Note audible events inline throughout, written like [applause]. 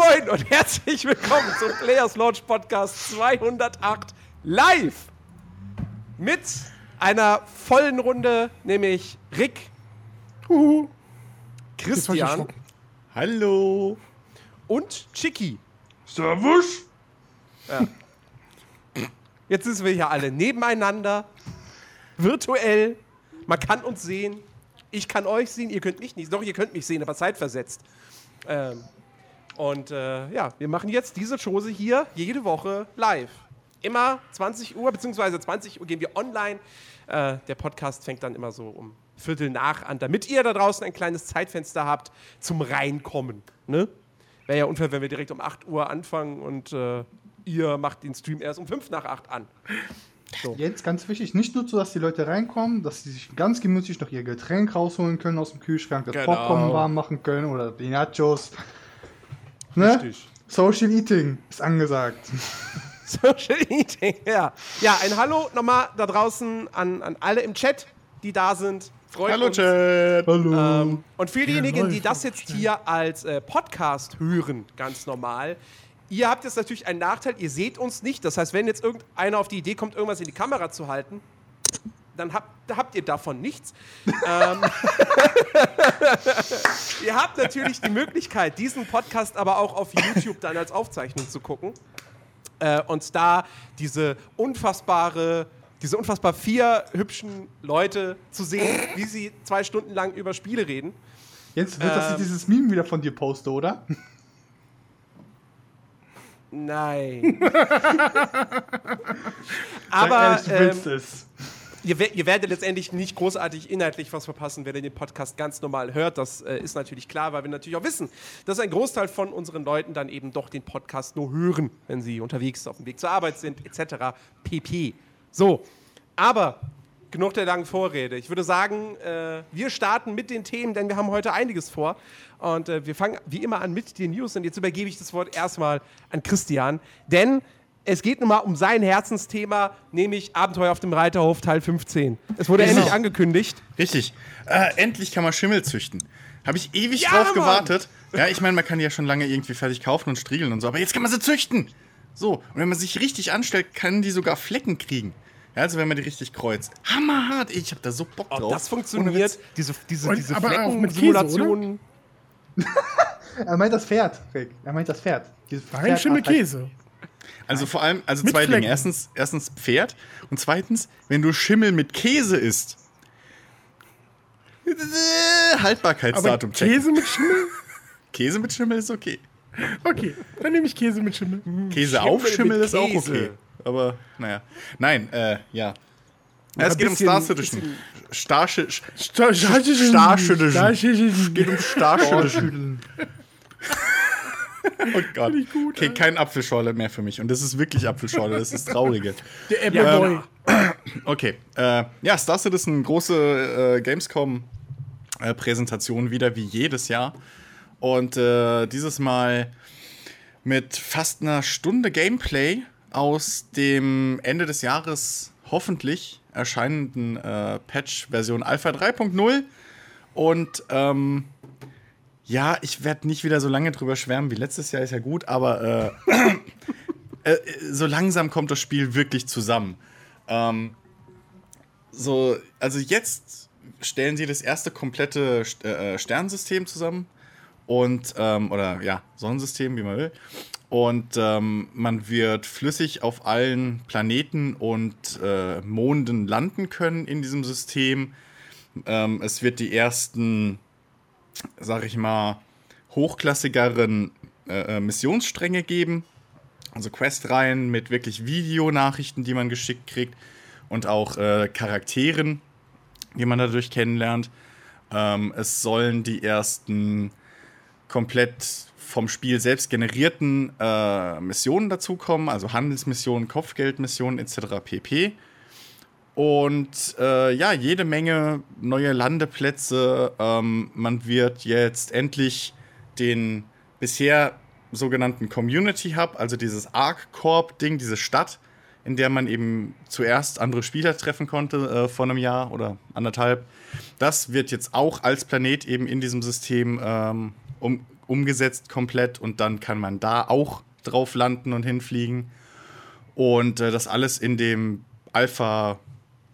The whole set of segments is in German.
Moin, und herzlich willkommen zum Players Launch Podcast 208 live mit einer vollen Runde, nämlich Rick, Huhu. Christian Hallo. und Chicky. Servus. Jetzt sind wir hier alle nebeneinander, virtuell. Man kann uns sehen. Ich kann euch sehen, ihr könnt mich nicht. Doch, ihr könnt mich sehen, aber zeitversetzt. Ähm, und äh, ja, wir machen jetzt diese Chose hier jede Woche live. Immer 20 Uhr, beziehungsweise 20 Uhr gehen wir online. Äh, der Podcast fängt dann immer so um Viertel nach an, damit ihr da draußen ein kleines Zeitfenster habt zum Reinkommen. Ne? Wäre ja unfair, wenn wir direkt um 8 Uhr anfangen und äh, ihr macht den Stream erst um 5 nach 8 an. Jetzt ganz wichtig, nicht nur so, dass die Leute reinkommen, dass sie sich ganz gemütlich noch ihr Getränk rausholen können aus dem Kühlschrank, das Genau. Popcorn warm machen können oder die Nachos. Ne? Richtig. Social Eating ist angesagt. [laughs] Social Eating, ja. Ja, ein Hallo nochmal da draußen an, an alle im Chat, die da sind. Freut Hallo, uns. Chat. Hallo. Ähm, und für diejenigen, die das jetzt hier als äh, Podcast hören, ganz normal, ihr habt jetzt natürlich einen Nachteil, ihr seht uns nicht. Das heißt, wenn jetzt irgendeiner auf die Idee kommt, irgendwas in die Kamera zu halten, dann habt, habt ihr davon nichts. [laughs] ähm, [laughs] ihr habt natürlich die Möglichkeit, diesen Podcast aber auch auf YouTube dann als Aufzeichnung zu gucken. Äh, und da diese unfassbare, diese unfassbar vier hübschen Leute zu sehen, wie sie zwei Stunden lang über Spiele reden. Jetzt wird, dass ähm, ich dieses Meme wieder von dir poste, oder? Nein. [laughs] Aber ehrlich, du willst ähm, es. Ihr, ihr werdet letztendlich nicht großartig inhaltlich was verpassen, wenn ihr den Podcast ganz normal hört. Das äh, ist natürlich klar, weil wir natürlich auch wissen, dass ein Großteil von unseren Leuten dann eben doch den Podcast nur hören, wenn sie unterwegs auf dem Weg zur Arbeit sind, etc. pp. So, aber genug der langen Vorrede. Ich würde sagen, äh, wir starten mit den Themen, denn wir haben heute einiges vor. Und äh, wir fangen wie immer an mit den News. Und jetzt übergebe ich das Wort erstmal an Christian, denn es geht nun mal um sein Herzensthema, nämlich Abenteuer auf dem Reiterhof Teil 15. Es wurde Genau. endlich angekündigt. Richtig. Äh, endlich kann man Schimmel züchten. Habe ich ewig Ja, drauf Mann! gewartet. Ja, ich meine, man kann die ja schon lange irgendwie fertig kaufen und striegeln und so, aber jetzt kann man sie züchten. So, und wenn man sich richtig anstellt, kann die sogar Flecken kriegen. Ja, also wenn man die richtig kreuzt. Hammerhart. Ich habe da so Bock Ob drauf. das Ohne funktioniert, diese, diese, Und- diese aber auch mit Käse, Flecken-Simulationen. [laughs] Er meint das Pferd, Rick. Er meint das Pferd. Dieses Nein, Pferd- Schimmel Käse. Also vor allem, also Mit zwei Dinge. Flecken. Erstens, erstens Pferd und zweitens, wenn du Schimmel mit Käse isst. Haltbarkeitsdatum checken. Käse mit Schimmel? [laughs] Käse mit Schimmel ist okay. Okay, dann nehme ich Käse mit Schimmel. Käse auf Schimmel Schimmel mit ist auch Käse. okay. Aber naja. Nein, äh, ja. Ja, es geht um Star Citizen. Starship. Star Starschütteln. Starschütteln. geht um Starship. Schütteln. [laughs] Oh Gott. okay, kein Apfelschorle mehr für mich. Und das ist wirklich Apfelschorle. Das ist traurige. Der Appleboy. Okay. Äh, ja, Star Citizen, große äh, Gamescom-Präsentation wieder wie jedes Jahr. Und äh, dieses Mal mit fast einer Stunde Gameplay aus dem Ende des Jahres hoffentlich erscheinenden äh, Patch-Version Alpha 3.0. Und ähm, ja, ich werde nicht wieder so lange drüber schwärmen wie letztes Jahr, ist ja gut, aber äh, [coughs] äh, so langsam kommt das Spiel wirklich zusammen. Ähm, so, also jetzt stellen sie das erste komplette St- äh, Sternensystem zusammen und ähm, oder ja Sonnensystem, wie man will. Und ähm, man wird flüssig auf allen Planeten und äh, Monden landen können in diesem System. Ähm, es wird die ersten, sag ich mal, hochklassigeren äh, äh, Missionsstränge geben. Also Questreihen mit wirklich Videonachrichten, die man geschickt kriegt und auch äh, Charakteren, die man dadurch kennenlernt. Ähm, es sollen die ersten komplett vom Spiel selbst generierten äh, Missionen dazukommen, also Handelsmissionen, Kopfgeldmissionen etc. pp. Und äh, ja, jede Menge neue Landeplätze. Ähm, man wird jetzt endlich den bisher sogenannten Community Hub, also dieses Arc Corp Ding, diese Stadt, in der man eben zuerst andere Spieler treffen konnte äh, vor einem Jahr oder anderthalb. Das wird jetzt auch als Planet eben in diesem System ähm, um, umgesetzt komplett und dann kann man da auch drauf landen und hinfliegen. Und äh, das alles in dem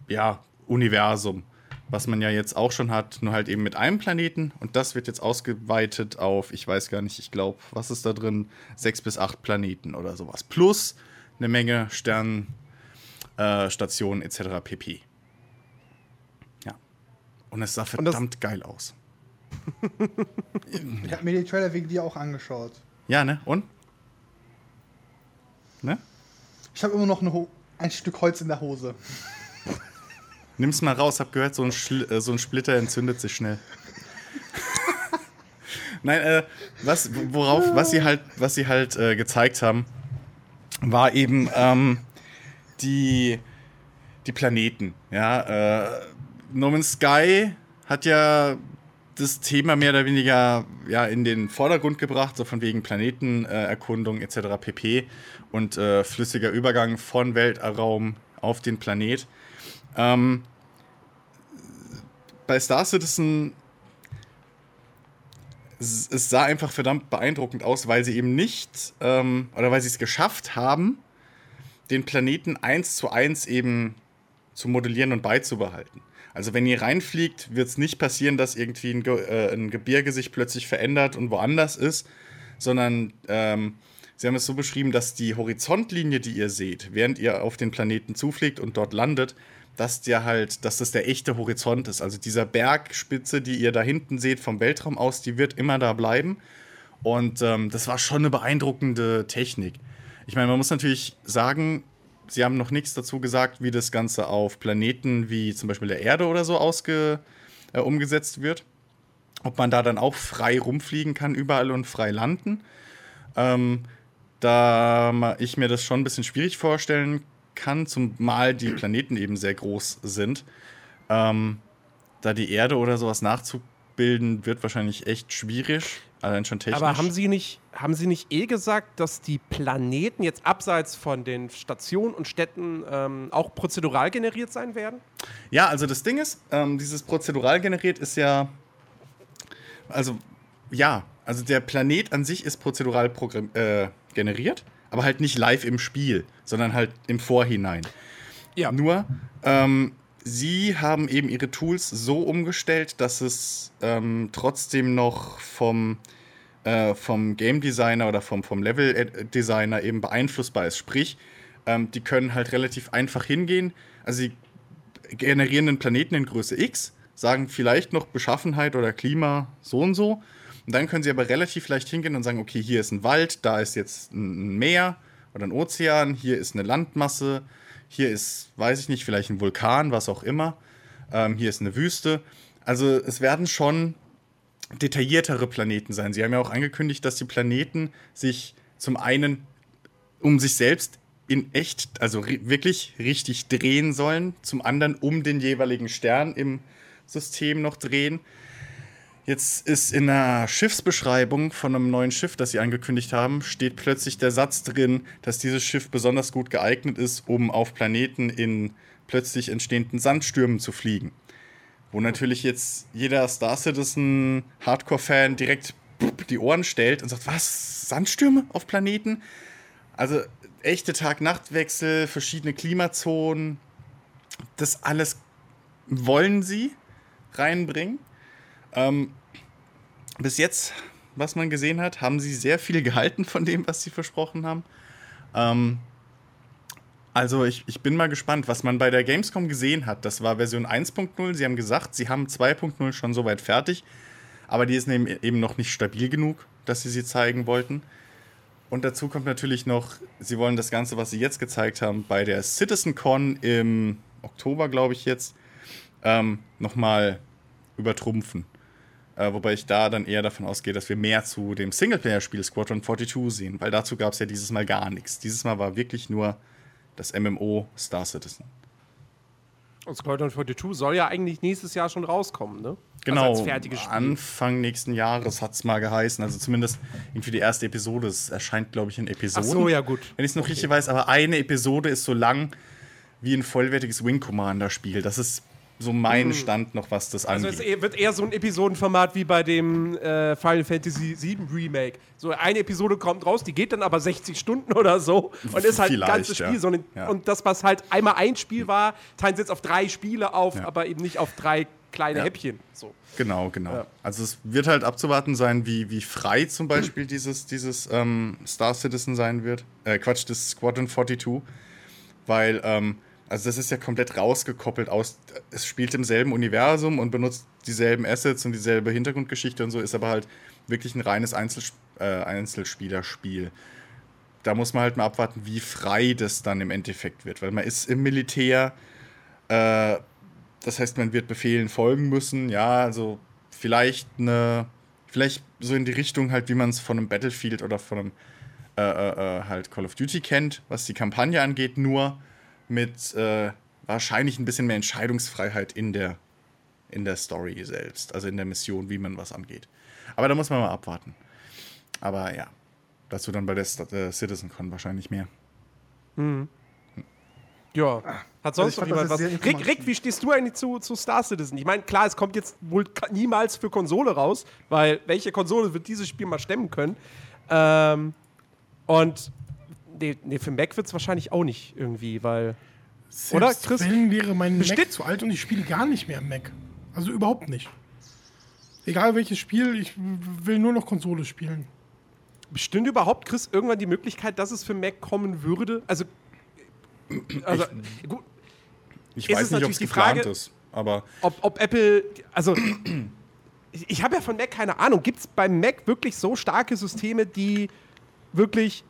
Alpha-Universum, was man ja jetzt auch schon hat, nur halt eben mit einem Planeten. Und das wird jetzt ausgeweitet auf, ich weiß gar nicht, ich glaube, was ist da drin? Sechs bis acht Planeten oder sowas. Plus eine Menge Sternstationen äh, etc. pp. Ja. Und es sah verdammt geil aus. [laughs] Ich habe mir den Trailer wegen dir auch angeschaut. Ja, ne? Und? Ne? Ich habe immer noch eine Ho ein Stück Holz in der Hose. Nimm's mal raus, hab gehört, so ein, Schl äh, so ein Splitter entzündet sich schnell. [laughs] Nein, äh, was, worauf, was sie halt, was sie halt äh, gezeigt haben, war eben ähm, die, die Planeten. Ja, äh, No Man's Sky hat ja das Thema mehr oder weniger ja, in den Vordergrund gebracht, so von wegen Planetenerkundung etc. pp. und äh, flüssiger Übergang von Weltraum auf den Planet. Ähm, bei Star Citizen es, es sah einfach verdammt beeindruckend aus, weil sie eben nicht ähm, oder weil sie es geschafft haben, den Planeten eins zu eins eben zu modellieren und beizubehalten. Also wenn ihr reinfliegt, wird es nicht passieren, dass irgendwie ein, Ge äh, ein Gebirge sich plötzlich verändert und woanders ist, sondern ähm, sie haben es so beschrieben, dass die Horizontlinie, die ihr seht, während ihr auf den Planeten zufliegt und dort landet, dass der halt, dass das der echte Horizont ist. Also dieser Bergspitze, die ihr da hinten seht vom Weltraum aus, die wird immer da bleiben. Und ähm, das war schon eine beeindruckende Technik. Ich meine, man muss natürlich sagen, sie haben noch nichts dazu gesagt, wie das Ganze auf Planeten wie zum Beispiel der Erde oder so ausge, äh, umgesetzt wird. Ob man da dann auch frei rumfliegen kann, überall und frei landen. Ähm, da ich mir das schon ein bisschen schwierig vorstellen kann, zumal die Planeten eben sehr groß sind. Ähm, da die Erde oder sowas nachzubilden, wird wahrscheinlich echt schwierig. Allein schon technisch. Aber haben Sie, nicht, haben Sie nicht eh gesagt, dass die Planeten jetzt abseits von den Stationen und Städten ähm, auch prozedural generiert sein werden? Ja, also das Ding ist, ähm, dieses prozedural generiert ist ja. Also, ja, also der Planet an sich ist prozedural äh, generiert, aber halt nicht live im Spiel, sondern halt im Vorhinein. Ja. Nur, ähm, sie haben eben ihre Tools so umgestellt, dass es ähm, trotzdem noch vom, äh, vom Game Designer oder vom, vom Level Designer eben beeinflussbar ist. Sprich, ähm, die können halt relativ einfach hingehen. Also sie generieren einen Planeten in Größe X, sagen vielleicht noch Beschaffenheit oder Klima so und so. Und dann können sie aber relativ leicht hingehen und sagen, okay, hier ist ein Wald, da ist jetzt ein Meer oder ein Ozean, hier ist eine Landmasse, hier ist, weiß ich nicht, vielleicht ein Vulkan, was auch immer. Ähm, hier ist eine Wüste. Also es werden schon detailliertere Planeten sein. Sie haben ja auch angekündigt, dass die Planeten sich zum einen um sich selbst in echt, also wirklich richtig drehen sollen, zum anderen um den jeweiligen Stern im System noch drehen. Jetzt ist in der Schiffsbeschreibung von einem neuen Schiff, das sie angekündigt haben, steht plötzlich der Satz drin, dass dieses Schiff besonders gut geeignet ist, um auf Planeten in plötzlich entstehenden Sandstürmen zu fliegen. Wo natürlich jetzt jeder Star Citizen Hardcore-Fan direkt die Ohren stellt und sagt, was? Sandstürme auf Planeten? Also echte Tag-Nacht-Wechsel, verschiedene Klimazonen, das alles wollen sie reinbringen. Ähm, bis jetzt, was man gesehen hat, haben sie sehr viel gehalten von dem, was sie versprochen haben. Ähm, also ich, ich bin mal gespannt, was man bei der Gamescom gesehen hat. Das war Version 1.0. Sie haben gesagt, sie haben 2.0 schon soweit fertig, aber die ist eben noch nicht stabil genug, dass sie sie zeigen wollten. Und dazu kommt natürlich noch, sie wollen das Ganze, was sie jetzt gezeigt haben, bei der CitizenCon im Oktober, glaube ich jetzt, ähm, nochmal übertrumpfen. Äh, wobei ich da dann eher davon ausgehe, dass wir mehr zu dem Singleplayer-Spiel Squadron 42 sehen, weil dazu gab es ja dieses Mal gar nichts. Dieses Mal war wirklich nur das MMO Star Citizen. Und Squadron 42 soll ja eigentlich nächstes Jahr schon rauskommen, ne? Genau, Also als fertiges Spiel. Anfang nächsten Jahres hat es mal geheißen. Also zumindest irgendwie die erste Episode. Es erscheint, glaube ich, in Ach Episoden. so, ja gut. Wenn ich es noch richtig weiß, aber eine Episode ist so lang wie ein vollwertiges Wing Commander Spiel. Das ist so mein Stand noch, was das Also angeht. es eher- wird eher so ein Episodenformat wie bei dem äh, Final Fantasy VII Remake. So eine Episode kommt raus, die geht dann aber 60 Stunden oder so und ist halt ein Vielleicht, ganzes ja. Spiel. So ein, Ja. Und das, was halt einmal ein Spiel war, teilen sie jetzt auf drei Spiele auf, Ja. aber eben nicht auf drei kleine Ja. Häppchen. So. Genau, genau. Ja. Also es wird halt abzuwarten sein, wie, wie frei zum Beispiel dieses, dieses ähm, Star Citizen sein wird. Äh, Quatsch, das Squadron 42. Weil, ähm, also das ist ja komplett rausgekoppelt aus, es spielt im selben Universum und benutzt dieselben Assets und dieselbe Hintergrundgeschichte und so, ist aber halt wirklich ein reines Einzels äh, Einzelspielerspiel. Da muss man halt mal abwarten, wie frei das dann im Endeffekt wird, weil man ist im Militär, äh, das heißt, man wird Befehlen folgen müssen. Ja, also vielleicht eine, vielleicht so in die Richtung halt, wie man es von einem Battlefield oder von einem äh, äh, äh, halt Call of Duty kennt, was die Kampagne angeht, nur mit äh, wahrscheinlich ein bisschen mehr Entscheidungsfreiheit in der, in der Story selbst, also in der Mission, wie man was angeht. Aber da muss man mal abwarten. Aber ja, dazu dann bei der Sta- äh, CitizenCon wahrscheinlich mehr. Ja. Hat sonst ich noch jemand was? Rick. Rick, wie stehst du eigentlich zu, zu Star Citizen? Ich meine, klar, es kommt jetzt wohl niemals für Konsole raus, weil welche Konsole wird dieses Spiel mal stemmen können? Ähm, und nee, nee, für Mac wird es wahrscheinlich auch nicht irgendwie, weil. Oder, Selbst Chris? wenn wäre mein Mac zu alt und ich spiele gar nicht mehr Mac. Also überhaupt nicht. Egal welches Spiel, ich will nur noch Konsole spielen. Bestünde überhaupt, Chris, irgendwann die Möglichkeit, dass es für Mac kommen würde? Also. also gut, Ich Ist weiß es nicht, ob natürlich es die geplant Frage- ist, aber ob, ob Apple, also ich, ich habe ja von Mac keine Ahnung. Gibt es beim Mac wirklich so starke Systeme, die wirklich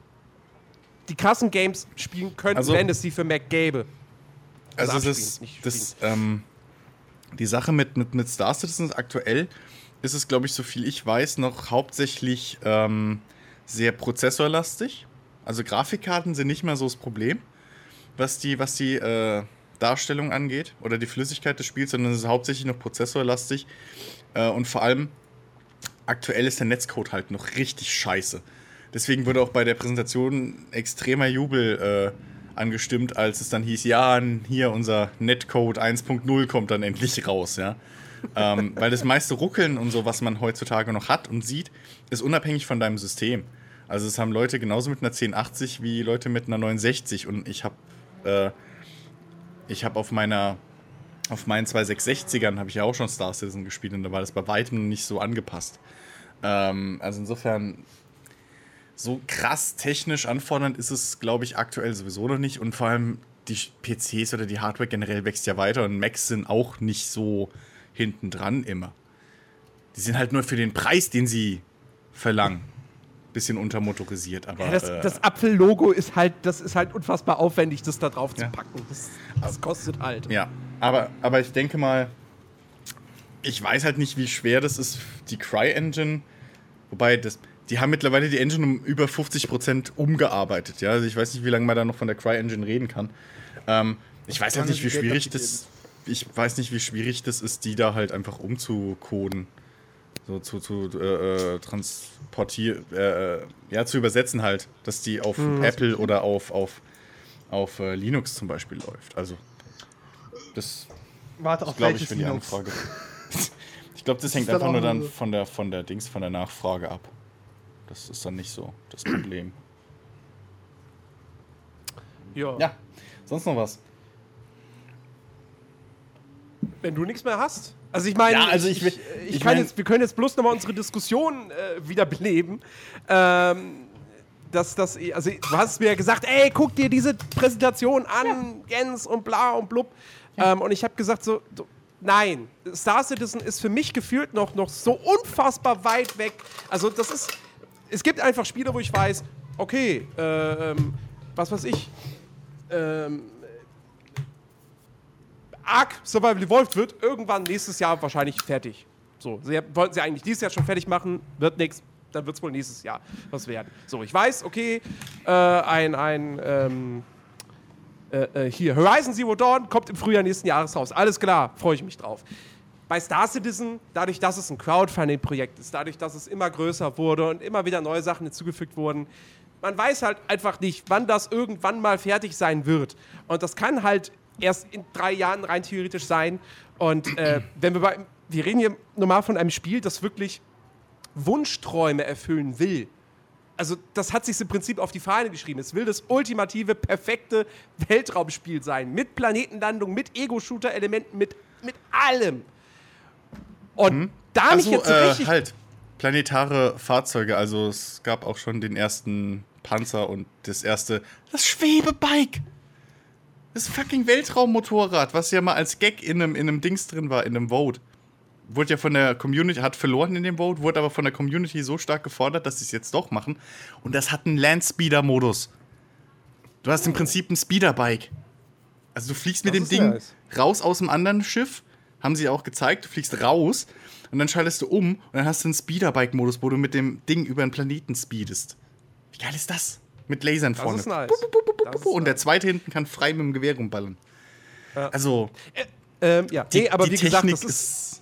die krassen Games spielen könnten, Also- wenn es sie für Mac gäbe? Also, Also es ist das, ähm, die Sache mit, mit, mit Star Citizen aktuell ist es, glaube ich, so viel ich weiß, noch hauptsächlich ähm, sehr prozessorlastig. Also Grafikkarten sind nicht mehr so das Problem, was die, was die äh, Darstellung angeht oder die Flüssigkeit des Spiels, sondern es ist hauptsächlich noch prozessorlastig. Äh, und vor allem aktuell ist der Netzcode halt noch richtig scheiße. Deswegen wurde auch bei der Präsentation extremer Jubel äh, angestimmt, als es dann hieß, ja, hier unser Netcode 1.0 kommt dann endlich raus, ja. ähm, [laughs] weil das meiste Ruckeln und so, was man heutzutage noch hat und sieht, ist unabhängig von deinem System. Also es haben Leute genauso mit einer 1080 wie Leute mit einer 960 und ich habe äh, ich habe auf meiner auf meinen 2660ern habe ich ja auch schon Star Citizen gespielt und da war das bei weitem nicht so angepasst. Ähm, also insofern so krass technisch anfordernd ist es, glaube ich, aktuell sowieso noch nicht. Und vor allem die PCs oder die Hardware generell wächst ja weiter und Macs sind auch nicht so hinten dran immer. Die sind halt nur für den Preis, den sie verlangen. Bisschen untermotorisiert, aber. Ja, das, äh, das Apfel-Logo ist halt, das ist halt unfassbar aufwendig, das da drauf Ja. zu packen. Das, das kostet halt. Ja, aber, aber ich denke mal, ich weiß halt nicht, wie schwer das ist, die Cry-Engine. Wobei, das, die haben mittlerweile die Engine um über 50% umgearbeitet. Ja? Also ich weiß nicht, wie lange man da noch von der Cry-Engine reden kann. Ähm, ich weiß halt nicht, wie schwierig das. Ich weiß nicht, wie schwierig das ist, die da halt einfach umzucoden. So zu, zu äh, äh, transportieren, äh, äh, ja, zu übersetzen halt, dass die auf Apple oder auf, auf, auf äh, Linux zum Beispiel läuft. Also, das Warte auf glaube ich, wenn die. Anfrage. [laughs] ich glaube, das hängt einfach nur dann von der, von der Dings, von der Nachfrage ab. Das ist dann nicht so das Problem. Ja. Ja, sonst noch was? Wenn du nichts mehr hast. Also ich meine, Ja, also ich ich, ich ich kann mein- jetzt, wir können jetzt bloß nochmal unsere Diskussion äh, wieder beleben. Ähm, dass das, also du hast mir gesagt, ey, guck dir diese Präsentation an, Jens und bla und blub. Ähm, und ich habe gesagt so, nein, Star Citizen ist für mich gefühlt noch, noch so unfassbar weit weg. Also das ist, es gibt einfach Spiele, wo ich weiß, okay, äh, ähm, was weiß ich, ähm, Ark Survival Evolved wird irgendwann nächstes Jahr wahrscheinlich fertig. So, sie wollten sie eigentlich dieses Jahr schon fertig machen, wird nichts, dann wird es wohl nächstes Jahr was werden. So, ich weiß, okay, äh, ein, ein, ähm, äh, äh, hier, Horizon Zero Dawn kommt im Frühjahr nächsten Jahres raus. Alles klar, freue ich mich drauf. Bei Star Citizen, dadurch, dass es ein Crowdfunding-Projekt ist, dadurch, dass es immer größer wurde und immer wieder neue Sachen hinzugefügt wurden, man weiß halt einfach nicht, wann das irgendwann mal fertig sein wird. Und das kann halt erst in drei Jahren rein theoretisch sein. Und äh, [clears throat] wenn wir bei, wir reden hier normal von einem Spiel, das wirklich Wunschträume erfüllen will. Also, das hat sich im Prinzip auf die Fahne geschrieben. Es will das ultimative, perfekte Weltraumspiel sein. Mit Planetenlandung, mit Ego-Shooter-Elementen, mit, mit allem. Und da mich Also, jetzt so äh, richtig. halt, planetare Fahrzeuge. Also es gab auch schon den ersten Panzer und das erste, das Schwebebike. Das fucking Weltraummotorrad, was ja mal als Gag in einem, in einem Dings drin war, in einem Vote. Wurde ja von der Community, hat verloren in dem Vote, wurde aber von der Community so stark gefordert, dass sie es jetzt doch machen. Und das hat einen Landspeeder-Modus. Du hast im Prinzip ein Speederbike. Also du fliegst mit Das dem Ding nice. raus aus dem anderen Schiff, haben sie auch gezeigt, du fliegst raus und dann schaltest du um und dann hast du einen Speederbike-Modus, wo du mit dem Ding über einen Planeten speedest. Wie geil ist das? Mit Lasern das vorne. ist nice. Das ist Und der zweite hinten kann frei mit dem Gewehr rumballern. Also, Ähm, ja, die, nee, aber die wie gesagt, Technik das ist,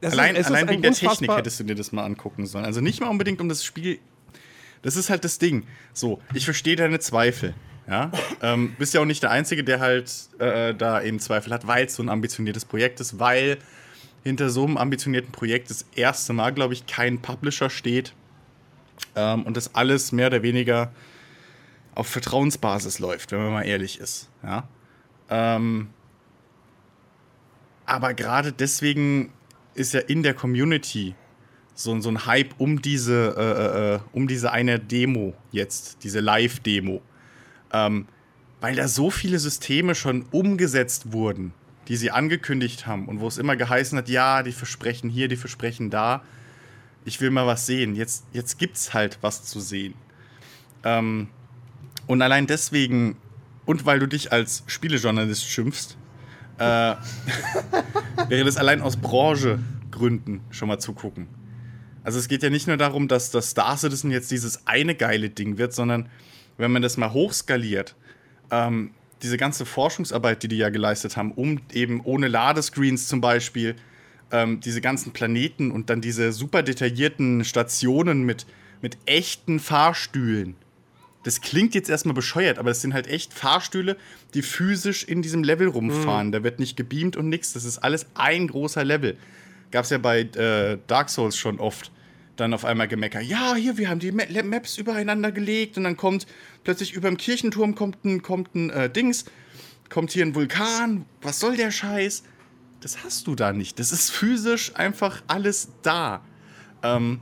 ist. allein ist, allein wegen der Technik hättest du dir das mal angucken sollen. Also nicht mal unbedingt um das Spiel. Das ist halt das Ding. So, ich verstehe deine Zweifel. Ja, ähm, bist ja auch nicht der Einzige, der halt äh, da eben Zweifel hat, weil es so ein ambitioniertes Projekt ist, weil hinter so einem ambitionierten Projekt das erste Mal, glaube ich, kein Publisher steht ähm, und das alles mehr oder weniger auf Vertrauensbasis läuft, wenn man mal ehrlich ist. Ja. Ähm, aber gerade deswegen ist ja in der Community so, so ein Hype um diese, äh, äh, um diese eine Demo jetzt, diese Live-Demo. Ähm, weil da so viele Systeme schon umgesetzt wurden, die sie angekündigt haben und wo es immer geheißen hat, ja, die versprechen hier, die versprechen da. Ich will mal was sehen. Jetzt, jetzt gibt's halt was zu sehen. Ähm, und allein deswegen, und weil du dich als Spielejournalist schimpfst, äh, [laughs] wäre das allein aus Branchegründen schon mal zu gucken. Also es geht ja nicht nur darum, dass das Star Citizen jetzt dieses eine geile Ding wird, sondern wenn man das mal hochskaliert, ähm, diese ganze Forschungsarbeit, die die ja geleistet haben, um eben ohne Ladescreens zum Beispiel, ähm, diese ganzen Planeten und dann diese super detaillierten Stationen mit, mit echten Fahrstühlen. Das klingt jetzt erstmal bescheuert, aber es sind halt echt Fahrstühle, die physisch in diesem Level rumfahren. Da wird nicht gebeamt und nichts. Das ist alles ein großer Level. Gab es ja bei äh, Dark Souls schon oft. Dann auf einmal gemecker. Ja, hier, wir haben die Ma Maps übereinander gelegt und dann kommt plötzlich über dem Kirchenturm kommt ein, kommt ein äh, Dings, kommt hier ein Vulkan. Was soll der Scheiß? Das hast du da nicht. Das ist physisch einfach alles da. Ähm,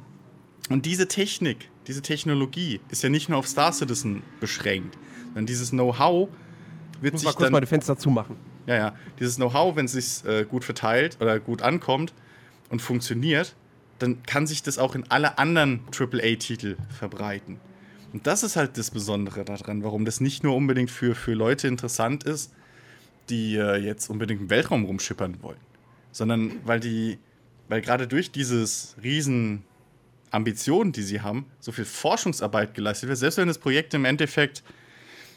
und diese Technik, diese Technologie ist ja nicht nur auf Star Citizen beschränkt, sondern dieses Know-how wird sich mal kurz dann meine Fenster zumachen. ja, ja. Dieses Know-how, wenn es sich äh, gut verteilt oder gut ankommt und funktioniert, dann kann sich das auch in alle anderen AAA-Titel verbreiten. Und das ist halt das Besondere daran, warum das nicht nur unbedingt für, für Leute interessant ist, die äh, jetzt unbedingt im Weltraum rumschippern wollen, sondern weil die, weil gerade durch dieses riesen Ambitionen, die sie haben, so viel Forschungsarbeit geleistet wird, selbst wenn das Projekt im Endeffekt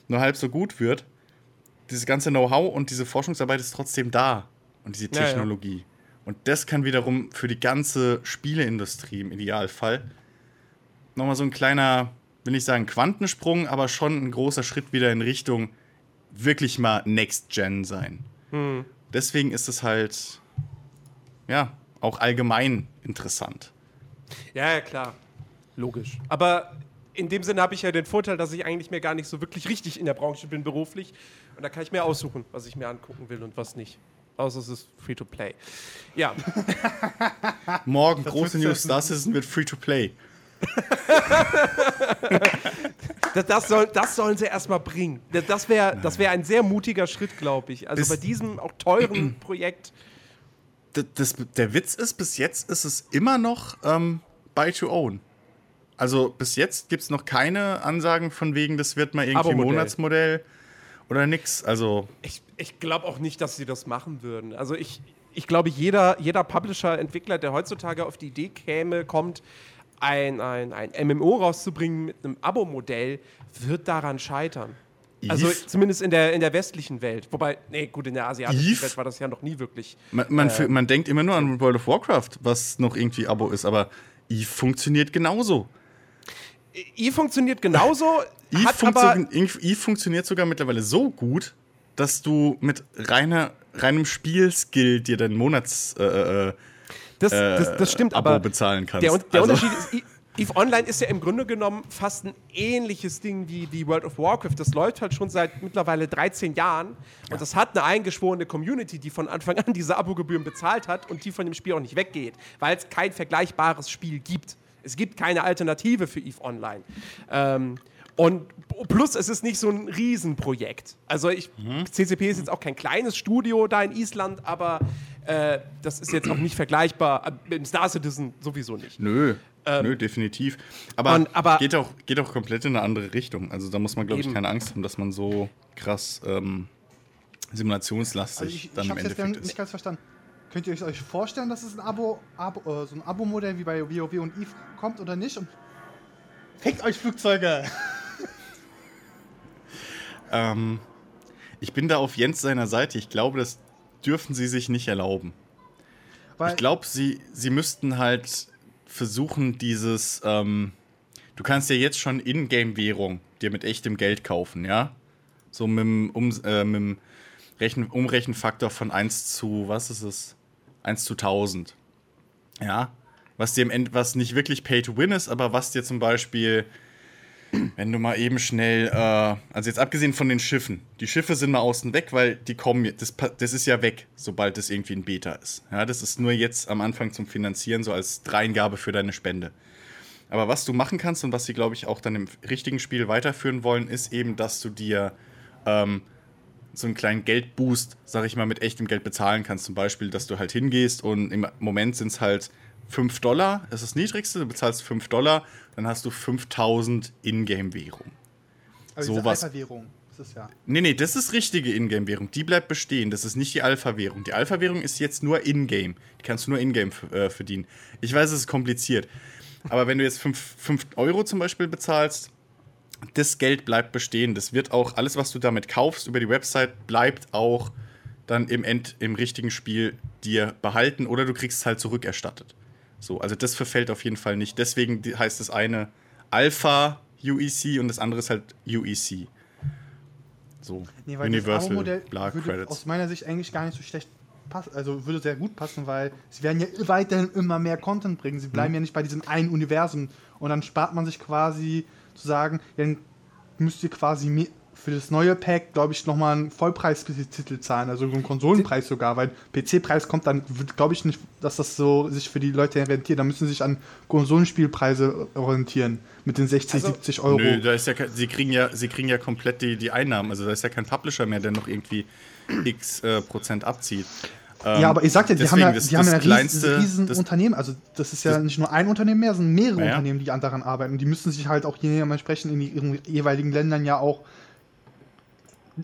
nur halb so gut wird, dieses ganze Know-how und diese Forschungsarbeit ist trotzdem da. Und diese Ja, ja. Und das kann wiederum für die ganze Spieleindustrie im Idealfall nochmal so ein kleiner, will nicht sagen Quantensprung, aber schon ein großer Schritt wieder in Richtung wirklich mal Next Gen sein. Hm. Deswegen ist es halt, ja, auch allgemein interessant. Ja, ja, klar. Logisch. Aber in dem Sinne habe ich ja den Vorteil, dass ich eigentlich mehr gar nicht so wirklich richtig in der Branche bin beruflich. Und da kann ich mir aussuchen, was ich mir angucken will und was nicht. Außer es ist free to play. Ja, [laughs] Morgen, große wird's News, jetzt- Star Citizen wird free to play. [laughs] das, das, soll, das sollen sie erstmal bringen. Das- Das wäre das wär ein sehr mutiger Schritt, glaube ich. Also Bis- bei diesem auch teuren [clears throat] Projekt. D- das, der Witz ist, bis jetzt ist es immer noch ähm, Buy to Own. Also bis jetzt gibt es noch keine Ansagen von wegen, das wird mal irgendwie Abo-Modell. Monatsmodell oder nix. Also Ich, ich glaube auch nicht, dass sie das machen würden. Also ich, ich glaube, jeder, jeder Publisher, Entwickler, der heutzutage auf die Idee käme, kommt, ein, ein, ein MMO rauszubringen mit einem Abo-Modell, wird daran scheitern. Also Eve? zumindest in der, in der westlichen Welt. Wobei, nee, gut, in der asiatischen Eve? Welt war das ja noch nie wirklich. man, man, Äh. man denkt immer nur an World of Warcraft, was noch irgendwie Abo ist, aber Eve funktioniert genauso. Eve funktioniert genauso, [laughs] Eve, hat aber funktio Eve funktioniert sogar mittlerweile so gut, dass du mit reiner, reinem Spielskill dir deinen Monats äh, äh, Das, das, das stimmt, Abo aber bezahlen kannst. der, der Also- Unterschied ist, [laughs] I- EVE Online ist ja im Grunde genommen fast ein ähnliches Ding wie, wie World of Warcraft. Das läuft halt schon seit mittlerweile 13 Jahren und das hat eine eingeschworene Community, die von Anfang an diese Abogebühren bezahlt hat und die von dem Spiel auch nicht weggeht, weil es kein vergleichbares Spiel gibt. Es gibt keine Alternative für EVE Online. Ähm, und plus, es ist nicht so ein Riesenprojekt. Also ich, CCP ist jetzt auch kein kleines Studio da in Island, aber äh, das ist jetzt auch nicht vergleichbar. äh, Mit dem Star Citizen sowieso nicht. Nö, nö, definitiv. Aber, Ähm, und- aber- geht, auch, geht auch komplett in eine andere Richtung. Also da muss man, glaube ich, keine Angst haben, dass man so krass ähm, simulationslastig Also ich, dann ich im habe jetzt Endeffekt nicht ist. ganz verstanden. Könnt ihr euch vorstellen, dass es ein Abo, Abo äh, so ein Abo-Modell wie bei WoW und EVE kommt oder nicht? Und Fickt euch Flugzeuge! [laughs] Ähm, ich bin da auf Jens seiner Seite. Ich glaube, das dürfen sie sich nicht erlauben. Weil, Ich glaube, sie, sie müssten halt versuchen, dieses. Ähm, du kannst ja jetzt schon Ingame-Währung dir mit echtem Geld kaufen, ja? So mit dem, um, äh, mit dem Rechen, Umrechenfaktor von 1 zu, was ist es? 1 zu 1000. Ja? Was dir im End, was nicht wirklich Pay to Win ist, aber was dir zum Beispiel, wenn du mal eben schnell, äh, also jetzt abgesehen von den Schiffen, die Schiffe sind mal außen weg, weil die kommen, das, das ist ja weg, sobald es irgendwie ein Beta ist. Ja, das ist nur jetzt am Anfang zum Finanzieren, so als Dreingabe für deine Spende. Aber was du machen kannst und was sie, glaube ich, auch dann im richtigen Spiel weiterführen wollen, ist eben, dass du dir ähm, so einen kleinen Geldboost, sag ich mal, mit echtem Geld bezahlen kannst. Zum Beispiel, dass du halt hingehst und im Moment sind es halt 5 Dollar, das ist das niedrigste, du bezahlst 5 Dollar, dann hast du 5000 Ingame-Währung. also diese sowas- Alpha-Währung. Das ist ja. Nee, nee, das ist richtige Ingame-Währung. Die bleibt bestehen. Das ist nicht die Alpha-Währung. Die Alpha-Währung ist jetzt nur Ingame. Die kannst du nur Ingame äh, verdienen. Ich weiß, es ist kompliziert. Aber wenn du jetzt 5 Euro zum Beispiel bezahlst, das Geld bleibt bestehen. Das wird auch, alles, was du damit kaufst über die Website, bleibt auch dann im End, im richtigen Spiel dir behalten oder du kriegst es halt zurückerstattet. So, also das verfällt auf jeden Fall nicht. Deswegen heißt das eine Alpha UEC und das andere ist halt UEC. So, Nee, weil Universal Bla würde Credits. aus meiner Sicht eigentlich gar nicht so schlecht passen. Also würde sehr gut passen, weil sie werden ja weiterhin immer mehr Content bringen. Sie bleiben ja nicht bei diesem einen Universum. Und dann spart man sich quasi zu sagen, dann müsst ihr quasi für das neue Pack, glaube ich, nochmal einen Vollpreistitel zahlen, also einen Konsolenpreis sogar, weil PC-Preis kommt dann, glaube ich nicht, dass das so sich für die Leute rentiert. Da müssen sie sich an Konsolenspielpreise orientieren mit den 60, Also- 70 Euro. Nö, da ist ja, sie, kriegen ja, sie kriegen ja komplett die, die Einnahmen. Also da ist ja kein Publisher mehr, der noch irgendwie x äh, Prozent abzieht. Ähm, Ja, aber ich sagte, die haben ja, deswegen, das- die haben das ja kleinste- riesen, riesen das- Unternehmen. Also das ist ja das- nicht nur ein Unternehmen mehr, sondern mehrere Ja. Unternehmen, die an daran arbeiten. Und die müssen sich halt auch dementsprechend in ihren jeweiligen Ländern ja auch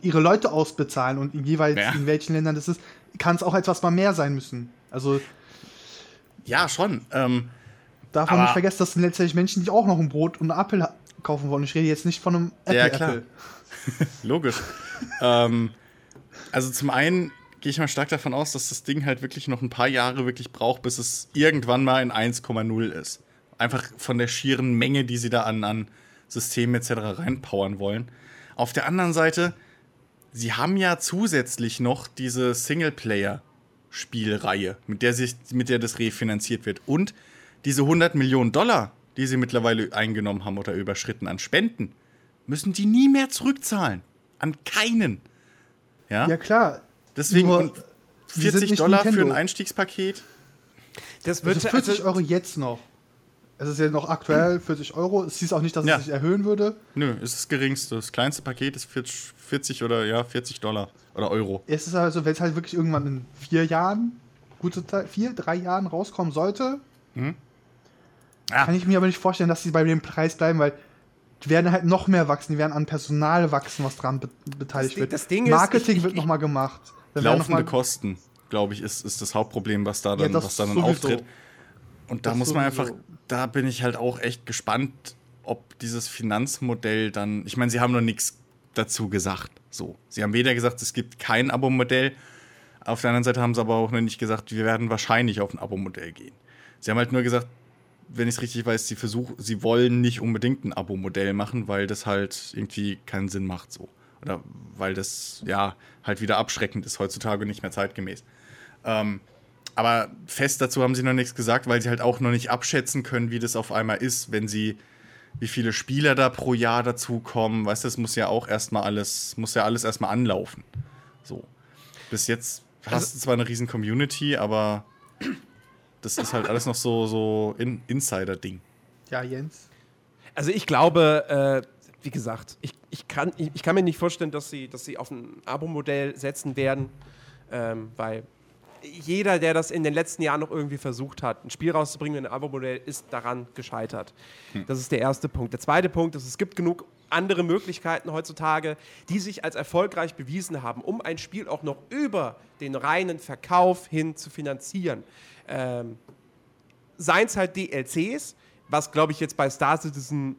ihre Leute ausbezahlen und in jeweils Ja. in welchen Ländern das ist, kann es auch etwas mal mehr sein müssen. Also Ja, schon. Ähm, darf man nicht vergessen, dass sind letztendlich Menschen, die auch noch ein Brot und einen Apfel kaufen wollen. Ich rede jetzt nicht von einem Apple. Ja, klar. Apple. [laughs] Logisch. ähm, also zum einen gehe ich mal stark davon aus, dass das Ding halt wirklich noch ein paar Jahre wirklich braucht, bis es irgendwann mal in 1,0 ist. Einfach von der schieren Menge, die sie da an, an Systemen etc. reinpowern wollen. Auf der anderen Seite, sie haben ja zusätzlich noch diese Singleplayer-Spielreihe, mit der, mit der das refinanziert wird. Und diese 100 Millionen Dollar, die sie mittlerweile eingenommen haben oder überschritten an Spenden, müssen die nie mehr zurückzahlen. An keinen. Ja, Ja, klar. Deswegen nur, und sie sind 40 nicht Dollar für Nintendo. ein Einstiegspaket. Das wird Also 40 also- Euro jetzt noch. Es ist ja noch aktuell 40 Euro. Es hieß auch nicht, dass Ja. es sich erhöhen würde. Nö, ist das geringste. Das kleinste Paket ist 40, 40 oder ja, 40 Dollar oder Euro. Es ist also, wenn es halt wirklich irgendwann in vier Jahren, gute Zeit, vier, drei Jahren rauskommen sollte, Ja. kann ich mir aber nicht vorstellen, dass sie bei dem Preis bleiben, weil die werden halt noch mehr wachsen, die werden an Personal wachsen, was dran be beteiligt Das wird. das Ding ist, Marketing ich- wird nochmal gemacht. Laufende Kosten, glaube ich, ist, ist das Hauptproblem, was da dann, das was da dann sowieso. auftritt. Und da Das muss man sowieso. einfach, da bin ich halt auch echt gespannt, ob dieses Finanzmodell dann, ich meine, sie haben noch nichts dazu gesagt. So, sie haben weder gesagt, es gibt kein Abo-Modell, auf der anderen Seite haben sie aber auch noch nicht gesagt, wir werden wahrscheinlich auf ein Abo-Modell gehen. Sie haben halt nur gesagt, wenn ich es richtig weiß, sie versuchen, sie wollen nicht unbedingt ein Abo-Modell machen, weil das halt irgendwie keinen Sinn macht so. Oder weil das ja halt wieder abschreckend ist heutzutage und nicht mehr zeitgemäß. Ähm, aber fest dazu haben sie noch nichts gesagt, weil sie halt auch noch nicht abschätzen können, wie das auf einmal ist, wenn sie, wie viele Spieler da pro Jahr dazukommen. Weißt du, das muss ja auch erstmal alles, muss ja alles erstmal anlaufen. So. Bis jetzt hast Also du zwar eine riesen Community, aber das ist halt alles noch so, so in Insider-Ding. Ja, Jens. Also ich glaube, äh, wie gesagt, ich, ich, kann, ich, ich kann mir nicht vorstellen, dass sie, dass sie auf ein Abo-Modell setzen werden, ähm, weil jeder, der das in den letzten Jahren noch irgendwie versucht hat, ein Spiel rauszubringen mit einem Abo-Modell, ist daran gescheitert. Das ist der erste Punkt. Der zweite Punkt ist, es gibt genug andere Möglichkeiten heutzutage, die sich als erfolgreich bewiesen haben, um ein Spiel auch noch über den reinen Verkauf hin zu finanzieren. Ähm, seien es halt DLCs, was glaube ich jetzt bei Star Citizen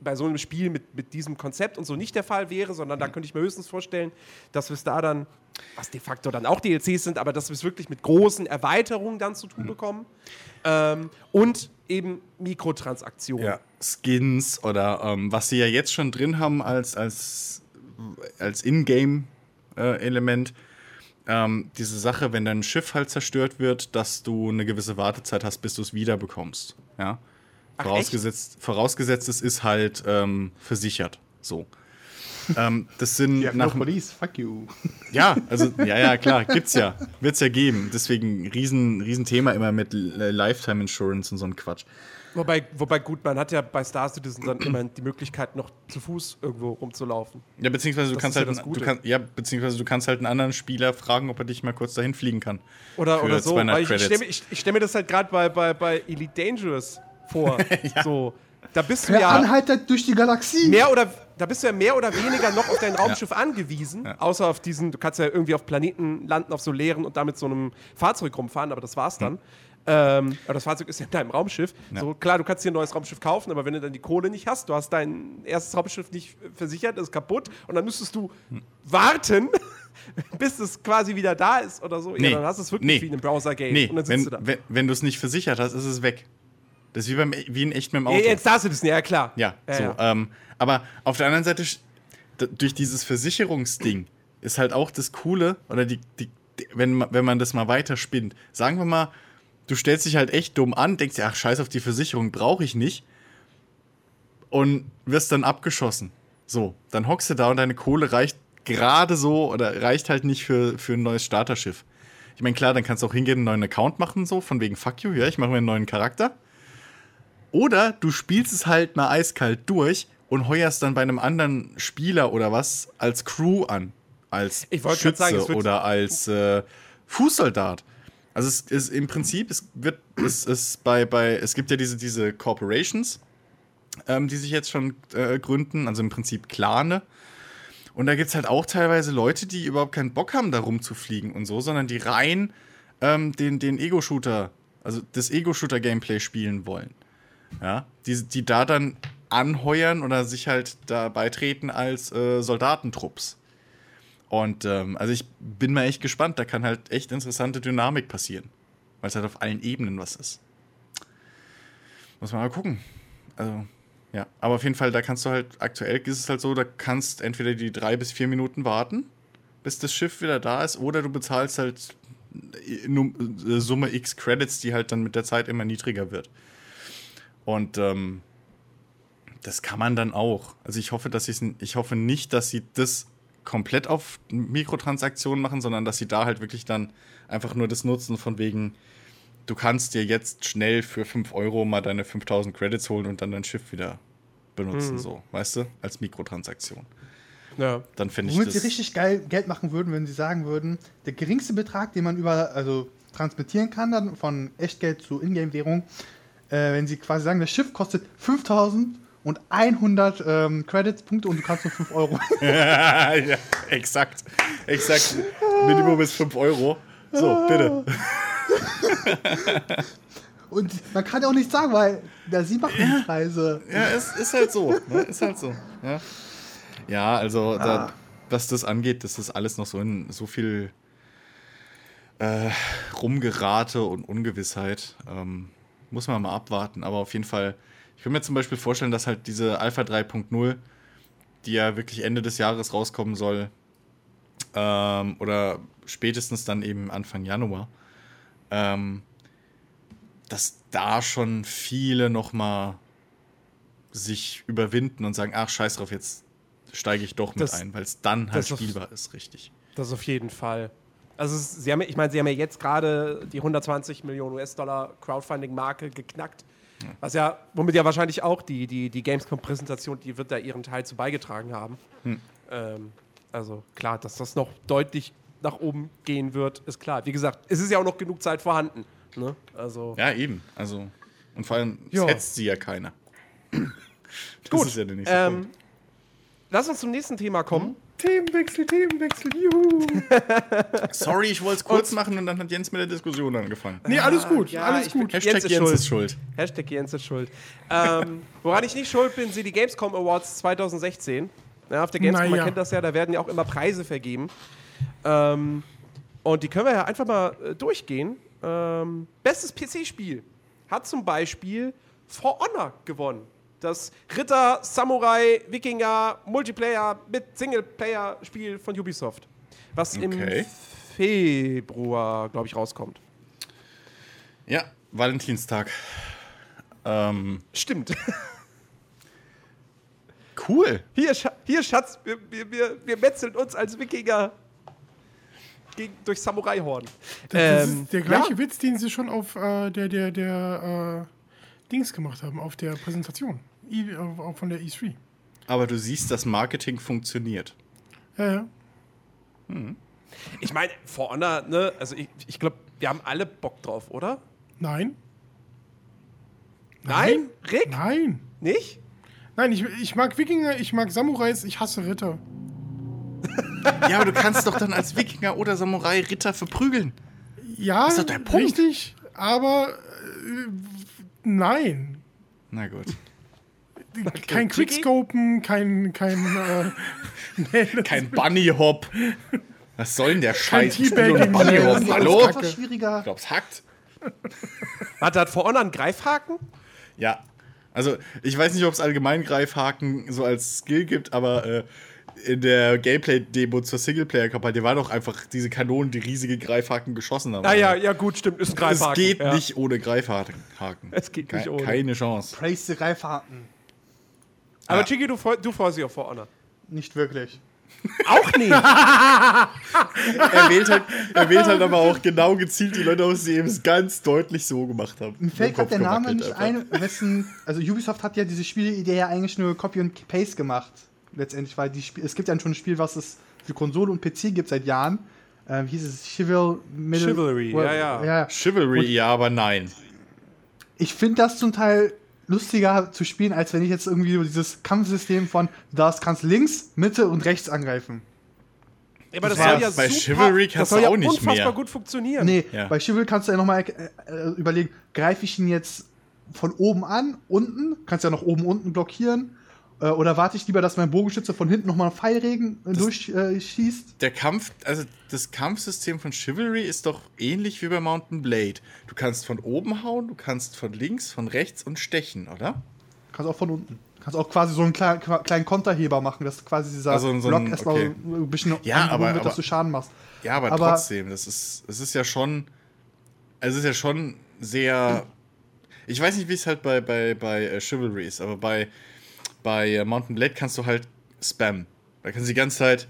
bei so einem Spiel mit, mit diesem Konzept und so nicht der Fall wäre, sondern da könnte ich mir höchstens vorstellen, dass wir es da dann, was de facto dann auch DLCs sind, aber dass wir es wirklich mit großen Erweiterungen dann zu tun bekommen. Ähm, und eben Mikrotransaktionen. Ja, Skins oder ähm, was sie ja jetzt schon drin haben als, als, als Ingame-Element. ähm, diese Sache, wenn dein Schiff halt zerstört wird, dass du eine gewisse Wartezeit hast, bis du es wiederbekommst. Ja? Ach, vorausgesetzt, vorausgesetzt, es ist halt ähm, versichert. So. ähm, das sind Ja, nach, no police, fuck you. ja, [laughs] also, ja, ja, klar, gibt's ja. Wird's ja geben. Deswegen riesen, riesen Thema immer mit L- Lifetime Insurance und so ein Quatsch. Wobei, wobei gut, man hat ja bei Star Citizen dann immer die Möglichkeit, noch zu Fuß irgendwo rumzulaufen. Ja, beziehungsweise du Das kannst ja halt, einen- du kannst, ja, beziehungsweise du kannst halt einen anderen Spieler fragen, ob er dich mal kurz dahin fliegen kann. Oder, oder so. 200 Weil ich, ich stelle mir, stell mir das halt gerade bei, bei, bei Elite Dangerous vor. [laughs] So. Da bist du ja. Anhalter durch die Galaxie. mehr oder da bist du ja mehr oder weniger noch auf dein Raumschiff angewiesen, außer auf diesen, du kannst ja irgendwie auf Planeten landen, auf so leeren und damit so einem Fahrzeug rumfahren, aber das war's dann. Ähm, aber das Fahrzeug ist ja in deinem Raumschiff. So klar, du kannst dir ein neues Raumschiff kaufen, aber wenn du dann die Kohle nicht hast, du hast dein erstes Raumschiff nicht versichert, ist kaputt und dann müsstest du warten, [laughs] bis es quasi wieder da ist oder so. Nee. Ja, dann hast du es wirklich Nee. wie in einem Browser-Game. Nee, und dann sitzt wenn, du da. wenn, wenn du es nicht versichert hast, ist es weg. Das ist wie, beim, wie in echt mit dem Auto. Ja, jetzt Star Citizen, ja klar. Ja, ja, so. ja. Ähm, aber auf der anderen Seite, durch dieses Versicherungsding ist halt auch das Coole, oder die, die, wenn, man, wenn man das mal weiter spinnt. Sagen wir mal, du stellst dich halt echt dumm an, denkst dir, ach, scheiß auf die Versicherung, brauche ich nicht. Und wirst dann abgeschossen. So, dann hockst du da und deine Kohle reicht gerade so oder reicht halt nicht für, für ein neues Starterschiff. Ich meine, klar, dann kannst du auch hingehen, einen neuen Account machen, so, von wegen Fuck you, ja, ich mache mir einen neuen Charakter. Oder du spielst es halt mal eiskalt durch und heuerst dann bei einem anderen Spieler oder was als Crew an. Als Schütze sagen, oder als äh, Fußsoldat. Also es ist im Prinzip, es wird, es ist bei, bei, es gibt ja diese, diese Corporations, ähm, die sich jetzt schon äh, gründen, also im Prinzip Clane. Und da gibt es halt auch teilweise Leute, die überhaupt keinen Bock haben, da rumzufliegen und so, sondern die rein ähm, den, den Ego-Shooter, also das Ego-Shooter-Gameplay spielen wollen. Ja, die, die da dann anheuern oder sich halt da beitreten als äh, Soldatentrupps. Und ähm, also ich bin mal echt gespannt, da kann halt echt interessante Dynamik passieren. Weil es halt auf allen Ebenen was ist. Muss man mal gucken. Also, ja. Aber auf jeden Fall, da kannst du halt, aktuell ist es halt so, da kannst entweder die drei bis vier Minuten warten, bis das Schiff wieder da ist, oder du bezahlst halt äh, äh, Summe X Credits, die halt dann mit der Zeit immer niedriger wird. Und ähm, das kann man dann auch. Also ich hoffe, dass sie ich hoffe nicht, dass sie das komplett auf Mikrotransaktionen machen, sondern dass sie da halt wirklich dann einfach nur das nutzen von wegen, du kannst dir jetzt schnell für 5 Euro mal deine 5000 Credits holen und dann dein Schiff wieder benutzen, so, weißt du, als Mikrotransaktion. ja. Dann fände ich Womit das. sie richtig geil Geld machen würden, wenn sie sagen würden, der geringste Betrag, den man über, also transmittieren kann, dann von Echtgeld zu Ingame-Währung, äh, wenn sie quasi sagen, das Schiff kostet 5100 ähm, Credits-Punkte und du kannst nur 5 Euro. [laughs] ja, exakt. Exakt. Minimum ist 5 Euro. So, bitte. [laughs] und man kann ja auch nichts sagen, weil da sie machen die Preise. Ja, ist, ist halt so. Ne? Ist halt so. Ja, ja also, da, was das angeht, das ist alles noch so in so viel äh, Rumgerate und Ungewissheit. Ähm, muss man mal abwarten. Aber auf jeden Fall, ich kann mir zum Beispiel vorstellen, dass halt diese Alpha 3.0 die ja wirklich Ende des Jahres rauskommen soll, ähm, oder spätestens dann eben Anfang Januar, ähm, dass da schon viele noch mal sich überwinden und sagen, ach scheiß drauf, jetzt steige ich doch mit Das- ein, weil es dann halt das auf- spielbar ist, richtig. Das auf jeden Fall. Also sie haben, ich meine, sie haben ja jetzt gerade die 120 Millionen US-Dollar Crowdfunding-Marke geknackt. Was ja, womit ja wahrscheinlich auch die, die, die Gamescom-Präsentation, die wird da ihren Teil zu beigetragen haben. Ähm, also klar, dass das noch deutlich nach oben gehen wird, ist klar. Wie gesagt, es ist ja auch noch genug Zeit vorhanden. Ne? Also Ja, eben. Also, und vor allem Ja. setzt sie ja keiner. [clears throat] Das gut. ist ja der nächste ähm, Punkt. lass uns zum nächsten Thema kommen. Themenwechsel, Themenwechsel, juhu. [laughs] Sorry, ich wollte es kurz machen und dann hat Jens mit der Diskussion angefangen. Nee, alles gut, ja, alles gut. Hashtag Jens ist Jens schuld. ist schuld. Hashtag Jens ist schuld. ähm, woran ich nicht schuld bin, sind die Gamescom Awards 2016. Ja, auf der Gamescom, man Naja. kennt das ja, da werden ja auch immer Preise vergeben. Ähm, und die können wir ja einfach mal äh, durchgehen. Ähm, bestes PC-Spiel hat zum Beispiel For Honor gewonnen. Das Ritter, Samurai, Wikinger, Multiplayer mit Singleplayer-Spiel von Ubisoft. Was Okay. im Februar, glaube ich, rauskommt. Ja, Valentinstag. Ähm, Stimmt. [laughs] cool. Hier, hier Schatz, wir, wir, wir, wir metzeln uns als Wikinger gegen, durch Samurai-Horn. Das Ähm, ist der gleiche ja. Witz, den sie schon auf äh, der, der, der äh, Dings gemacht haben, auf der Präsentation. I, äh, von der E3. Aber du siehst, das Marketing funktioniert. Ja, ja. Ich meine, For Honor, ne, also ich, ich glaube, wir haben alle Bock drauf, oder? Nein. Nein? Rick? Nein. Nicht? Nein, ich, ich mag Wikinger, ich mag Samurais, ich hasse Ritter. [laughs] Ja, aber du kannst doch dann als Wikinger oder Samurai Ritter verprügeln. Ja, ist doch der Punkt. richtig, aber äh, nein. Na gut. Kein Jiggy? Quickscopen, kein, kein, äh, [laughs] nee, Kein Bunny Hop. Was soll denn der Scheiß? Ich spiel nur Bunny Hop. Hallo? Schwieriger. Ich glaub's hackt. [laughs] Warte, hat For Honor einen Greifhaken? Ja. Also, ich weiß nicht, ob es allgemein Greifhaken so als Skill gibt, aber äh, in der Gameplay-Demo zur Singleplayer-Kampagne war doch einfach diese Kanonen, die riesige Greifhaken geschossen haben. Ah ja, ja gut, stimmt, ist ein Es Greifhaken. geht ja. nicht ohne Greifhaken. Haken. Es geht nicht Ke- ohne. Keine Chance. Praise the Greifhaken. Aber Ja. Chigi, du, freu- du freust dich auf For Honor. Nicht wirklich. Auch nicht. [laughs] Er wählt, halt, er wählt halt aber auch genau gezielt die Leute aus, die eben es ganz deutlich so gemacht haben. Mir fällt gerade der Name nicht einfach. ein, wessen. Also Ubisoft hat ja diese Spielidee ja eigentlich nur Copy und Paste gemacht. Letztendlich, weil die Spiel, es gibt ja schon ein Spiel, was es für Konsole und PC gibt seit Jahren. Ähm, hieß es Chival Middle, Chivalry, ja, ja. ja. Chivalry, ja, aber nein. Ich finde das zum Teil lustiger zu spielen, als wenn ich jetzt irgendwie so dieses Kampfsystem von du darfst kannst links, Mitte und rechts angreifen. Aber das Das soll ja bei super, Chivalry das kannst soll du ja auch nicht unfassbar mehr. gut funktionieren. Nee, Ja. bei Chivalry kannst du ja nochmal äh, überlegen, greife ich ihn jetzt von oben an, unten, kannst ja noch oben, unten blockieren, äh, oder warte ich lieber, dass mein Bogenschütze von hinten nochmal einen Pfeilregen äh, durchschießt? Äh, schießt? Der Kampf, also das Kampfsystem von Chivalry ist doch ähnlich wie bei Mountain Blade. Du kannst von oben hauen, du kannst von links, von rechts und stechen, oder? kannst auch von unten. Kannst auch quasi so einen kleinen, kleinen Konterheber machen, dass quasi dieser Also so Block erstmal okay. ein bisschen Ja, aber- wird, dass aber- du Schaden machst. Ja, aber, Aber- trotzdem, das ist, es ist ja schon, es ist ja schon sehr, ich weiß nicht, wie es halt bei, bei, bei äh, Chivalry ist, aber bei, bei äh, Mountain Blade kannst du halt spammen. Da kannst du die ganze Zeit,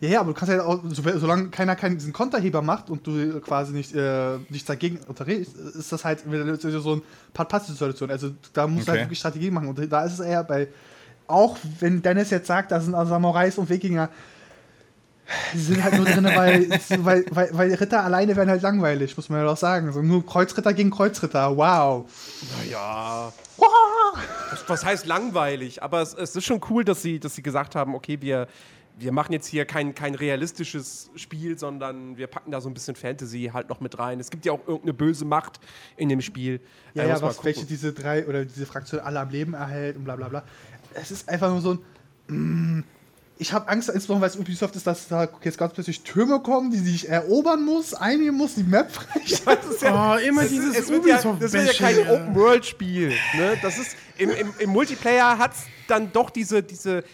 Ja, ja, aber du kannst ja auch, so, solange keiner keinen diesen Konterheber macht und du quasi nicht äh, nichts dagegen unterredest, ist das halt so ein Part-Pass-Situation. Also da musst du Okay. halt wirklich Strategie machen. Und da ist es eher bei, auch wenn Dennis jetzt sagt, da sind also Samurais und Wikinger, die sind halt nur drin, [laughs] weil, weil, weil, weil Ritter alleine werden halt langweilig, muss man ja doch sagen. Also nur Kreuzritter gegen Kreuzritter, wow. Naja. Das, was heißt langweilig? Aber es, es ist schon cool, dass sie, dass sie gesagt haben, okay, wir, wir machen jetzt hier kein, kein realistisches Spiel, sondern wir packen da so ein bisschen Fantasy halt noch mit rein. Es gibt ja auch irgendeine böse Macht in dem Spiel. Ja, Äh, ja, was, welche diese drei oder diese Fraktion alle am Leben erhält und bla bla bla. Es ist einfach nur so ein. Mm, ich habe Angst, insbesondere weil es Ubisoft ist, dass da jetzt ganz plötzlich Türme kommen, die sich erobern muss, einnehmen muss, die Map freischalten. [laughs] Das ist ja, Oh, immer es, dieses ist, es wird ja, Ubisoft das wird ja kein Bashing, ja. Open-World-Spiel. Ne? Das ist, im, im, Im Multiplayer hat es dann doch diese, diese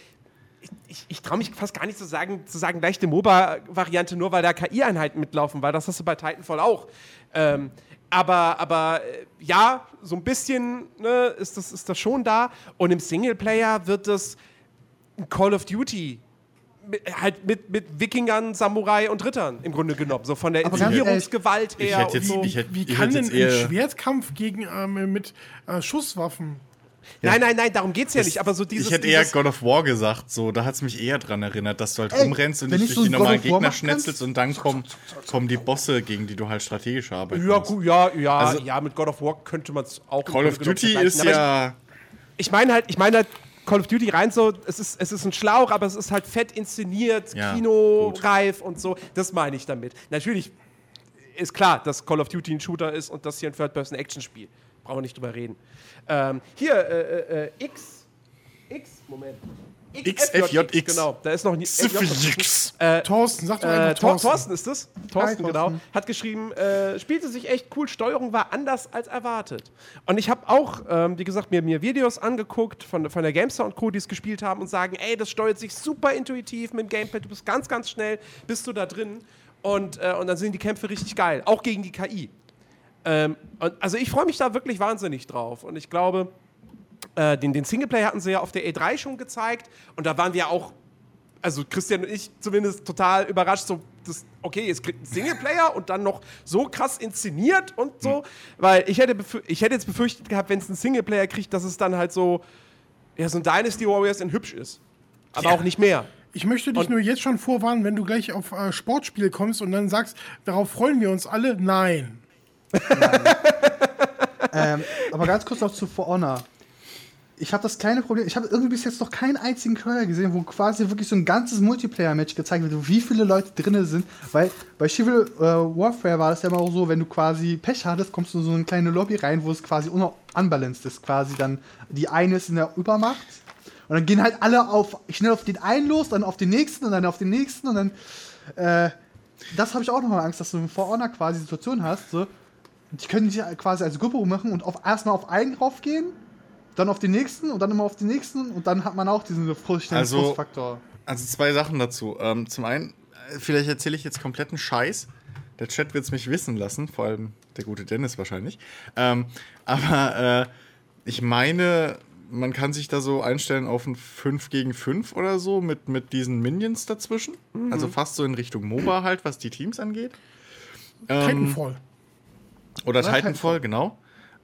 ich, ich traue mich fast gar nicht zu sagen, zu sagen leichte MOBA-Variante, nur weil da KI-Einheiten mitlaufen, weil das hast du bei Titanfall auch. Ähm, aber, aber äh, ja, so ein bisschen ne, ist, das, ist das schon da. Und im Singleplayer wird das Call of Duty mit, halt mit, mit Wikingern, Samurai und Rittern im Grunde genommen. So von der Inszenierungsgewalt her. jetzt- und so. ich hätte- Wie kann denn ein Schwertkampf gegen, ähm, mit äh, Schusswaffen? Nein, nein, nein, darum geht es ja nicht. Aber so dieses. ich hätte eher dieses, God of War gesagt, so, da hat es mich eher dran erinnert, dass du halt Ey, rumrennst und nicht ich durch so die normalen Gegner schnetzelst und dann kommen, kommen die Bosse, gegen die du halt strategisch arbeiten ja, musst. gut, ja, ja, Also- ja, mit God of War könnte man es auch. Call of Duty ist ja. Ich, ich meine halt, ich meine halt, Call of Duty rein so, es ist, es ist ein Schlauch, aber es ist halt fett inszeniert, Ja, kinoreif und so. Das meine ich damit. Natürlich ist klar, dass Call of Duty ein Shooter ist und das hier ein Third-Person-Action-Spiel. Brauchen wir nicht drüber reden. Ähm, hier, äh, äh, X. X, Moment. XFJX. Genau, da ist noch nie. Ziffix. Thorsten, sag doch Äh, einfach Thorsten. Thorsten. Thorsten ist es. Thorsten, Hi, genau. Hat geschrieben, äh, spielte sich echt cool, Steuerung war anders als erwartet. Und ich habe auch, ähm, wie gesagt, mir, mir Videos angeguckt von, von der GameStar und Co., die es gespielt haben und sagen, ey, das steuert sich super intuitiv mit dem Gamepad, du bist ganz, ganz schnell, bist du da drin. Und, äh, und dann sind die Kämpfe richtig geil, auch gegen die KI. Ähm, und, also ich freue mich da wirklich wahnsinnig drauf. Und ich glaube, äh, den, den Singleplayer hatten sie ja auf der E3 schon gezeigt. Und da waren wir auch, also Christian und ich zumindest total überrascht, so, das, okay, es kriegt einen Singleplayer und dann noch so krass inszeniert und so. Weil ich hätte, ich hätte jetzt befürchtet gehabt, wenn es einen Singleplayer kriegt, dass es dann halt so, ja, so ein Dynasty Warriors in hübsch ist. Aber Ja. auch nicht mehr. Ich möchte dich Und- nur jetzt schon vorwarnen, wenn du gleich auf äh, Sportspiel kommst und dann sagst, darauf freuen wir uns alle. Nein. [laughs] Ähm, aber ganz kurz noch zu For Honor. Ich habe das kleine Problem, ich habe irgendwie bis jetzt noch keinen einzigen Trailer gesehen, wo quasi wirklich so ein ganzes Multiplayer-Match gezeigt wird, wie viele Leute drin sind. Weil bei Civil äh, Warfare war das ja immer auch so, wenn du quasi Pech hattest, kommst du in so eine kleine Lobby rein, wo es quasi un- unbalanced ist. Quasi dann die eine ist in der Übermacht. Und dann gehen halt alle auf, schnell auf den einen los, dann auf den nächsten und dann auf den nächsten und dann. Äh, das habe ich auch nochmal Angst, dass du in For Honor quasi Situation hast, so, die können sich quasi als Gruppe machen und auf, erstmal auf einen raufgehen, dann auf den nächsten und dann immer auf den nächsten und dann hat man auch diesen Frust- Also-. Also zwei Sachen dazu. Ähm, zum einen, äh, vielleicht erzähle ich jetzt kompletten Scheiß. Der Chat wird es mich wissen lassen, vor allem der gute Dennis wahrscheinlich. Ähm, aber äh, ich meine, man kann sich da so einstellen auf ein 5 gegen 5 oder so mit, mit diesen Minions dazwischen. Also fast so in Richtung MOBA halt, was die Teams angeht. Ähm, Titanfall. Oder Oder Titanfall, Titanfall. genau.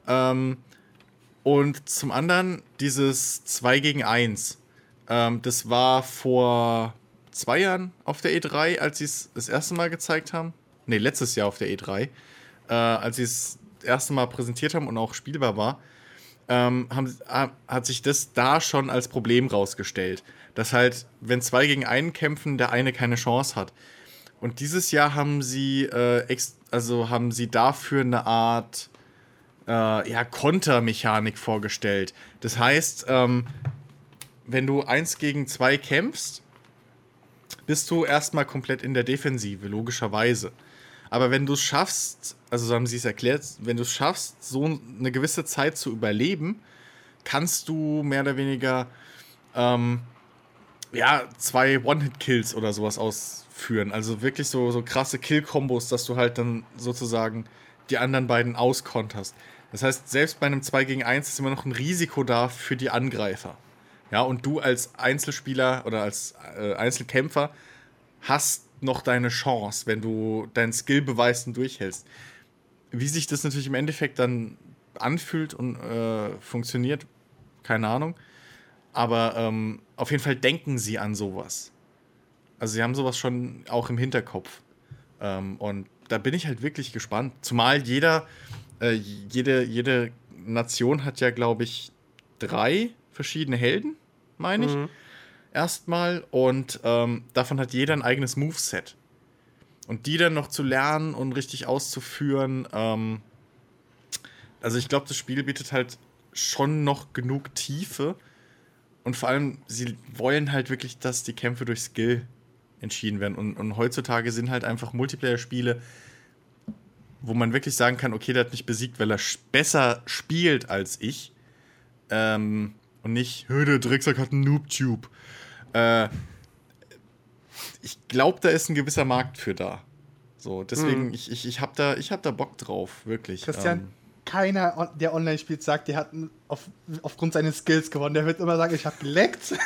Ähm, und zum anderen dieses 2 gegen 1. Ähm, das war vor zwei Jahren auf der E3, als sie es das erste Mal gezeigt haben. Ne, letztes Jahr auf der E3. Äh, als sie es das erste Mal präsentiert haben und auch spielbar war, ähm, haben, ha- hat sich das da schon als Problem rausgestellt. Dass halt, wenn zwei gegen einen kämpfen, der eine keine Chance hat. Und dieses Jahr haben sie, äh, also haben sie dafür eine Art äh, ja, Kontermechanik vorgestellt. Das heißt, ähm, wenn du eins gegen zwei kämpfst, bist du erstmal komplett in der Defensive, logischerweise. Aber wenn du es schaffst, also so haben sie es erklärt, wenn du es schaffst, so eine gewisse Zeit zu überleben, kannst du mehr oder weniger ähm, ja, zwei One-Hit-Kills oder sowas ausführen. Also wirklich so, so krasse Kill-Kombos, dass du halt dann sozusagen die anderen beiden auskonterst. Das heißt, selbst bei einem 2 gegen 1 ist immer noch ein Risiko da für die Angreifer. Ja, und du als Einzelspieler oder als äh, Einzelkämpfer hast noch deine Chance, wenn du deinen Skill beweist durchhältst. Wie sich das natürlich im Endeffekt dann anfühlt und äh, funktioniert, keine Ahnung. Aber ähm, auf jeden Fall denken sie an sowas. Also sie haben sowas schon auch im Hinterkopf. Ähm, und da bin ich halt wirklich gespannt. Zumal jeder, äh, jede, jede Nation hat ja, glaube ich, drei verschiedene Helden, meine ich. Erstmal. Und ähm, davon hat jeder ein eigenes Moveset. Und die dann noch zu lernen und richtig auszuführen, ähm, also ich glaube, das Spiel bietet halt schon noch genug Tiefe. Und vor allem, sie wollen halt wirklich, dass die Kämpfe durch Skill entschieden werden. Und, und heutzutage sind halt einfach Multiplayer-Spiele, wo man wirklich sagen kann, okay, der hat mich besiegt, weil er besser spielt als ich. Ähm, und nicht, "Hö, der Drecksack hat einen Noob-Tube. Äh, ich glaube, da ist ein gewisser Markt für da. So, deswegen, ich, ich, ich habe da, ich hab da Bock drauf, wirklich. Christian, Ähm, keiner, der online spielt, sagt, der hat auf, aufgrund seines Skills gewonnen. Der wird immer sagen, ich habe geleckt. [laughs]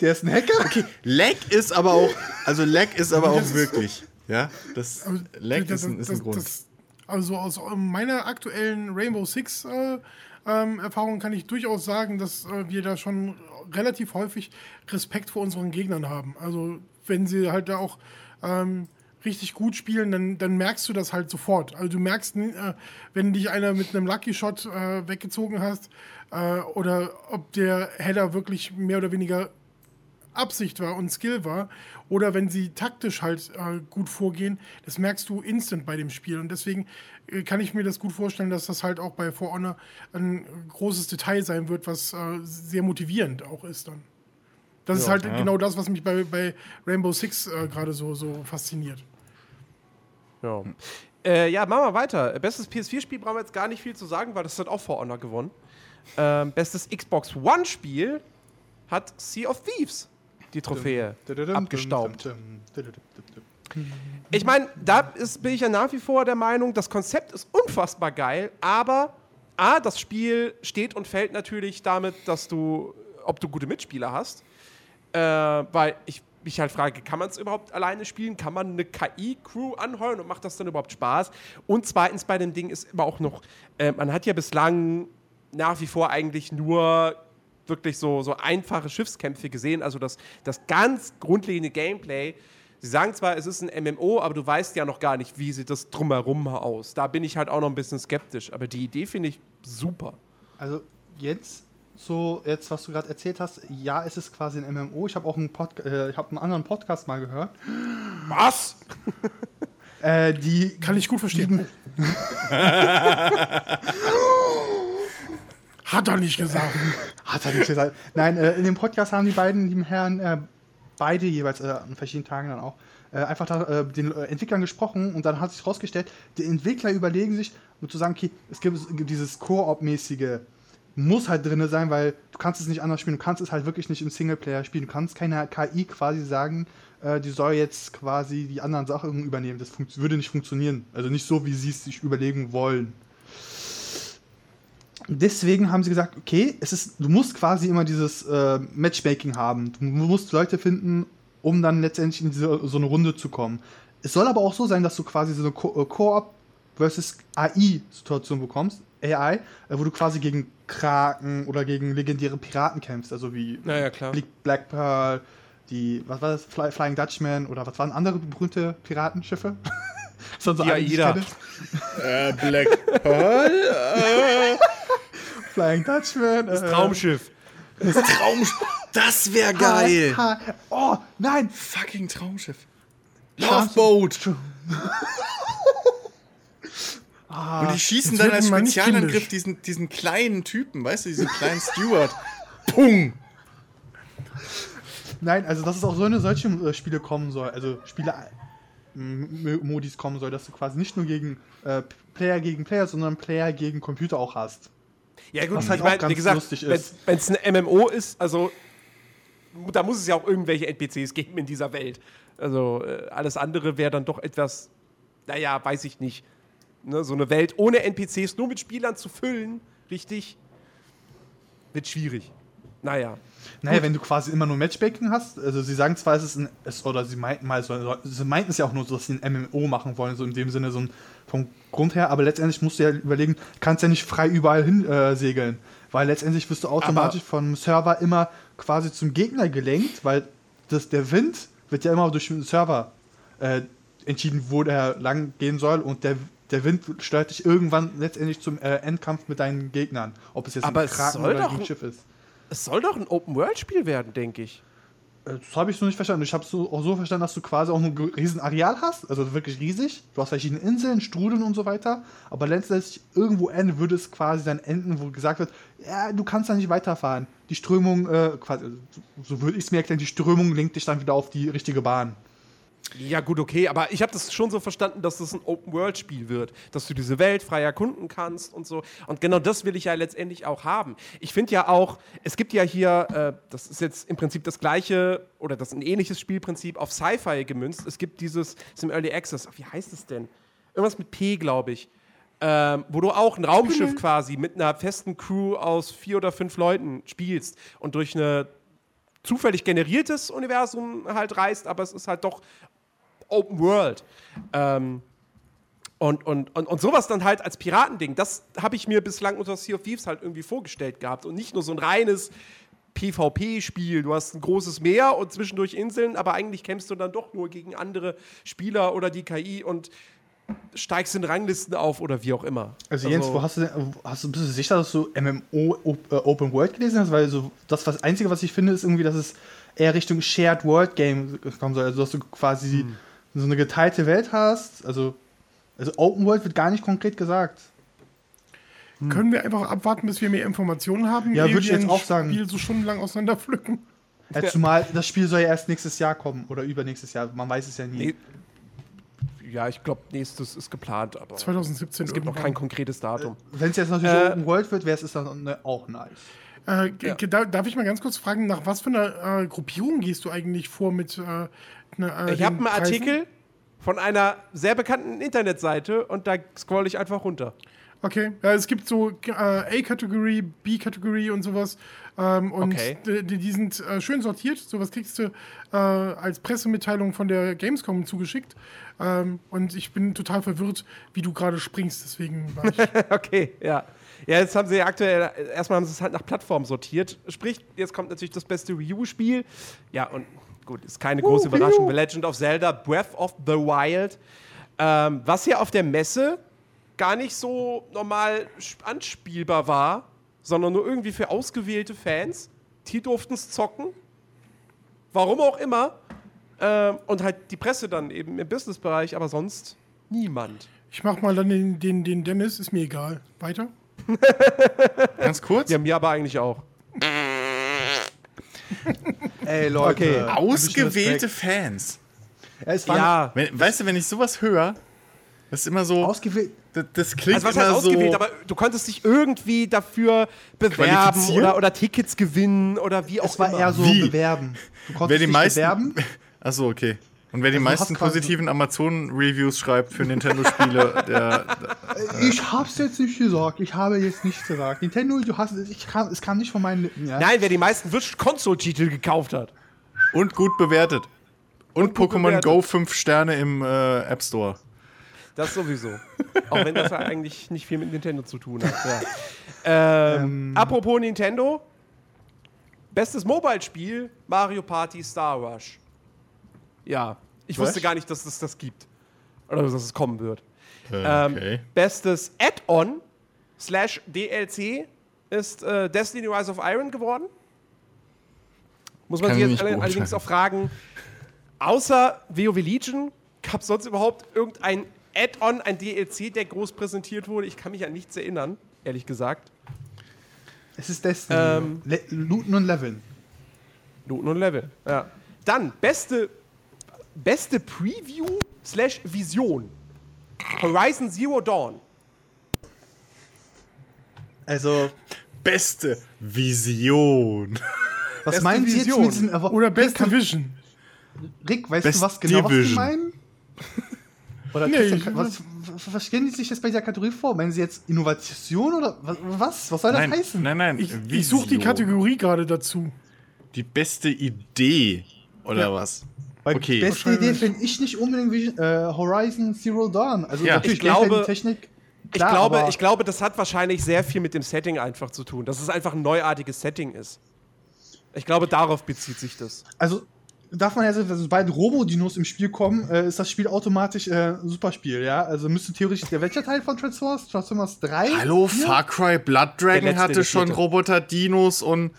Der ist ein Hacker. okay, Lag ist aber auch, also Lag ist aber [laughs] auch wirklich, ja, das Lag ist ein, ist ein Grund. das- also aus meiner aktuellen Rainbow Six äh, ähm, Erfahrung kann ich durchaus sagen, dass äh, wir da schon relativ häufig Respekt vor unseren Gegnern haben. Also wenn sie halt da auch ähm, richtig gut spielen, dann, dann merkst du das halt sofort. Also du merkst, äh, wenn dich einer mit einem Lucky Shot äh, weggezogen hast äh, oder ob der Header wirklich mehr oder weniger Absicht war und Skill war oder wenn sie taktisch halt äh, gut vorgehen, das merkst du instant bei dem Spiel und deswegen äh, kann ich mir das gut vorstellen, dass das halt auch bei For Honor ein großes Detail sein wird, was äh, sehr motivierend auch ist dann. Das ist halt genau das, was mich bei, bei Rainbow Six äh, gerade so, so fasziniert. Ja. Äh, ja, machen wir weiter. Bestes PS4-Spiel brauchen wir jetzt gar nicht viel zu sagen, weil das hat auch For Honor gewonnen. Ähm, bestes Xbox One-Spiel hat Sea of Thieves die Trophäe abgestaubt. Ich meine, da ist, bin ich ja nach wie vor der Meinung, das Konzept ist unfassbar geil, aber A, das Spiel steht und fällt natürlich damit, dass du, ob du gute Mitspieler hast. Äh, weil ich mich halt frage, kann man es überhaupt alleine spielen? Kann man eine KI-Crew anheuern und macht das dann überhaupt Spaß? Und zweitens bei dem Ding ist immer auch noch, äh, man hat ja bislang nach wie vor eigentlich nur wirklich so, so einfache Schiffskämpfe gesehen, also das, das ganz grundlegende Gameplay. Sie sagen zwar, es ist ein MMO, aber du weißt ja noch gar nicht, wie sieht das drumherum aus. Da bin ich halt auch noch ein bisschen skeptisch, aber die Idee finde ich super. Also jetzt so jetzt was du gerade erzählt hast, ja, es ist quasi ein MMO. Ich habe auch einen Pod äh, ich habe einen anderen Podcast mal gehört. Was? Äh, die Kann ich gut verstehen. [laughs] [laughs] Hat er nicht gesagt. [laughs] Hat er nicht gesagt. Nein, äh, in dem Podcast haben die beiden lieben Herren äh, beide jeweils äh, an verschiedenen Tagen dann auch äh, einfach da, äh, den äh, Entwicklern gesprochen und dann hat sich herausgestellt, die Entwickler überlegen sich, um zu sagen, okay, es gibt, es gibt dieses Koop-mäßige muss halt drin sein, weil du kannst es nicht anders spielen, du kannst es halt wirklich nicht im Singleplayer spielen, du kannst keine KI quasi sagen, die soll jetzt quasi die anderen Sachen übernehmen. Das würde nicht funktionieren. Also nicht so, wie sie es sich überlegen wollen. Deswegen haben sie gesagt, okay, es ist, du musst quasi immer dieses äh, Matchmaking haben. Du musst Leute finden, um dann letztendlich in diese, so eine Runde zu kommen. Es soll aber auch so sein, dass du quasi so eine Ko äh, Koop versus AI-Situation bekommst, AI, äh, wo du quasi gegen Kraken oder gegen legendäre Piraten kämpfst, also wie Naja, klar. Black, Black Pearl, die, was war das, Fly, Flying Dutchman oder was waren andere berühmte Piratenschiffe? [laughs] das waren so Ja, jeder. Äh, Black Pearl? Äh, [laughs] Flying Dutchman. Das äh, Traumschiff. Traum. Das wäre geil. Ha, ha, oh, nein! Fucking Traumschiff. Loveboat. Und die schießen dann als Spezialangriff diesen, diesen kleinen Typen, weißt du, diesen kleinen Steward. Pung. Nein, also dass es auch so eine solche äh, Spiele kommen soll, also Spiele m- Modis kommen soll, dass du quasi nicht nur gegen äh, Player gegen Player, sondern Player gegen Computer auch hast. Ja, gut, halt ich mein, wie gesagt, wenn es ein MMO ist, also da muss es ja auch irgendwelche NPCs geben in dieser Welt. Also äh, alles andere wäre dann doch etwas, naja, weiß ich nicht. Ne, so eine Welt ohne NPCs, nur mit Spielern zu füllen, richtig, wird schwierig. Naja. Naja, wenn du quasi immer nur Matchmaking hast, also sie sagen zwar, es ist ein, es, oder sie meinten mal, so, sie meinten es ja auch nur so, dass sie ein MMO machen wollen, so in dem Sinne, so ein, vom Grund her, aber letztendlich musst du ja überlegen, kannst ja nicht frei überall hin äh, segeln, weil letztendlich wirst du automatisch vom Server immer quasi zum Gegner gelenkt, weil das, der Wind wird ja immer durch den Server äh, entschieden, wo der lang gehen soll und der der Wind steuert dich irgendwann letztendlich zum äh, Endkampf mit deinen Gegnern. Ob es jetzt Aber ein Kraken oder doch- ein Schiff ist. Es soll doch ein Open-World-Spiel werden, denke ich. Das habe ich so nicht verstanden. Ich habe es so, auch so verstanden, dass du quasi auch ein riesen Areal hast, also wirklich riesig. Du hast verschiedene Inseln, Strudeln und so weiter. Aber letztendlich irgendwo enden würde es quasi dann enden, wo gesagt wird, ja, du kannst da nicht weiterfahren. Die Strömung, äh, quasi, so würde ich es mir erklären, die Strömung lenkt dich dann wieder auf die richtige Bahn. Ja, gut, okay, aber ich habe das schon so verstanden, dass das ein Open-World-Spiel wird, dass du diese Welt frei erkunden kannst und so. Und genau das will ich ja letztendlich auch haben. Ich finde ja auch, es gibt ja hier, äh, das ist jetzt im Prinzip das gleiche oder das ist ein ähnliches Spielprinzip auf Sci-Fi gemünzt. Es gibt dieses, ist im Early Access, wie heißt es denn? Irgendwas mit P, glaube ich. Ähm, wo du auch ein Raumschiff quasi mit einer festen Crew aus vier oder fünf Leuten spielst und durch eine zufällig generiertes Universum halt reist, aber es ist halt doch Open World. Ähm, und, und, und, und sowas dann halt als Piratending, das habe ich mir bislang unter Sea of Thieves halt irgendwie vorgestellt gehabt. Und nicht nur so ein reines PvP-Spiel. Du hast ein großes Meer und zwischendurch Inseln, aber eigentlich kämpfst du dann doch nur gegen andere Spieler oder die KI und steigst in Ranglisten auf oder wie auch immer. Also Jens, wo hast du denn, hast du, bist du sicher, dass du MMO äh, Open World gelesen hast? Weil so das was Einzige, was ich finde, ist irgendwie, dass es eher Richtung Shared World Game kommen soll. Also dass du quasi hm. So eine geteilte Welt hast. Also, also Open World wird gar nicht konkret gesagt. Hm. Können wir einfach abwarten, bis wir mehr Informationen haben? Ja, würde ich jetzt auch sagen. Spiel so stundenlang auseinanderpflücken. Ja, zumal das Spiel soll ja erst nächstes Jahr kommen oder übernächstes Jahr. Man weiß es ja nie. Nee ja, ich glaube, nächstes ist geplant, aber 2017 es gibt noch kein konkretes Datum. Äh, Wenn es jetzt natürlich äh, Open World wird, wäre es dann ne, auch nice. Äh, ja. Darf ich mal ganz kurz fragen, nach was für einer äh, Gruppierung gehst du eigentlich vor mit äh, Ich habe einen Artikel von einer sehr bekannten Internetseite und da scroll ich einfach runter. Okay, ja, es gibt so äh, A-Kategorie, B-Kategorie und sowas. Ähm, und okay. die, die, sind äh, schön sortiert. Sowas kriegst du äh, als Pressemitteilung von der Gamescom zugeschickt. Ähm, und ich bin total verwirrt, wie du gerade springst. Deswegen war ich. [laughs] okay, ja. Ja, jetzt haben sie aktuell, erstmal haben sie es halt nach Plattform sortiert. Sprich, jetzt kommt natürlich das beste Wii U-Spiel. Ja, und gut, ist keine große uh, Überraschung. The Legend of Zelda Breath of the Wild. Ähm, was hier auf der Messe gar nicht so normal anspielbar war, sondern nur irgendwie für ausgewählte Fans. Die durften es zocken. Warum auch immer. Ähm, und halt die Presse dann eben im Businessbereich, aber sonst niemand. Ich mach mal dann den, den, den Dennis, ist mir egal. Weiter? Ganz kurz? Ja, mir aber eigentlich auch. [laughs] [laughs] Ey, Leute. Okay. Ausgewählte Fans. Ja, ja. Wenn, weißt du, wenn ich sowas höre, das ist immer so. Ausgewählt. Das, das klingt also was heißt ausgewählt, so aber du konntest dich irgendwie dafür bewerben oder, oder Tickets gewinnen oder wie auch es war immer. eher so wie? bewerben. Du konntest wer die dich meisten, bewerben. [laughs] Achso, okay. Und wer die also meisten positiven Amazon-Reviews schreibt für Nintendo-Spiele, der, [laughs] der. Ich hab's jetzt nicht gesagt. Ich habe jetzt nichts gesagt. Nintendo, du hast ich kam, es kam nicht von meinen Lippen, ja? Nein, wer die meisten Console-Titel gekauft hat. Und gut bewertet. Und, Und Pokémon Go 5 Sterne im äh, App Store. Das sowieso. Auch wenn das ja [laughs] eigentlich nicht viel mit Nintendo zu tun hat. Ja. [laughs] Ähm, ähm. Apropos Nintendo. Bestes Mobile-Spiel: Mario Party Star Rush. Ja, ich Was? wusste gar nicht, dass es das gibt. Oder dass es kommen wird. Äh, ähm, okay. bestes Add-on slash DLC ist äh, Destiny Rise of Iron geworden. Muss man sich jetzt allerdings auch fragen, außer WoW Legion, gab es sonst überhaupt irgendein Add-on, ein DLC, der groß präsentiert wurde. Ich kann mich an nichts erinnern, ehrlich gesagt. Es ist Destiny. Ähm, Looten und Leveln. Looten und Leveln, ja. Dann, beste, beste Preview slash Vision. Horizon Zero Dawn. Also, beste Vision. Was beste meinen Sie jetzt mit diesem Oder Beste Vision? Rick, weißt Best du was genau, Division. was die meinen? [laughs] Oder nee, Christian, was, was stellen die sich jetzt bei dieser Kategorie vor? Meinen Sie jetzt Innovation oder was? Was soll das nein, heißen? Nein, nein. Ich, ich suche die Kategorie gerade dazu. Die beste Idee oder ja. was? Weil okay. Beste Idee finde ich nicht unbedingt wie äh, Horizon Zero Dawn. Also ja. natürlich ich glaube, Technik. Klar, ich, glaube, ich glaube, das hat wahrscheinlich sehr viel mit dem Setting einfach zu tun, dass es einfach ein neuartiges Setting ist. Ich glaube, darauf bezieht sich das. Also, darf man ja sagen, sobald Robo-Dinos im Spiel kommen, äh, ist das Spiel automatisch äh, ein super Spiel, ja? Also müsste theoretisch der welcher Teil von Transformers? Transformers 3? Hallo, Far Cry Blood Dragon hatte schon Roboter-Dinos und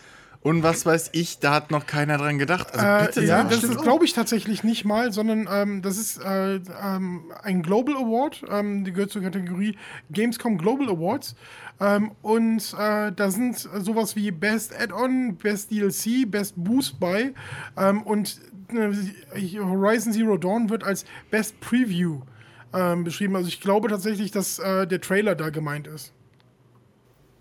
und was weiß ich, da hat noch keiner dran gedacht. Also Äh, bitte, ja, ja, das auch. glaube ich, tatsächlich nicht mal, sondern ähm, das ist äh, ähm, ein Global Award. Ähm, die gehört zur Kategorie Gamescom Global Awards. Ähm, und äh, da sind sowas wie Best Add-on, Best DLC, Best Boost bei. Ähm, und äh, Horizon Zero Dawn wird als Best Preview ähm, beschrieben. Also ich glaube tatsächlich, dass äh, der Trailer da gemeint ist.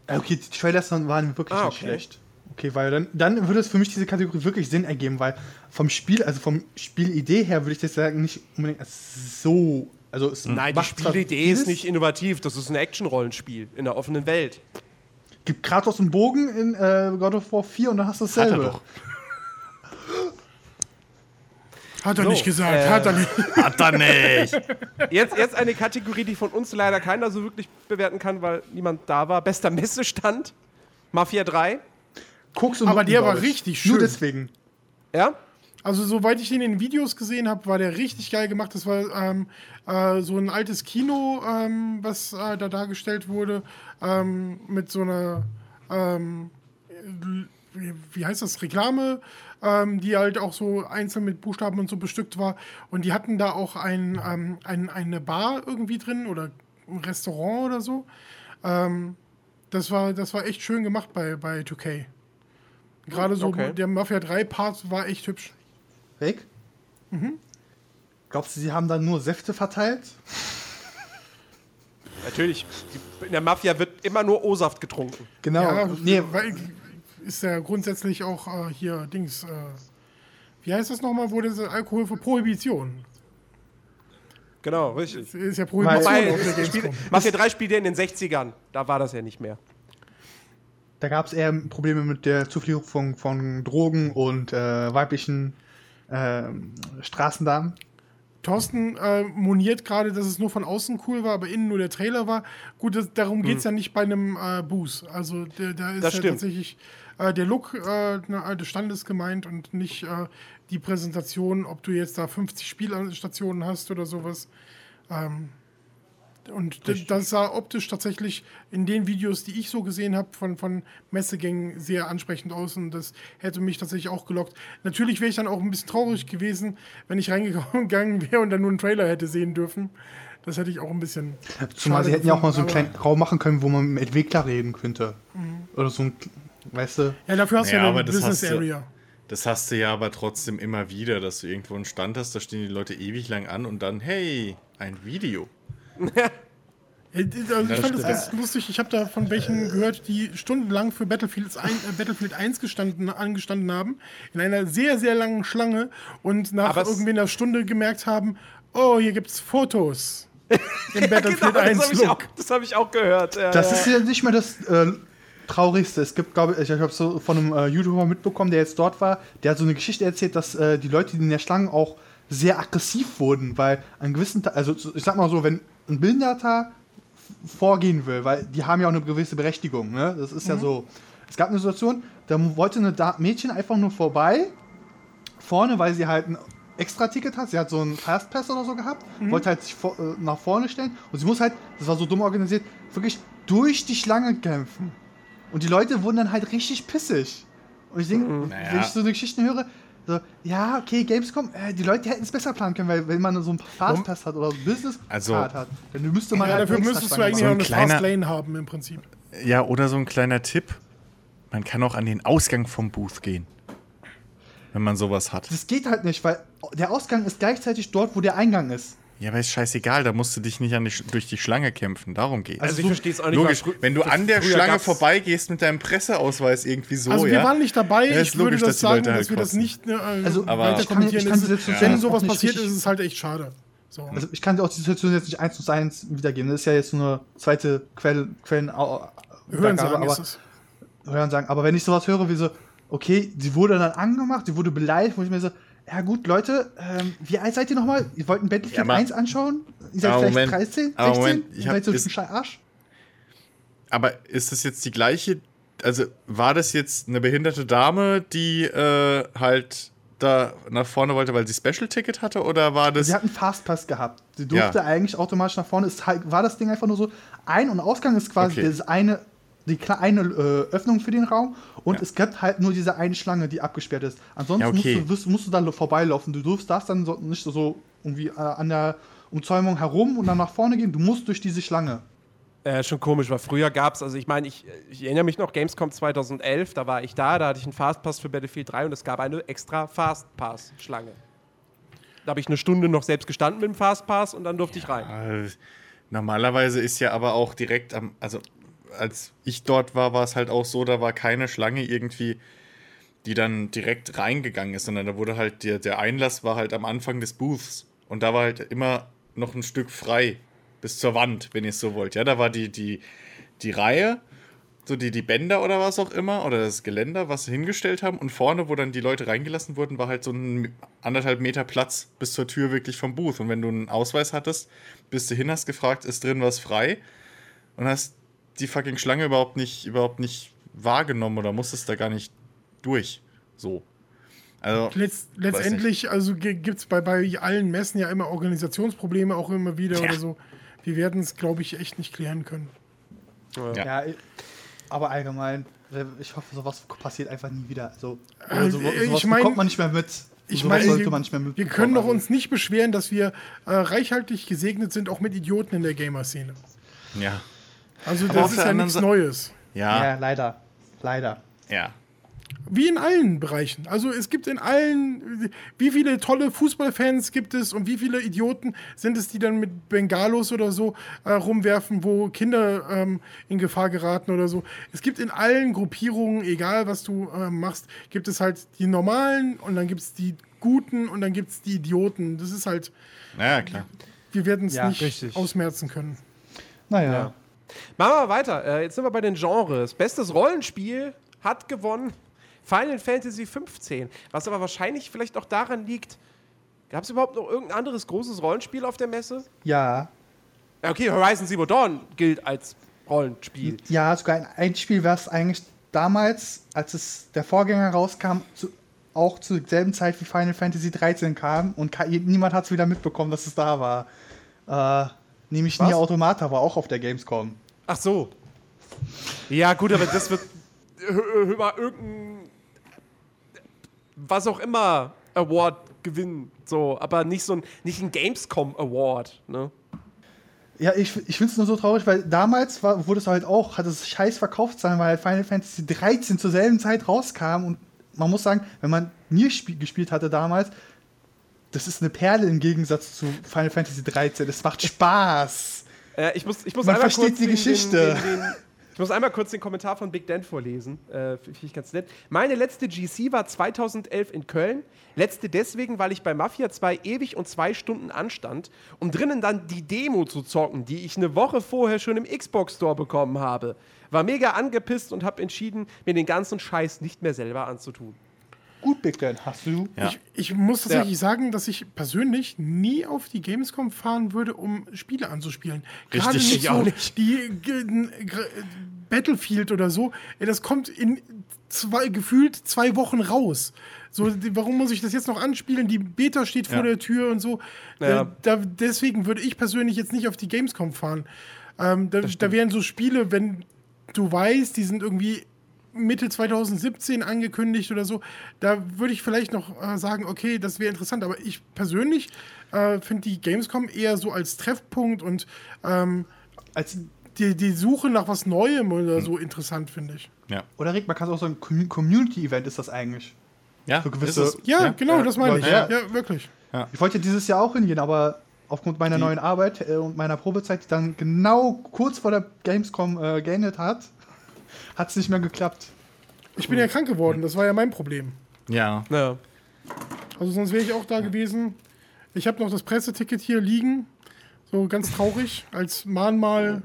Äh, Okay, die Trailers waren wirklich Ah, nicht okay. schlecht. Okay, weil dann, dann würde es für mich diese Kategorie wirklich Sinn ergeben, weil vom Spiel, also vom Spielidee her würde ich das sagen, nicht unbedingt so. Also es Nein, die Spielidee ist nicht innovativ. Das ist ein Action-Rollenspiel in der offenen Welt. Gibt Kratos einen Bogen in äh, God of War 4 und dann hast du Hat er dasselbe. doch. Hat er So, nicht gesagt, äh, hat er nicht. [laughs] Hat er nicht. Jetzt, jetzt eine Kategorie, die von uns leider keiner so wirklich bewerten kann, weil niemand da war. Bester Messestand. Mafia 3. Koks und Aber Nutten, der war ich. richtig Nur schön. deswegen. Ja? Also, soweit ich den in den Videos gesehen habe, war der richtig geil gemacht. Das war ähm, äh, so ein altes Kino, ähm, was äh, da dargestellt wurde, ähm, mit so einer, ähm, wie, wie heißt das, Reklame, ähm, die halt auch so einzeln mit Buchstaben und so bestückt war. Und die hatten da auch ein, ähm, ein, eine Bar irgendwie drin oder ein Restaurant oder so. Ähm, das, war, das war echt schön gemacht bei, bei 2K. Gerade so Okay. der Mafia 3 Part war echt hübsch. Rick? Mhm. Glaubst du, sie haben dann nur Säfte verteilt? [laughs] Natürlich. In der Mafia wird immer nur O-Saft getrunken. Genau. Ja, nee, weil ist ja grundsätzlich auch äh, hier Dings. Äh, wie heißt das nochmal, wo das Alkohol für Prohibition? Genau, richtig. Ist ja Prohibition Wobei. Mafia 3 spielt ja in den 60ern. Da war das ja nicht mehr. Da gab es eher Probleme mit der Zuführung von, von Drogen und äh, weiblichen ähm, Straßendamen. Thorsten äh, moniert gerade, dass es nur von außen cool war, aber innen nur der Trailer war. Gut, das, darum geht es ja nicht bei einem äh, Boost. Also der, da ist Das ja stimmt. tatsächlich äh, der Look äh, ne, des Standes gemeint und nicht äh, die Präsentation, ob du jetzt da 50 Spielstationen hast oder sowas. Ähm, und d- das sah optisch tatsächlich in den Videos, die ich so gesehen habe, von, von Messegängen sehr ansprechend aus und das hätte mich tatsächlich auch gelockt. Natürlich wäre ich dann auch ein bisschen traurig gewesen, wenn ich [laughs] reingegangen wäre und dann nur einen Trailer hätte sehen dürfen. Das hätte ich auch ein bisschen. Zumal sie hätten ja auch mal so einen kleinen Raum machen können, wo man mit dem Entwickler reden könnte. Mhm. Oder so ein, weißt du? Ja, dafür hast du Ja, eine das Business Area. Das hast du ja aber trotzdem immer wieder, dass du irgendwo einen Stand hast, da stehen die Leute ewig lang an und dann, hey, ein Video. Ja, Also ich fand das ganz lustig. Ich habe da von welchen gehört, die stundenlang für Battlefield 1, äh, Battlefield 1 gestanden, angestanden haben, in einer sehr, sehr langen Schlange und nach Aber es- irgendwie einer Stunde gemerkt haben, oh, hier gibt's Fotos [laughs] im Battlefield Genau, das 1 habe ich, auch- Look. das hab ich auch gehört. Ja, Das ja. ist ja nicht mehr das äh, Traurigste. Es gibt, glaube ich, ich habe so von einem äh, YouTuber mitbekommen, der jetzt dort war, der hat so eine Geschichte erzählt, dass äh, die Leute, die in der Schlange auch sehr aggressiv wurden, weil an gewissen, Ta also so- ich sag mal so, wenn ein Behinderter vorgehen will, weil die haben ja auch eine gewisse Berechtigung, ne? Das ist ja so. Es gab eine Situation, da wollte eine da Mädchen einfach nur vorbei, vorne, weil sie halt ein Extra-Ticket hat. Sie hat so einen Fastpass oder so gehabt, wollte halt sich vor, äh, nach vorne stellen und sie muss halt, das war so dumm organisiert, wirklich durch die Schlange kämpfen. Und die Leute wurden dann halt richtig pissig. Und ich denke, wenn Naja. ich so eine Geschichte höre, so, ja, okay, Gamescom, äh, die Leute hätten es besser planen können, weil wenn man so einen Fastpass hat oder so ein Business Also- Card hat, dann müsste man Ja, halt dafür müsstest du eigentlich So noch ein eine kleiner- Fast Lane haben im Prinzip. Ja, oder so ein kleiner Tipp. Man kann auch an den Ausgang vom Booth gehen. Wenn man sowas hat. Das geht halt nicht, weil der Ausgang ist gleichzeitig dort, wo der Eingang ist. Ja, aber ist scheißegal, da musst du dich nicht an die, durch die Schlange kämpfen. Darum geht's. Also ich verstehe es auch nicht. Logisch, wenn du an der Schlange gab's- vorbeigehst mit deinem Presseausweis irgendwie so, Also wir ja. waren nicht dabei. Ja, ist ich würde logisch, das dass sagen, halt dass wir das kotzen. nicht äh, Also, Aber- ich kann- ich kann ist- Situation Wenn sowas passiert, ist es halt echt schade. So. Also ich kann auch die Situation jetzt nicht eins zu eins wiedergeben. Das ist ja jetzt nur eine zweite Quelle, Quellen Hören sagen aber, ist es. hören sagen. Aber wenn ich sowas höre wie so, okay, die wurde dann angemacht, die wurde beleidigt, wo ich mir so, ja gut, Leute, ähm, wie alt seid ihr nochmal? Ihr wollt ein Battlefield Ja, aber- 1 anschauen? Ihr seid vielleicht Moment, 13, 16? aber Moment, ich ihr hab- seid so ist- ein Schei Arsch? Aber ist das jetzt die gleiche? Also war das jetzt eine behinderte Dame, die äh, halt da nach vorne wollte, weil sie Special-Ticket hatte? Oder war das. Sie hat einen Fastpass gehabt. Sie durfte Ja. eigentlich automatisch nach vorne. Es halt- war das Ding einfach nur so, Ein- und Ausgang ist quasi Okay. das eine die kleine äh, Öffnung für den Raum und es gibt halt nur diese eine Schlange, die abgesperrt ist. Ansonsten Ja, okay. musst, du, wirst, musst du da vorbeilaufen. Du darfst das dann so, nicht so irgendwie äh, an der Umzäumung herum und dann nach vorne gehen. Du musst durch diese Schlange. Äh, schon komisch, weil früher gab es, also ich meine, ich, ich erinnere mich noch, Gamescom 2011, da war ich da, da hatte ich einen Fastpass für Battlefield 3 und es gab eine extra Fastpass-Schlange. Da habe ich eine Stunde noch selbst gestanden mit dem Fastpass und dann durfte ich rein. Äh, Normalerweise ist ja aber auch direkt am, also als ich dort war, war es halt auch so, da war keine Schlange irgendwie, die dann direkt reingegangen ist, sondern da wurde halt, der, der Einlass war halt am Anfang des Booths. Und da war halt immer noch ein Stück frei bis zur Wand, wenn ihr es so wollt. Ja, da war die, die, die Reihe, so die, die Bänder oder was auch immer, oder das Geländer, was sie hingestellt haben. Und vorne, wo dann die Leute reingelassen wurden, war halt so ein anderthalb Meter Platz bis zur Tür wirklich vom Booth. Und wenn du einen Ausweis hattest, bist du hin, hast gefragt, ist drin was frei? Und hast die fucking Schlange überhaupt nicht, überhaupt nicht wahrgenommen oder musstest da gar nicht durch. So. Also, Letz, letztendlich, also gibt es bei, bei allen Messen ja immer Organisationsprobleme auch immer wieder Ja. oder so. Wir werden es, glaube ich, echt nicht klären können. Ja. Ja, aber allgemein, äh, ich hoffe, sowas passiert einfach nie wieder. Also, Äh, so, ich sowas mein- bekommt man nicht mehr mit. Ich sowas meine, sollte wir, man nicht mehr wir können doch Also, uns nicht beschweren, dass wir äh, reichhaltig gesegnet sind, auch mit Idioten in der Gamer-Szene. ja. Also das ist ja nichts Sa- Neues. Ja, Ja, leider. Leider. ja. Wie in allen Bereichen. Also es gibt in allen, wie viele tolle Fußballfans gibt es und wie viele Idioten sind es, die dann mit Bengalos oder so äh, rumwerfen, wo Kinder ähm, in Gefahr geraten oder so. Es gibt in allen Gruppierungen, egal was du äh, machst, gibt es halt die normalen und dann gibt es die Guten und dann gibt es die Idioten. Das ist halt, Naja, klar. wir werden es Ja, nicht richtig. ausmerzen können. Naja. Ja. Machen wir mal weiter. Äh, jetzt sind wir bei den Genres. Bestes Rollenspiel hat gewonnen Final Fantasy 15. Was aber wahrscheinlich vielleicht auch daran liegt, gab es überhaupt noch irgendein anderes großes Rollenspiel auf der Messe? Ja. Okay, Horizon Zero Dawn gilt als Rollenspiel. Ja, sogar ein, Spiel, was eigentlich damals, als es der Vorgänger rauskam, zu, auch zur selben Zeit wie Final Fantasy 13 kam und niemand hat es wieder mitbekommen, dass es da war. Äh, nämlich Was? Nier Automata war auch auf der Gamescom. Ach so. Ja, gut, aber das wird mal irgendein was auch immer Award gewinnen, so, aber nicht so ein nicht ein Gamescom Award, ne? Ja, ich, ich finde es nur so traurig, weil damals war, wurde es halt auch, hat es scheiß verkauft sein, weil halt Final Fantasy 13 zur selben Zeit rauskam und man muss sagen, wenn man Nier spiel, gespielt hatte damals, das ist eine Perle im Gegensatz zu Final Fantasy 13. Es macht Spaß. Äh, ich muss, ich muss Man einmal versteht kurz die den, Geschichte. Den, den, ich muss einmal kurz den Kommentar von Big Dan vorlesen. Äh, Finde ich ganz nett. Meine letzte GC war 2011 in Köln. Letzte deswegen, weil ich bei Mafia 2 ewig und zwei Stunden anstand, um drinnen dann die Demo zu zocken, die ich eine Woche vorher schon im Xbox Store bekommen habe. War mega angepisst und habe entschieden, mir den ganzen Scheiß nicht mehr selber anzutun. Gut, Big Dan, hast du? Ja. Ich, ich muss tatsächlich sagen, dass ich persönlich nie auf die Gamescom fahren würde, um Spiele anzuspielen. Gerade Richtig, nicht ich so auch die g- g- Battlefield oder so. Das kommt in zwei, gefühlt zwei Wochen raus. So, die- warum muss ich das jetzt noch anspielen? Die Beta steht vor Ja. der Tür und so. Ja. Äh, Da, deswegen würde ich persönlich jetzt nicht auf die Gamescom fahren. Ähm, da, da wären so Spiele, wenn du weißt, die sind irgendwie Mitte 2017 angekündigt oder so, da würde ich vielleicht noch äh, sagen, okay, das wäre interessant. Aber ich persönlich äh, finde die Gamescom eher so als Treffpunkt und ähm, Als, die, die Suche nach was Neuem oder so interessant, finde ich. Ja. oder Rick, man kann es auch sagen, Commu- Community-Event ist das eigentlich. Ja, So gewisse- ist es. Ja, genau, das meine ich. Ja. Ja, wirklich. Ich wollte dieses Jahr auch hingehen, aber aufgrund meiner neuen Arbeit äh, und meiner Probezeit, die dann genau kurz vor der Gamescom äh, geendet hat, hat es nicht mehr geklappt. Ich bin ja krank geworden, das war ja mein Problem. Ja. Ja. Also sonst wäre ich auch da gewesen. Ich habe noch das Presseticket hier liegen. So ganz traurig, als Mahnmal.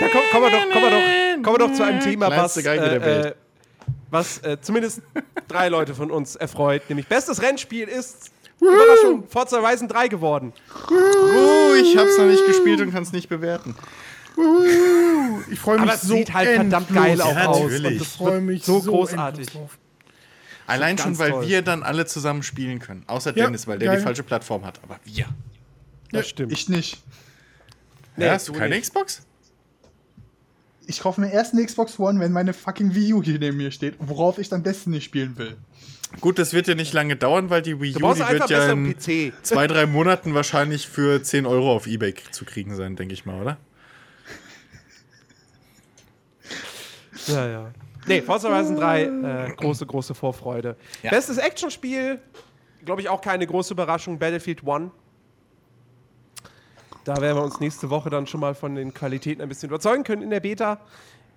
Da komm, kommen, wir doch, kommen, wir doch, kommen wir doch zu einem Thema, was, Kleinste Geige der äh, Welt. äh, was äh, zumindest drei Leute von uns erfreut. Nämlich bestes Rennspiel ist Überraschung, Forza Horizon 3 geworden. Oh, ich hab's noch nicht gespielt und kann's nicht bewerten. Ich freue mich Aber es so sieht halt verdammt endlos. geil auch Ja, aus. natürlich. Und Ich das freue mich so, so großartig. Allein schon, weil toll. wir dann alle zusammen spielen können. Außer Ja, Dennis, weil der geil. die falsche Plattform hat. Aber wir. Das stimmt. Ich nicht. Nee, ja, hast du keine nicht. Xbox? Ich kaufe mir erst eine Xbox One, wenn meine fucking Wii U hier neben mir steht, worauf ich dann besten nicht spielen will. Gut, das wird ja nicht lange dauern, weil die Wii U, die wird ja in PC. [laughs] zwei, drei Monaten wahrscheinlich für 10 Euro auf Ebay zu kriegen sein, denke ich mal, oder? Ja, ja. Nee, Forza Horizon 3, äh, große, große Vorfreude. Ja. Bestes Actionspiel, glaube ich auch keine große Überraschung, Battlefield 1. Da werden wir uns nächste Woche dann schon mal von den Qualitäten ein bisschen überzeugen können in der Beta.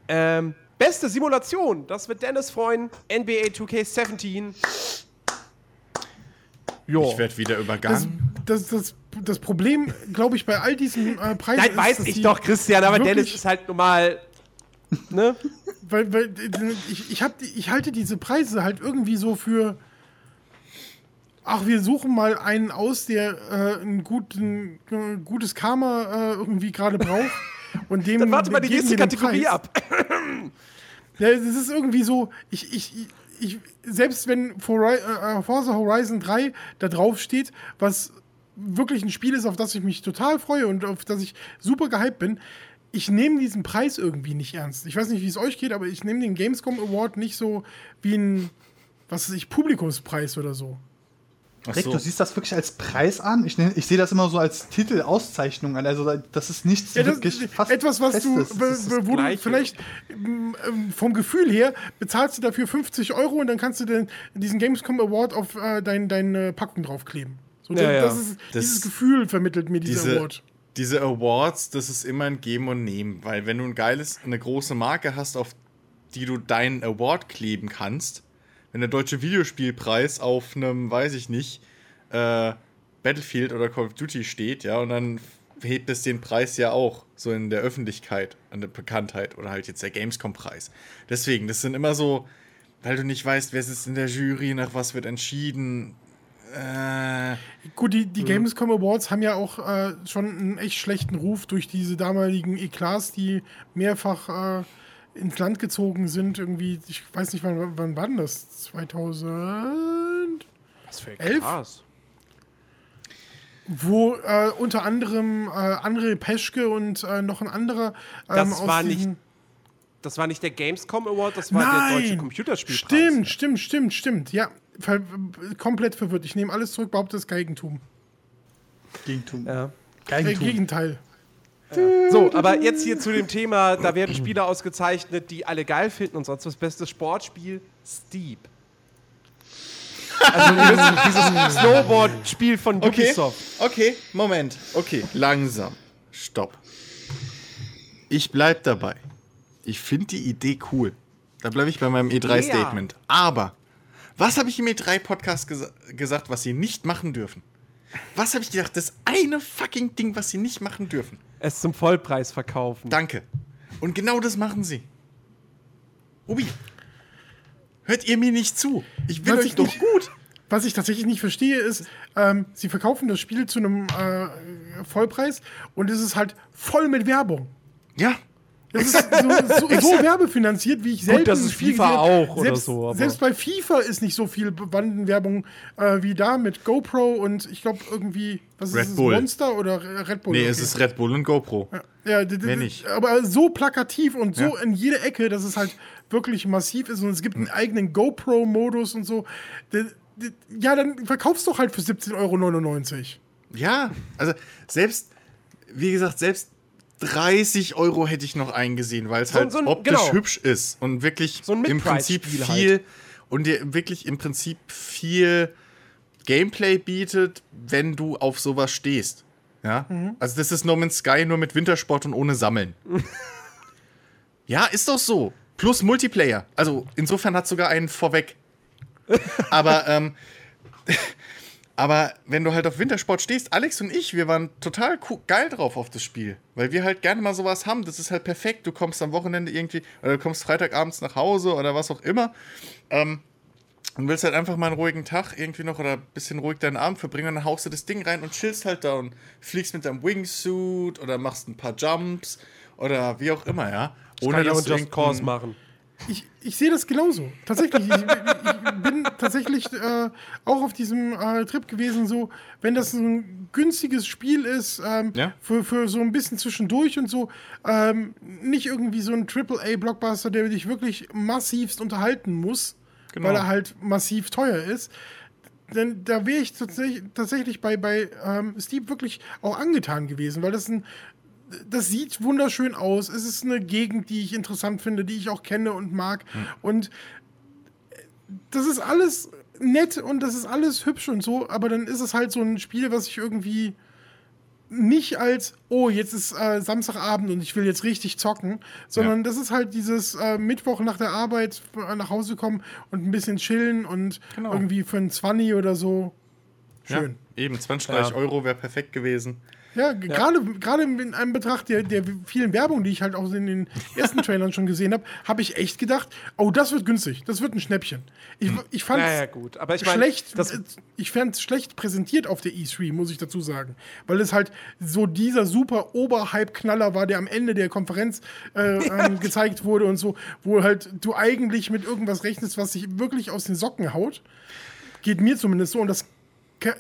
Ähm, beste Simulation, das wird Dennis freuen. NBA 2K17. Jo. Ich werde wieder Das, übergangen. das, das, das Problem, glaube ich, bei all diesen äh, Preisen Nein, ist, weiß dass ich doch, Christian, aber Dennis ist halt normal. Ne? Weil, weil ich, ich, hab, ich halte diese Preise halt irgendwie so für. Ach, wir suchen mal einen aus, der äh, ein guten, äh, gutes Karma äh, irgendwie gerade braucht. Und dem, Dann warte mal die nächste Kategorie Preis. ab. [laughs] Ja, es ist irgendwie so, ich, ich, ich, selbst wenn Fori- äh, Forza Horizon 3 da drauf steht, was wirklich ein Spiel ist, auf das ich mich total freue und auf das ich super gehypt bin, ich nehme diesen Preis irgendwie nicht ernst. Ich weiß nicht, wie es euch geht, aber ich nehme den Gamescom Award nicht so wie ein, was weiß ich, Publikumspreis oder so. Rick, so. du siehst das wirklich als Preis an? Ich, ich sehe das immer so als Titelauszeichnung an. Also das ist nichts Ja, das, wirklich fast etwas, was du. Das das wo du vielleicht ähm, ähm, vom Gefühl her bezahlst du dafür 50 Euro und dann kannst du den, diesen Gamescom Award auf äh, dein, deine Packung draufkleben. So, Ja, ja. das Ist, Das- dieses Gefühl vermittelt mir dieser diese, Award. diese Awards, das ist immer ein Geben und Nehmen, weil wenn du ein geiles, eine große Marke hast, auf die du deinen Award kleben kannst, wenn der deutsche Videospielpreis auf einem, weiß ich nicht, äh, Battlefield oder Call of Duty steht, ja, und dann hebt es den Preis ja auch so in der Öffentlichkeit, an der Bekanntheit oder halt jetzt der Gamescom-Preis. Deswegen, das sind immer so, weil du nicht weißt, wer sitzt in der Jury, nach was wird entschieden. Äh, Gut, die, die Gamescom Awards haben ja auch äh, schon einen echt schlechten Ruf durch diese damaligen Eklats, die mehrfach äh, ins Land gezogen sind. Irgendwie, ich weiß nicht, wann, wann war denn das? 2000? Was für krass. Wo äh, unter anderem äh, André Peschke und äh, noch ein anderer ähm, Das war nicht Das war nicht der Gamescom Award, das war der deutsche Nein! Computerspielpreis. Stimmt, stimmt, stimmt, stimmt. Ja, ver komplett verwirrt. Ich nehme alles zurück, behaupte das Geigentum. Gegentum. Ja. Äh, Geigentum. So, aber jetzt hier zu dem Thema, da werden [clears throat] Spiele ausgezeichnet, die alle geil finden und sonst was. Bestes Sportspiel, Steep. Also dieses Snowboard-Spiel von Okay, Ubisoft. okay, Moment. Okay, langsam. Stopp. Ich bleib dabei. Ich finde die Idee cool. Da bleibe ich bei meinem E3-Statement. Aber, was habe ich im E3-Podcast gesa gesagt, was sie nicht machen dürfen? Was habe ich gedacht? Das eine fucking Ding, was sie nicht machen dürfen. Es zum Vollpreis verkaufen. Danke. Und genau das machen sie. Ubi, hört ihr mir nicht zu? Ich will Was euch ich doch nicht- gut. Was ich tatsächlich nicht verstehe, ist, ähm, sie verkaufen das Spiel zu einem äh, Vollpreis und es ist halt voll mit Werbung. Ja, Das ist so, so, so werbefinanziert, wie ich selten das ist FIFA gesehen- auch oder selbst, so, Selbst bei FIFA ist nicht so viel Bandenwerbung äh, wie da mit GoPro und ich glaube irgendwie, was Red ist es, Bull. Monster oder Red Bull? nee, Okay. es ist Red Bull und GoPro. Ja, d- Mehr nicht. aber so plakativ und so Ja. in jeder Ecke, dass es halt wirklich massiv ist und es gibt einen eigenen GoPro-Modus und so. Ja, dann verkaufst doch halt für 17,99 Euro. Ja, also selbst, wie gesagt, selbst 30 Euro hätte ich noch eingesehen, weil es So- halt so ein- optisch genau. hübsch ist und wirklich So im Prinzip Mid-Price-Spiel viel halt. und dir wirklich im Prinzip viel Gameplay bietet, wenn du auf sowas stehst. Ja, also das ist No Man's Sky nur mit Wintersport und ohne Sammeln. [laughs] ja, ist doch so. Plus Multiplayer. Also insofern hat sogar einen vorweg. [laughs] Aber ähm, aber wenn du halt auf Wintersport stehst, Alex und ich, wir waren total geil drauf auf das Spiel. Weil wir halt gerne mal sowas haben. Das ist halt perfekt. Du kommst am Wochenende irgendwie, oder du kommst Freitagabends nach Hause oder was auch immer. Ähm, und willst halt einfach mal einen ruhigen Tag irgendwie noch oder ein bisschen ruhig deinen Abend verbringen und dann haust du das Ding rein und chillst halt da und fliegst mit deinem Wingsuit oder machst ein paar Jumps oder wie auch immer, ja. Ohne kann ja auch du Just Cause machen. Ich, ich sehe das genauso. Tatsächlich. Ich, ich bin tatsächlich äh, auch auf diesem äh, Trip gewesen, so, wenn das ein günstiges Spiel ist, ähm, Ja. für, für so ein bisschen zwischendurch und so, ähm, nicht irgendwie so ein AAA-Blockbuster, der dich wirklich massivst unterhalten muss, Genau. weil er halt massiv teuer ist. Denn da wäre ich tatsächlich, tatsächlich bei, bei ähm, Steve wirklich auch angetan gewesen, weil das ein das sieht wunderschön aus. Es ist eine Gegend, die ich interessant finde, die ich auch kenne und mag. Und äh, das ist alles nett und das ist alles hübsch und so, aber dann ist es halt so ein Spiel, was ich irgendwie nicht als, oh, jetzt ist äh, Samstagabend und ich will jetzt richtig zocken, sondern Ja. das ist halt dieses äh, Mittwoch nach der Arbeit äh, nach Hause kommen und ein bisschen chillen und Genau. irgendwie für ein 20 oder so. Ja, Schön. eben, 20, 30 Ja. Euro wäre perfekt gewesen. Ja, gerade gerade in einem Betracht der, der vielen Werbung, die ich halt auch in den ersten Trailern schon gesehen habe, habe ich echt gedacht, oh, das wird günstig, das wird ein Schnäppchen. Ich, ich fand Ja, ja, gut. Aber ich meine, schlecht, das- ich fand schlecht präsentiert auf der E3, muss ich dazu sagen, weil es halt so dieser super Oberhype-Knaller war, der am Ende der Konferenz äh, [laughs] ähm, gezeigt wurde und so, wo halt du eigentlich mit irgendwas rechnest, was sich wirklich aus den Socken haut. Geht mir zumindest so und das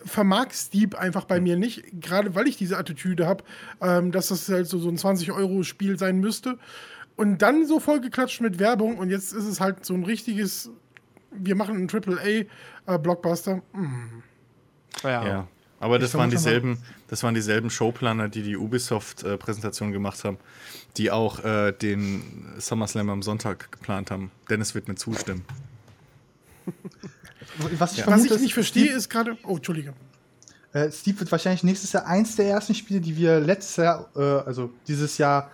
vermag Steep einfach bei mir nicht, gerade weil ich diese Attitüde habe, ähm, dass das halt so, so ein 20-Euro-Spiel sein müsste. Und dann so vollgeklatscht mit Werbung und jetzt ist es halt so ein richtiges, wir machen einen AAA-Blockbuster. ja. Ja. Aber das waren dieselben, das waren dieselben Showplaner, die die Ubisoft-Präsentation gemacht haben, die auch äh, den SummerSlam am Sonntag geplant haben. Dennis wird mir zustimmen. [laughs] Was ich Was vermute, ich nicht ist, verstehe, Steve, ist gerade. Oh, Entschuldige. äh, Steve wird wahrscheinlich nächstes Jahr eins der ersten Spiele, die wir letztes Jahr, äh, also dieses Jahr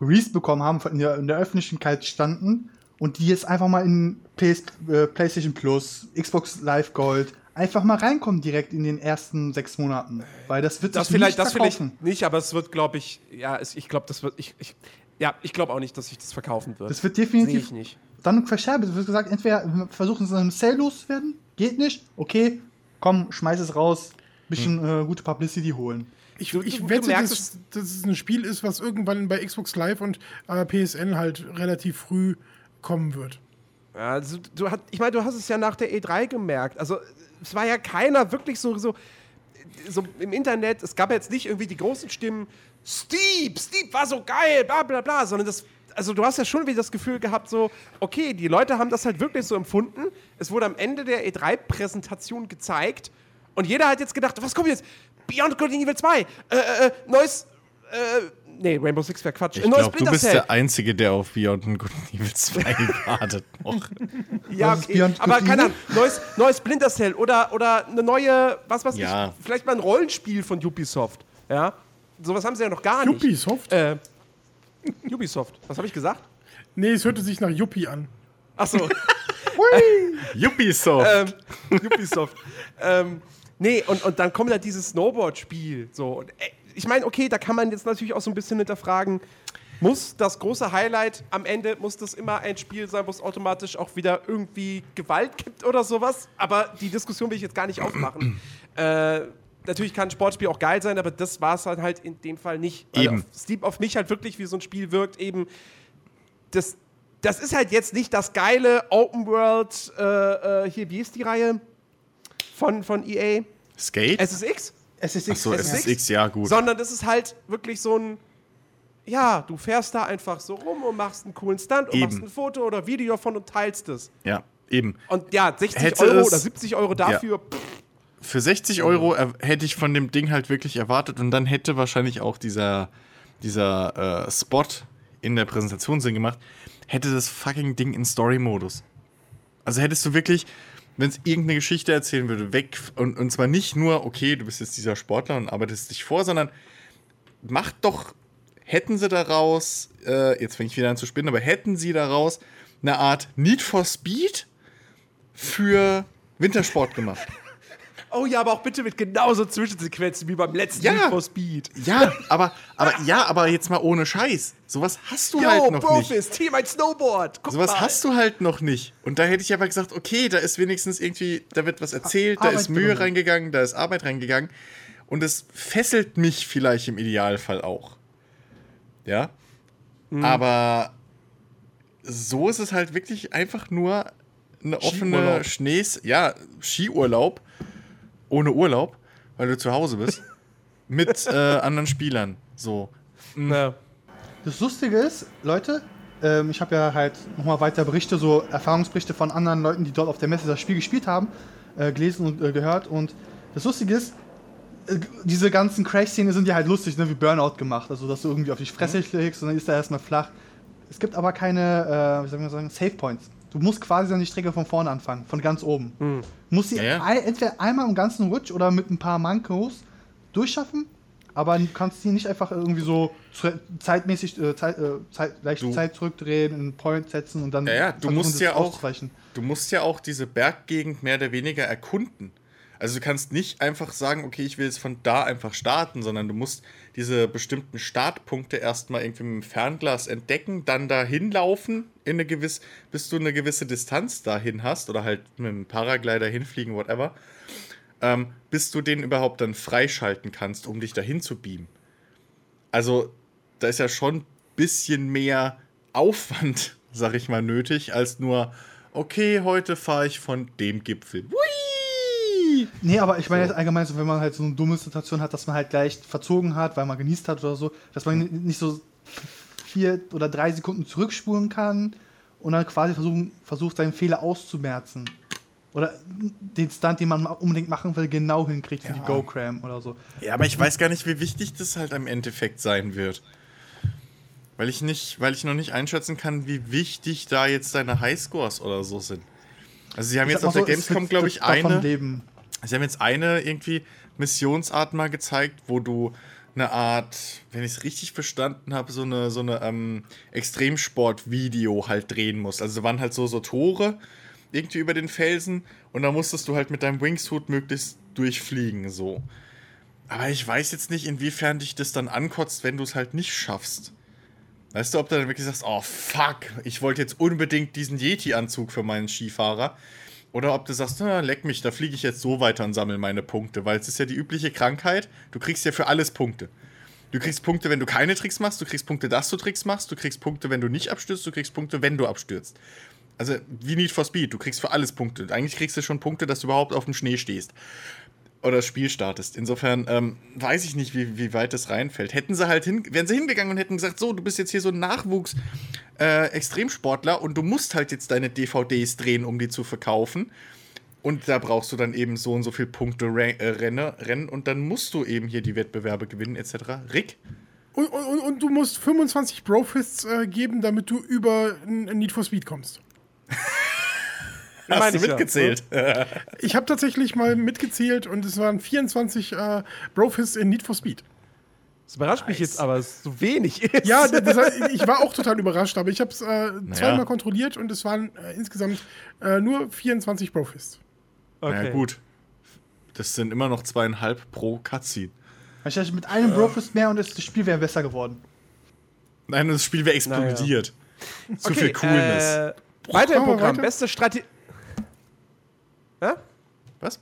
released bekommen haben, in der, in der Öffentlichkeit standen und die jetzt einfach mal in PS, äh, PlayStation Plus, Xbox Live Gold einfach mal reinkommen direkt in den ersten sechs Monaten. Weil das wird Das sich vielleicht, nicht das vielleicht verkaufen. nicht, aber es wird, glaube ich, ja, es, ich glaube, das wird, ich, ich, ja, ich glaube auch nicht, dass sich das verkaufen wird. Das wird definitiv ich nicht. Dann verscherbelt. Es wird gesagt, entweder versuchen es in einem Sale loszuwerden, geht nicht, okay, komm, schmeiß es raus, bisschen äh, gute Publicity holen. Ich, ich wette, dass, dass es ein Spiel ist, was irgendwann bei Xbox Live und äh, PSN halt relativ früh kommen wird. Ja, also, du hat, ich meine, du hast es ja nach der E3 gemerkt. Also es war ja keiner wirklich so, so, so im Internet, es gab jetzt nicht irgendwie die großen Stimmen, Steve, Steve war so geil, bla bla bla, sondern das, also du hast ja schon wieder das Gefühl gehabt, so, okay, die Leute haben das halt wirklich so empfunden. Es wurde am Ende der E3-Präsentation gezeigt und jeder hat jetzt gedacht, was kommt jetzt? Beyond Good and Evil 2, äh, äh, äh, neues, äh, nee, Rainbow Six wäre Quatsch, Ich Äh, neues glaube, du bist Cell. der Einzige, der auf Beyond and Good and Evil 2 [laughs] wartet noch. Ja, okay. Aber keine? Ahnung, neues, neues Splinter Cell oder, oder eine neue, was weiß Ja. ich, vielleicht mal ein Rollenspiel von Ubisoft. Ja, sowas haben sie ja noch gar nicht. Ubisoft? Äh, Ubisoft, was habe ich gesagt? Nee, es hörte sich nach Yuppie an. Achso, [laughs] [laughs] Ubisoft! ähm, Ubisoft. ähm, nee, und, und dann kommt da dieses Snowboard-Spiel. So. Und, äh, ich meine, okay, da kann man jetzt natürlich auch so ein bisschen hinterfragen, muss das große Highlight am Ende, muss das immer ein Spiel sein, wo es automatisch auch wieder irgendwie Gewalt gibt oder sowas? Aber die Diskussion will ich jetzt gar nicht aufmachen. äh, natürlich kann ein Sportspiel auch geil sein, aber das war es dann halt in dem Fall nicht. Weil Eben. Auf Steep auf mich halt wirklich wie so ein Spiel wirkt, eben das, das ist halt jetzt nicht das geile Open World, äh, äh, hier, wie ist die Reihe von, von EA? Skate? SSX? SSX, Achso, SSX? SSX, ja, gut. Sondern das ist halt wirklich so ein, ja, du fährst da einfach so rum und machst einen coolen Stunt und Eben. machst ein Foto oder Video davon und teilst es. Ja, eben. Und ja, 60 Hätte Euro es- oder 70 Euro dafür, pff, Für 60 Euro er- hätte ich von dem Ding halt wirklich erwartet und dann hätte wahrscheinlich auch dieser, dieser äh, Spot in der Präsentation Sinn gemacht, hätte das fucking Ding in Story-Modus. Also hättest du wirklich, wenn es irgendeine Geschichte erzählen würde, weg und, und zwar nicht nur, okay, du bist jetzt dieser Sportler und arbeitest dich vor, sondern macht doch, hätten sie daraus, äh, jetzt fange ich wieder an zu spinnen, aber hätten sie daraus eine Art Need for Speed für Wintersport gemacht. Oh ja, aber auch bitte mit genauso Zwischensequenzen wie beim letzten Ja. Need for Speed. Ja, aber, aber ja, aber jetzt mal ohne Scheiß. Sowas hast du Yo, halt noch nicht. Profis, Team ein Snowboard. Guck Sowas mal. hast du halt noch nicht. Und da hätte ich aber gesagt, okay, da ist wenigstens irgendwie, da wird was erzählt, da Arbeit ist Mühe drin. reingegangen, da ist Arbeit reingegangen. Und es fesselt mich vielleicht im Idealfall auch. Ja. Mhm. Aber so ist es halt wirklich einfach nur eine offene. Schnees, ja, Skiurlaub ohne Urlaub, weil du zu Hause bist, [laughs] mit äh, anderen Spielern. So. Na, Das Lustige ist, Leute, ähm, ich habe ja halt nochmal weiter Berichte, so Erfahrungsberichte von anderen Leuten, die dort auf der Messe das Spiel gespielt haben, äh, gelesen und äh, gehört. Und das Lustige ist, äh, diese ganzen Crash-Szenen sind ja halt lustig, ne, wie Burnout gemacht. Also, dass du irgendwie auf die Fresse schlägst und dann ist er erstmal flach. Es gibt aber keine, äh, wie soll man sagen, Save Points. Du musst quasi dann die Strecke von vorne anfangen, von ganz oben. Du musst sie Ja, ja. entweder einmal im ganzen Rutsch oder mit ein paar Mankos durchschaffen, aber du kannst die nicht einfach irgendwie so zeitmäßig äh, Zeit, äh, Zeit, leicht Du- Zeit zurückdrehen, einen Point setzen und dann Ja, ja, du musst ja auch-. Du musst ja auch diese Berggegend mehr oder weniger erkunden. Also du kannst nicht einfach sagen, okay, ich will jetzt von da einfach starten, sondern du musst diese bestimmten Startpunkte erstmal irgendwie mit dem Fernglas entdecken, dann dahin laufen, in eine gewisse, bis du eine gewisse Distanz dahin hast oder halt mit dem Paraglider hinfliegen, whatever, ähm, bis du den überhaupt dann freischalten kannst, um dich dahin zu beamen. Also da ist ja schon ein bisschen mehr Aufwand, [laughs] sag ich mal, nötig, als nur, okay, heute fahre ich von dem Gipfel. Hui! Nee, aber ich meine jetzt allgemein so, wenn man halt so eine dumme Situation hat, dass man halt gleich verzogen hat, weil man genießt hat oder so, dass man n- nicht so vier oder drei Sekunden zurückspulen kann und dann quasi versuchen, versucht, seinen Fehler auszumerzen. Oder den Stunt, den man unbedingt machen will, genau hinkriegt, wie die Go-Cram oder so. Ja, aber ich weiß gar nicht, wie wichtig das halt im Endeffekt sein wird. Weil ich nicht, weil ich noch nicht einschätzen kann, wie wichtig da jetzt deine Highscores oder so sind. Also sie haben Ich jetzt auf der so, es Gamescom, glaube ich, eine. Sie haben jetzt eine irgendwie Missionsart mal gezeigt, wo du eine Art, wenn ich es richtig verstanden habe, so eine, so eine ähm, Extremsport-Video halt drehen musst. Also waren halt so, so Tore irgendwie über den Felsen und da musstest du halt mit deinem Wingsuit möglichst durchfliegen, so. Aber ich weiß jetzt nicht, inwiefern dich das dann ankotzt, wenn du es halt nicht schaffst. Weißt du, ob du dann wirklich sagst, oh fuck, ich wollte jetzt unbedingt diesen Yeti-Anzug für meinen Skifahrer. Oder ob du sagst, na, leck mich, da fliege ich jetzt so weiter und sammle meine Punkte. Weil es ist ja die übliche Krankheit, du kriegst ja für alles Punkte. Du kriegst Punkte, wenn du keine Tricks machst, du kriegst Punkte, dass du Tricks machst, du kriegst Punkte, wenn du nicht abstürzt, du kriegst Punkte, wenn du abstürzt. Also wie Need for Speed, du kriegst für alles Punkte. Eigentlich kriegst du schon Punkte, dass du überhaupt auf dem Schnee stehst. Oder das Spiel startest. Insofern ähm, weiß ich nicht, wie, wie weit das reinfällt. Hätten sie halt hin, wären sie hingegangen und hätten gesagt, so, du bist jetzt hier so ein Nachwuchs äh, und du musst halt jetzt deine DVDs drehen, um die zu verkaufen. Und da brauchst du dann eben so und so viel Punkte äh, Renne, rennen und dann musst du eben hier die Wettbewerbe gewinnen, etc. Rick? Und, und, und du musst 25 Brofists äh, geben, damit du über Need for Speed kommst. [laughs] Hast du ich ja. mitgezählt? Ich habe tatsächlich mal mitgezählt und es waren 24 äh, Brofists in Need for Speed. das überrascht mich jetzt aber, dass es so wenig ist. Ja, das, das, ich war auch total überrascht, aber ich habe es äh, zweimal kontrolliert und es waren äh, insgesamt äh, nur 24 Brofists. okay. Ja, gut. Das sind immer noch zweieinhalb pro Cutscene. Wahrscheinlich mit einem Brofist mehr und das Spiel wäre besser geworden. Nein, das Spiel wäre explodiert. Zu Okay, viel Coolness. Äh, weiter im Programm. weiter? Beste Strategie. Ja? Was?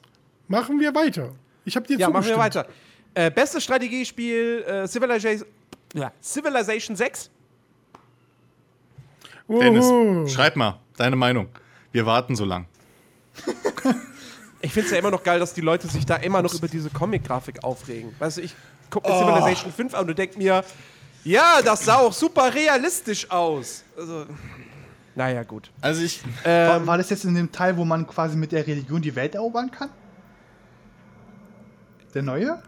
Machen wir weiter. Ich habe dir Ja, machen wir weiter. Äh, bestes Strategiespiel äh, Civilization, ja, Civilization 6. Dennis, Oho. schreib mal deine Meinung. Wir warten so lang. [laughs] Ich finde es ja immer noch geil, dass die Leute sich da immer noch über diese Comic-Grafik aufregen. Weißt du, ich gucke mir Civilization 5 an und denke mir, ja, das sah auch super realistisch aus. Also, naja, gut. Also ich, War, Ähm, war das jetzt in dem Teil, wo man quasi mit der Religion die Welt erobern kann? Der neue?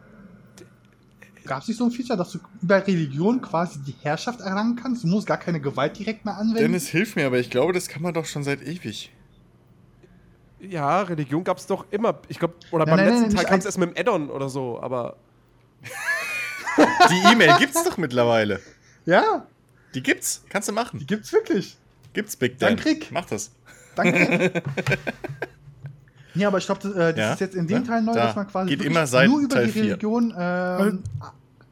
Gab es nicht so ein Feature, dass du über Religion quasi die Herrschaft erlangen kannst? Du musst gar keine Gewalt direkt mehr anwenden? Dennis, hilf mir, aber ich glaube, das kann man doch schon seit ewig. ja, Religion gab es doch immer. Ich glaube, oder Nein, beim nein, letzten nein, Teil kam es erst mit dem Add-on oder so, aber. [laughs] Die E-Mail gibt's doch mittlerweile. ja, Die gibt's. Kannst du die machen. gibt's wirklich. Gibt's Big Dan. Dann krieg. Mach das. Danke. [laughs] ja, aber ich glaube, das, äh, das Ja? ist jetzt in dem Ja? Teil neu, Da. dass man quasi nur über Teil die. Religion ähm,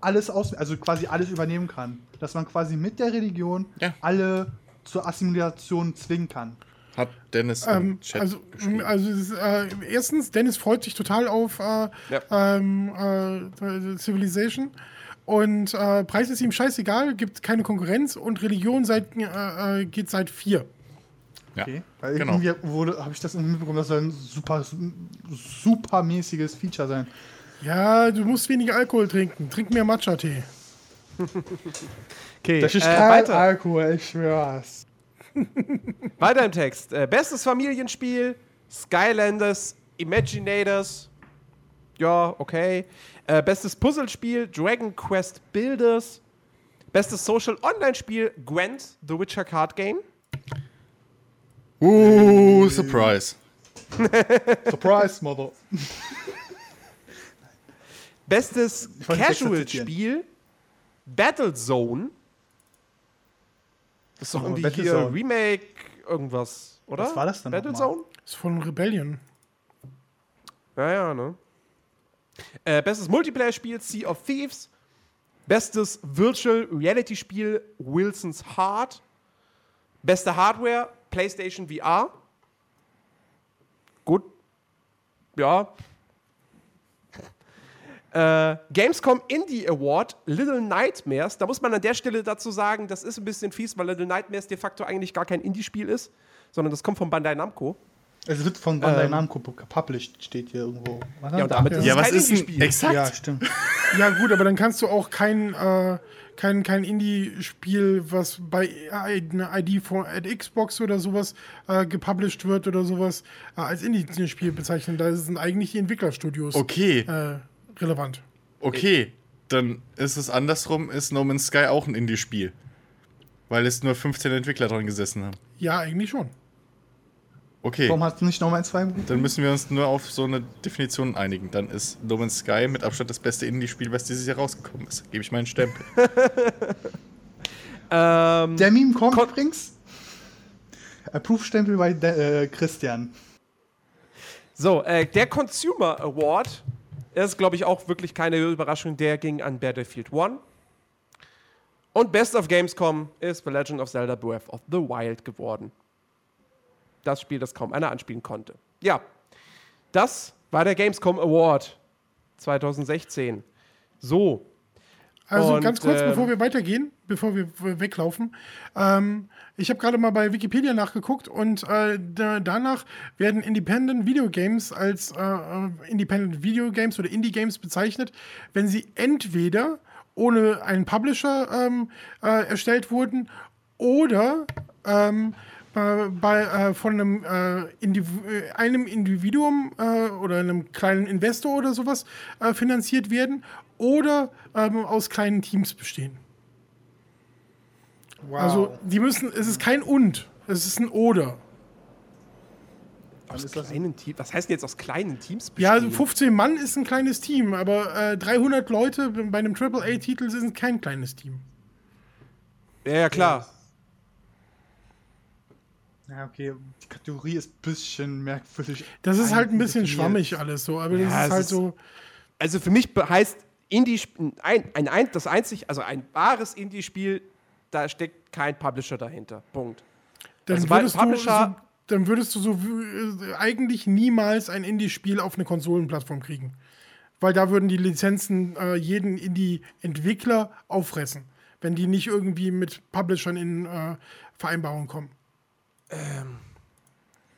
alles aus, also quasi alles übernehmen kann. Dass man quasi mit der Religion Ja. alle zur Assimilation zwingen kann. Hat Dennis Ähm, im Chat also, also ist, äh, erstens, Dennis freut sich total auf äh, ähm, äh, Civilization. Und äh, Preis ist ihm scheißegal, gibt keine Konkurrenz und Religion seit, äh, äh, geht seit vier. Ja, Okay. Weil genau. irgendwie wurde, habe ich das mitbekommen, das soll ein super, super mäßiges Feature sein. Ja, du musst weniger Alkohol trinken. Trink mehr Matcha-Tee. Okay, Das ist äh, kein weiter, Alkohol, ich schwör's. [laughs] weiter im Text. Äh, bestes Familienspiel, Skylanders, Imaginators. Ja, okay. Äh, bestes Puzzlespiel, Dragon Quest Builders. Bestes Social Online-Spiel, Gwent, The Witcher Card Game. Uh, Surprise. [laughs] Surprise, Mother. Bestes Casual-Spiel, Battlezone. Das ist doch Oh, irgendwie Battlezone. hier Remake irgendwas, oder? Was war das denn Battlezone? ist von Rebellion. Ja, ja, ne? Äh, bestes Multiplayer-Spiel, Sea of Thieves. Bestes Virtual Reality-Spiel, Wilson's Heart. Beste Hardware, PlayStation VR. Gut. Ja. Äh, Gamescom Indie Award, Little Nightmares. Da muss man an der Stelle dazu sagen, das ist ein bisschen fies, weil Little Nightmares de facto eigentlich gar kein Indie-Spiel ist, sondern das kommt von Bandai Namco. Es wird von Bandai Ähm. Namco published, steht hier irgendwo. Was Ja, und damit ist Ja, es was kein ist ein Indie-Spiel. exakt? Ja, stimmt. Ja, gut, aber dann kannst du auch kein, äh, kein, kein Indie-Spiel, was bei einer ID von at Xbox oder sowas äh, gepublished wird oder sowas, äh, als Indie-Spiel bezeichnen. Da sind eigentlich die Entwicklerstudios Okay, äh, relevant. okay. Dann ist es andersrum, ist No Man's Sky auch ein Indie-Spiel. Weil es nur 15 Entwickler dran gesessen haben. Ja, eigentlich schon. Okay, Warum hast du nicht nochmal ein zwei dann müssen wir uns nur auf so eine Definition einigen. Dann ist No Man's Sky mit Abstand das beste Indie-Spiel, was dieses Jahr rausgekommen ist. Gebe ich meinen Stempel. [laughs] Ähm, Der Meme kommt Kon- übrigens. Approve-Stempel bei De äh, Christian. So, äh, der Consumer Award ist, glaube ich, auch wirklich keine Überraschung. Der ging an Battlefield 1. Und Best of Gamescom ist The Legend of Zelda Breath of the Wild geworden. Das Spiel, das kaum einer anspielen konnte. Ja, das war der Gamescom Award 2016. So, Also Und, ganz kurz, ähm, bevor wir weitergehen, bevor wir w- weglaufen. Ähm, ich habe gerade mal bei Wikipedia nachgeguckt und äh, da, danach werden Independent Video Games als äh, äh, Independent Video Games oder Indie Games bezeichnet, wenn sie entweder ohne einen Publisher ähm, äh, erstellt wurden oder ähm, bei, bei, äh, von einem, äh, Indiv äh, einem Individuum äh, oder einem kleinen Investor oder sowas äh, finanziert werden oder ähm, aus kleinen Teams bestehen. Wow. Also die müssen, es ist kein und, es ist ein oder. Aus kleinen Team, was heißt denn jetzt aus kleinen Teams Ja, also bestehen? 15 Mann ist ein kleines Team, aber äh, 300 Leute bei einem AAA-Titel sind kein kleines Team. Ja, ja, klar. Ja, okay. Die Kategorie ist ein bisschen merkwürdig. Das ist halt ein bisschen schwammig alles so, aber das Ja, ist es halt ist- so. Also für mich heißt Indie ein, ein, ein das einzig, also ein wahres Indie-Spiel, da steckt kein Publisher dahinter. Punkt. Dann, Also würdest du, Publisher- so, dann würdest du so äh, eigentlich niemals ein Indie-Spiel auf eine Konsolenplattform kriegen. Weil da würden die Lizenzen äh, jeden Indie-Entwickler auffressen, wenn die nicht irgendwie mit Publishern in äh, Vereinbarung kommen.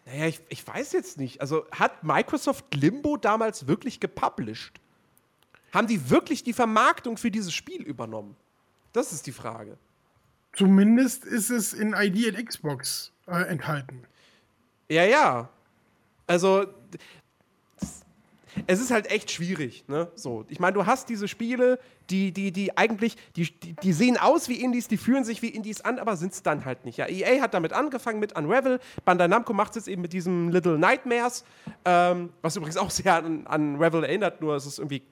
Naja, ich, ich weiß jetzt nicht. Also hat Microsoft Limbo damals wirklich gepublished? Haben die wirklich die Vermarktung für dieses Spiel übernommen? Das ist die Frage. Zumindest ist es in ID at Xbox äh, enthalten. Ja, ja. Also, es ist halt echt schwierig, ne? So, ich meine, du hast diese Spiele, die, die, die eigentlich, die, die, sehen aus wie Indies, die fühlen sich wie Indies an, aber sind es dann halt nicht. Ja, EA hat damit angefangen mit Unravel, Bandai Namco macht es jetzt eben mit diesem Little Nightmares, ähm, was übrigens auch [laughs] sehr an, an Unravel erinnert, nur es ist irgendwie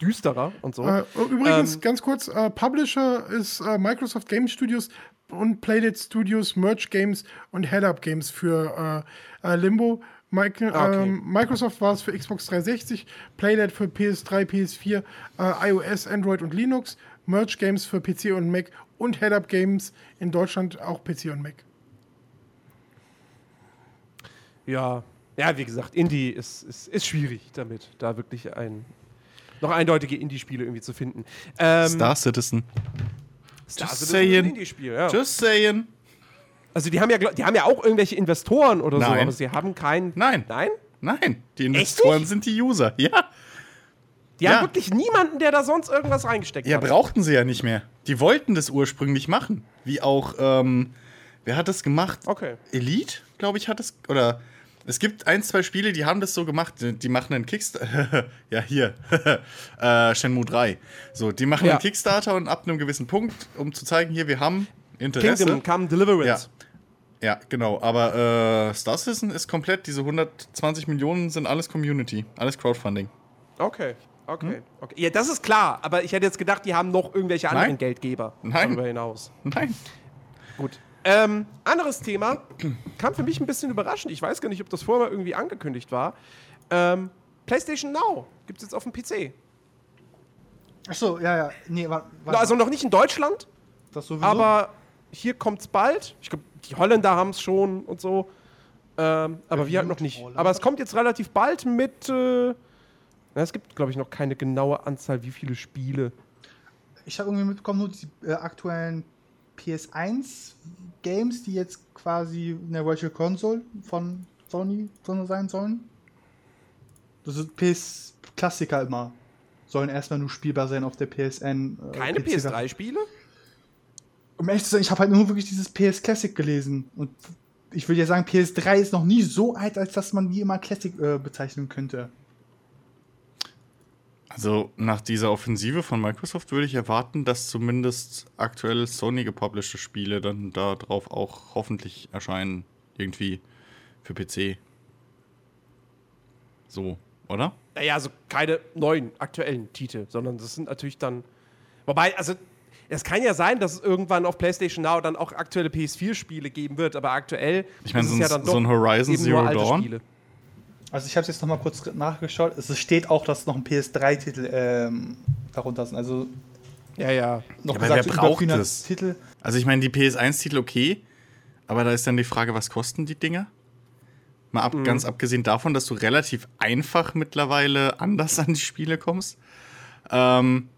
düsterer und so. Äh, übrigens, Ähm, ganz kurz, äh, Publisher ist äh, Microsoft Game Studios und Playdate Studios, Merge Games und Head-Up Games für äh, äh, Limbo. Mike, Ah, okay. ähm, Microsoft war es für Xbox 360, Playdate für PS3, PS4, äh, iOS, Android und Linux, Merge Games für PC und Mac und Head-Up Games in Deutschland auch PC und Mac. Ja, ja, wie gesagt, Indie ist, ist, ist schwierig damit, da wirklich ein. noch eindeutige Indie-Spiele irgendwie zu finden. Ähm, Star Citizen. Star Just Citizen ist ein saying. Indie-Spiel, ja. Just saying. Also die haben ja, die haben ja auch irgendwelche Investoren oder so, Nein. aber sie haben keinen. Nein. Nein? Nein, die Investoren sind die User. Ja. Die Ja. haben wirklich niemanden, der da sonst irgendwas reingesteckt Ja, hat. brauchten sie ja nicht mehr. Die wollten das ursprünglich machen. Wie auch, ähm, wer hat das gemacht? Okay. Elite, glaube ich, hat es. Oder es gibt ein, zwei Spiele, die haben das so gemacht. Die, die machen einen Kickstarter. [laughs] ja, hier. [laughs] äh, Shenmue 3. So, die machen Ja. einen Kickstarter und ab einem gewissen Punkt, um zu zeigen, hier, wir haben Interesse. Kingdom Come Deliverance. Ja, genau. Aber äh, Star Citizen ist komplett, diese 120 Millionen sind alles Community, alles Crowdfunding. Okay. Okay. Hm? okay. Ja, das ist klar, aber ich hätte jetzt gedacht, die haben noch irgendwelche anderen Nein. Geldgeber Nein. darüber hinaus. Nein. Gut. Ähm, anderes Thema, kam für mich ein bisschen überraschend. Ich weiß gar nicht, ob das vorher mal irgendwie angekündigt war. Ähm, PlayStation Now gibt es jetzt auf dem PC. Achso, ja, ja. Nee, war, Also noch nicht in Deutschland, das sowieso. aber hier kommt es bald. Ich glaube, die Holländer haben es schon und so. Ähm, aber wir halt noch nicht. Holländer? Aber es kommt jetzt relativ bald mit. Äh, na, es gibt, glaube ich, noch keine genaue Anzahl, wie viele Spiele. ich habe irgendwie mitbekommen, nur die äh, aktuellen PS1-Games, die jetzt quasi in der Virtual Console von Sony sein sollen. Das ist PS-Klassiker immer. Sollen erstmal nur spielbar sein auf der PSN. äh, Keine PC. PS3-Spiele? Um ehrlich zu sein, ich habe halt nur wirklich dieses PS Classic gelesen. Und ich würde ja sagen, PS3 ist noch nie so alt, als dass man die immer Classic äh, bezeichnen könnte. Also nach dieser Offensive von Microsoft würde ich erwarten, dass zumindest aktuell Sony gepublished Spiele dann darauf auch hoffentlich erscheinen. Irgendwie für PC. So, oder? Naja, also keine neuen aktuellen Titel, sondern das sind natürlich dann. Wobei, also, es kann ja sein, dass es irgendwann auf PlayStation Now dann auch aktuelle PS4-Spiele geben wird, aber aktuell. Ich meine, ist es so, ja ein- dann so doch ein Horizon eben nur Zero alte Dawn. Spiele. Also ich habe jetzt noch mal kurz nachgeschaut. Es steht auch, dass noch ein PS3-Titel ähm, darunter sind. Also Ja, ja. noch Ja, aber wer braucht 400 das? Titel. Also ich meine, die PS1-Titel okay, aber da ist dann die Frage, was kosten die Dinger? Mal ab, ganz abgesehen davon, dass du relativ einfach mittlerweile anders an die Spiele kommst. Ähm,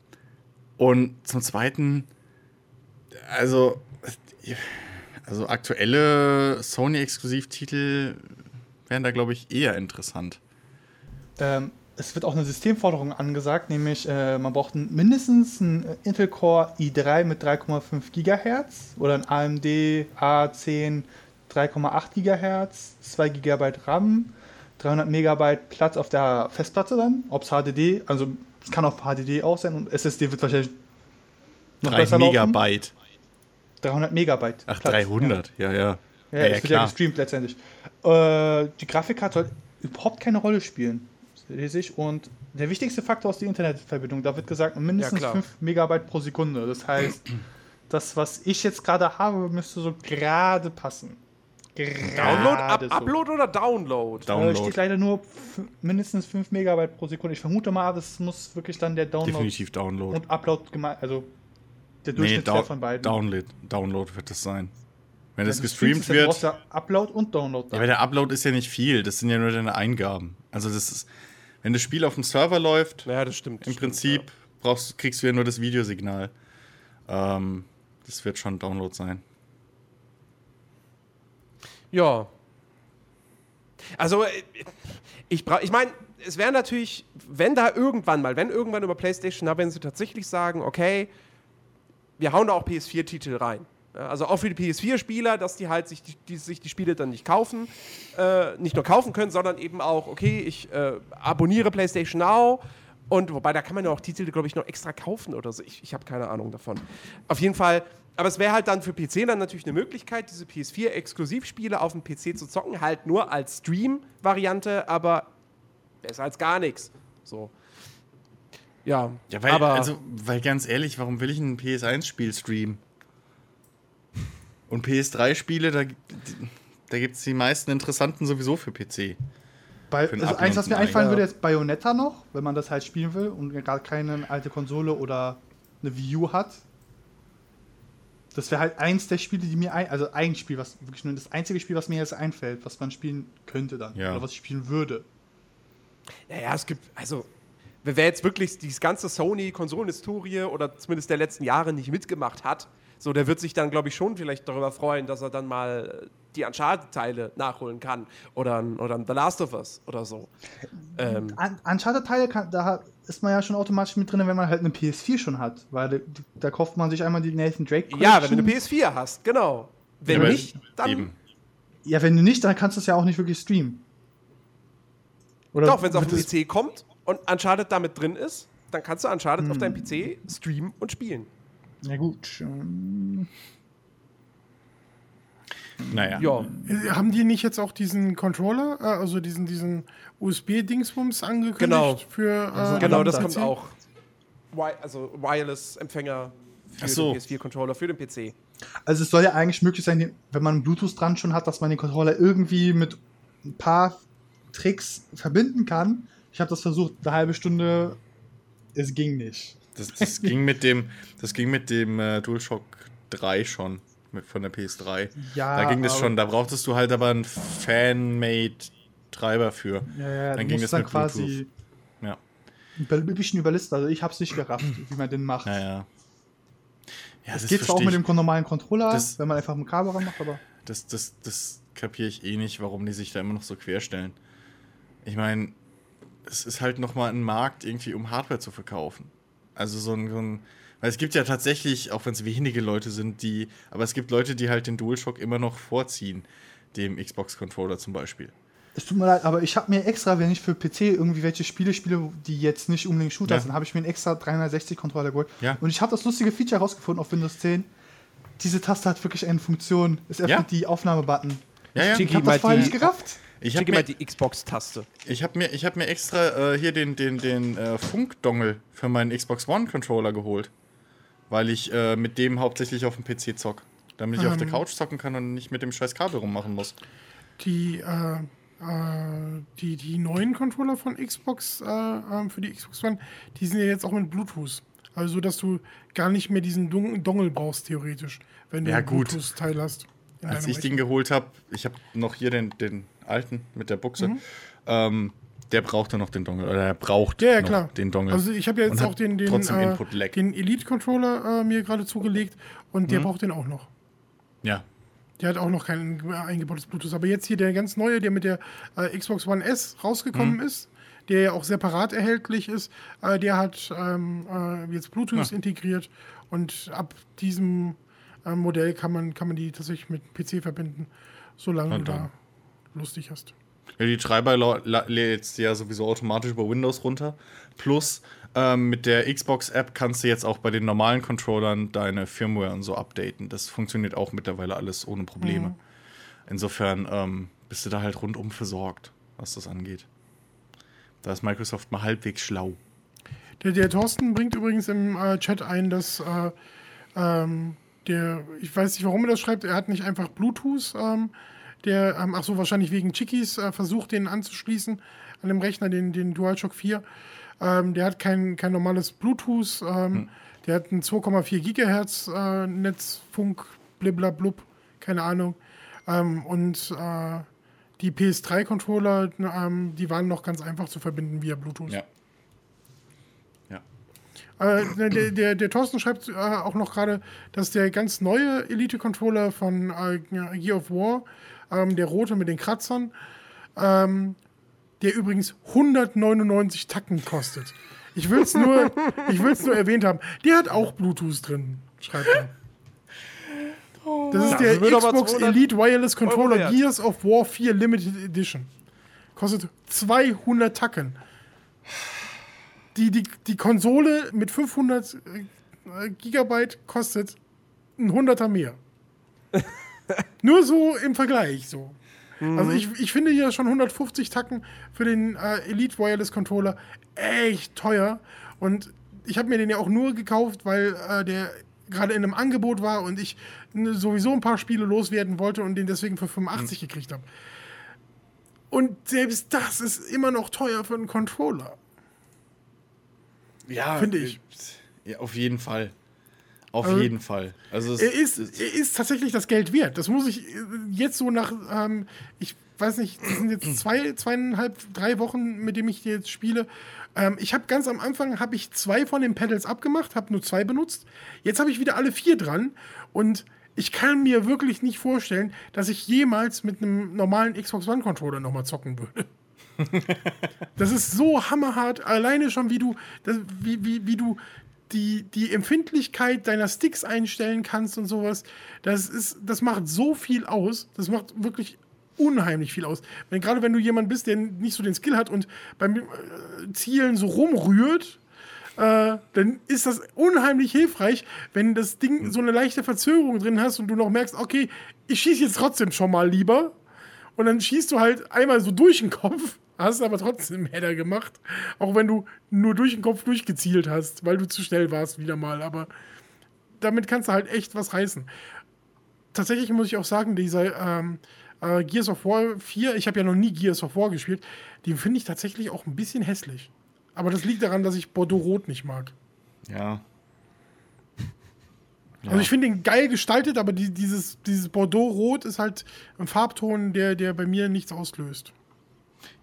und zum Zweiten, also, also aktuelle Sony-Exklusivtitel wären da, glaube ich, eher interessant. Ähm, es wird auch eine Systemforderung angesagt, nämlich äh, man braucht ein, mindestens einen Intel Core i3 mit 3,5 GHz oder ein AMD A10 3,8 GHz, 2 GB RAM, 300 Megabyte Platz auf der Festplatte dann, ob es HDD, also es kann auch HDD auch sein und SSD wird wahrscheinlich noch 3 besser laufen. Megabyte. 300 Megabyte. Ach, Platz, 300, ja, ja. Ja, Ja, ja, ja, es wird ja klar. gestreamt letztendlich. Äh, die Grafikkarte soll überhaupt keine Rolle spielen, lese ich. Und der wichtigste Faktor ist die Internetverbindung. Da wird gesagt, mindestens klar. 5 Megabyte pro Sekunde. Das heißt, das, was ich jetzt gerade habe, müsste so gerade passen. Download, Up Gerade so. Upload oder Download? Äh, Download. steht leider nur mindestens 5 Megabyte pro Sekunde. Ich vermute mal, das muss wirklich dann der Download Definitiv Download. und Upload gemeint, also der Nee, Durchschnittswert Down von beiden. Download, Download wird das sein. Wenn das Wenn du gestreamt dann brauchst wird. du ja Upload und Download. Ja, aber der Upload ist ja nicht viel, das sind ja nur deine Eingaben. Also das ist, wenn das Spiel auf dem Server läuft, Ja, das stimmt. im stimmt, Prinzip brauchst, kriegst du ja nur das Videosignal. Ähm, das wird schon Download sein. Ja. Also, äh, ich, bra- ich meine, es wäre natürlich, wenn da irgendwann mal, wenn irgendwann über PlayStation, da wenn sie tatsächlich sagen, okay, wir hauen da auch PS4-Titel rein. Also auch für die PS4-Spieler, dass die halt sich die, die, sich die Spiele dann nicht kaufen, äh, nicht nur kaufen können, sondern eben auch, okay, ich äh, abonniere PlayStation Now und wobei da kann man ja auch Titel, glaube ich, noch extra kaufen oder so. Ich, ich habe keine Ahnung davon. Auf jeden Fall, aber es wäre halt dann für PC dann natürlich eine Möglichkeit, diese PS4-Exklusivspiele auf dem PC zu zocken, halt nur als Stream-Variante, aber besser als gar nichts. So. Ja, Ja, weil, aber also, weil ganz ehrlich, warum will ich ein PS1-Spiel streamen? Und PS3-Spiele, da, da gibt es die meisten interessanten sowieso für PC. Bei, Für also eins, was mir ein Ei. einfallen würde, ist Bayonetta noch, wenn man das halt spielen will und gerade keine alte Konsole oder eine Wii U hat. Das wäre halt eins der Spiele, die mir ein, also ein Spiel, was wirklich nur das einzige Spiel, was mir jetzt einfällt, was man spielen könnte dann Ja. oder was ich spielen würde. Naja, es gibt, also, wer jetzt wirklich die ganze Sony-Konsolenhistorie oder zumindest der letzten Jahre nicht mitgemacht hat, so, der wird sich dann, glaube ich, schon vielleicht darüber freuen, dass er dann mal die Uncharted-Teile nachholen kann. Oder, ein- oder The Last of Us oder so. Ähm, Uncharted-Teile, kann- da ist man ja schon automatisch mit drin, wenn man halt eine PS4 schon hat. Weil da, kauft man sich einmal die Nathan Drake ja, wenn du eine Collection. PS4 hast, genau. Wenn Aber nicht, dann. Eben. Ja, wenn du nicht, dann kannst du es ja auch nicht wirklich streamen. Oder Doch, wenn es auf den PC kommt und Uncharted damit drin ist, dann kannst du Uncharted Hm. auf deinem PC streamen und spielen. Ja, gut. ähm, Naja. Ja. Äh, Haben die nicht jetzt auch diesen Controller, äh, also diesen, diesen USB-Dingsbums angekündigt? Genau. Für, äh, Genau, das kommt auch. Also Wireless-Empfänger für so. den PS4-Controller, für den PC. Also es soll ja eigentlich möglich sein, wenn man Bluetooth dran schon hat, dass man den Controller irgendwie mit ein paar Tricks verbinden kann. Ich habe das versucht, eine halbe Stunde, es ging nicht. Das, das ging mit dem, das ging mit dem äh, DualShock 3 schon, mit, von der PS3. Ja, da ging das schon, da brauchtest du halt aber einen Fan-Made-Treiber für. Ja, ja, Dann ging es dann mit quasi Ja. ein bisschen überlisten. Also ich habe es nicht gerafft, wie man den macht. Naja. Ja, Es das geht zwar auch mit dem normalen Controller, Das- wenn man einfach ein Kabel ranmacht, aber Das, das, das kapiere ich eh nicht, warum die sich da immer noch so querstellen. Ich meine, es ist halt nochmal ein Markt, irgendwie um Hardware zu verkaufen. Also so ein, so ein. Weil es gibt ja tatsächlich, auch wenn es wenige Leute sind, die. Aber es gibt Leute, die halt den DualShock immer noch vorziehen, dem Xbox-Controller zum Beispiel. es tut mir leid, aber ich habe mir extra, wenn ich für PC irgendwie welche Spiele spiele, die jetzt nicht unbedingt Shooter Ja. sind, habe ich mir einen extra 360-Controller geholt. Ja. Und ich habe das lustige Feature herausgefunden auf Windows 10. Diese Taste hat wirklich eine Funktion. Es öffnet Ja. die Aufnahmebutton. Ja, ja. Ich Chiki habe das vorher nicht gerafft. Ich habe mir, die Xbox-Taste. ich hab mir, ich hab mir extra äh, hier den, den, den äh, Funkdongel für meinen Xbox One-Controller geholt. Weil ich äh, mit dem hauptsächlich auf dem PC zock. Damit ich auf der Ähm. Couch zocken kann und nicht mit dem scheiß Kabel rummachen muss. Die, äh, äh, die, die neuen Controller von Xbox, äh, ähm, für die Xbox One, die sind ja jetzt auch mit Bluetooth. Also, so, dass du gar nicht mehr diesen Dong Dongle brauchst, theoretisch, wenn du Ja, ein gut. Bluetooth-Teil hast. Als ich den geholt habe, ich habe noch hier den, den alten mit der Buchse, Mhm. ähm, der brauchte noch den Dongle. Oder er braucht Ja, ja, noch klar. den Dongle. Also ich habe ja jetzt auch den, den, äh, den Elite-Controller äh, mir gerade zugelegt und Mhm. der braucht den auch noch. ja. Der hat auch noch kein eingebautes Bluetooth. Aber jetzt hier der ganz neue, der mit der äh, Xbox One S rausgekommen Mhm. ist, der ja auch separat erhältlich ist, äh, der hat ähm, äh, jetzt Bluetooth Ja. integriert und ab diesem äh, Modell kann man, kann man die tatsächlich mit PC verbinden, solange du da dann. Lustig hast. ja. Die Treiber lädst du ja sowieso automatisch über Windows runter. Plus ähm, mit der Xbox-App kannst du jetzt auch bei den normalen Controllern deine Firmware und so updaten. Das funktioniert auch mittlerweile alles ohne Probleme. Mhm. Insofern ähm, bist du da halt rundum versorgt, was das angeht. Da ist Microsoft mal halbwegs schlau. Der, der Thorsten bringt übrigens im äh, Chat ein, dass äh, ähm, der, ich weiß nicht, warum er das schreibt, er hat nicht einfach Bluetooth, ähm, der, ähm, ach so, wahrscheinlich wegen Chickies, äh, versucht, den anzuschließen an dem Rechner, den, den DualShock 4. Ähm, der hat kein, kein normales Bluetooth, ähm, der hat ein 2,4 Gigahertz äh, Netzfunk, bliblablub, keine Ahnung. Ähm, und äh, die PS3-Controller, ähm, die waren noch ganz einfach zu verbinden via Bluetooth. Ja. Ja. Äh, der, der, der Thorsten schreibt äh, auch noch gerade, dass der ganz neue Elite-Controller von äh, Gear of War, ähm, der rote mit den Kratzern, ähm, der übrigens 199 Tacken kostet. Ich will es nur, [laughs] ich will's nur erwähnt haben. Der hat auch Bluetooth drin, schreibt er. Das ist Das der aber Xbox 200 Elite Wireless Controller. Gears of War 4 Limited Edition. Kostet 200 Tacken. Die, die, die Konsole mit 500 äh, Gigabyte kostet ein Hunderter mehr. [laughs] [laughs] Nur so im Vergleich so. Also ich, ich finde ja schon 150 Tacken für den äh, Elite Wireless Controller echt teuer. Und ich habe mir den ja auch nur gekauft, weil äh, der gerade in einem Angebot war und ich sowieso ein paar Spiele loswerden wollte und den deswegen für 85 gekriegt habe. Und selbst das ist immer noch teuer für einen Controller. Ja, Finde ich. äh, Ja, auf jeden Fall. Auf Also, jeden Fall. Also es, Er ist, er ist tatsächlich das Geld wert. Das muss ich äh, jetzt so nach, ähm, ich weiß nicht, das sind jetzt zwei, zweieinhalb, drei Wochen, mit dem ich jetzt spiele. Ähm, ich habe ganz am Anfang habe ich zwei von den Pedals abgemacht, habe nur zwei benutzt. Jetzt habe ich wieder alle vier dran und ich kann mir wirklich nicht vorstellen, dass ich jemals mit einem normalen Xbox One Controller nochmal zocken würde. [laughs] das ist so hammerhart. Alleine schon, wie du, das, wie, wie, wie du die, die Empfindlichkeit deiner Sticks einstellen kannst und sowas. Das, ist, das macht so viel aus. Das macht wirklich unheimlich viel aus. Wenn, gerade wenn du jemand bist, der nicht so den Skill hat und beim äh, Zielen so rumrührt, äh, dann ist das unheimlich hilfreich, wenn das Ding so eine leichte Verzögerung drin hast und du noch merkst, okay, ich schieße jetzt trotzdem schon mal lieber. Und dann schießt du halt einmal so durch den Kopf, hast aber trotzdem [laughs] Header gemacht. Auch wenn du nur durch den Kopf durchgezielt hast, weil du zu schnell warst wieder mal. Aber damit kannst du halt echt was reißen. Tatsächlich muss ich auch sagen, dieser ähm, äh, Gears of War 4, ich habe ja noch nie Gears of War gespielt, den finde ich tatsächlich auch ein bisschen hässlich. Aber das liegt daran, dass ich Bordeaux-Rot nicht mag. Ja. [laughs] Also ich finde ihn geil gestaltet, aber die, dieses, dieses Bordeaux-Rot ist halt ein Farbton, der, der bei mir nichts auslöst.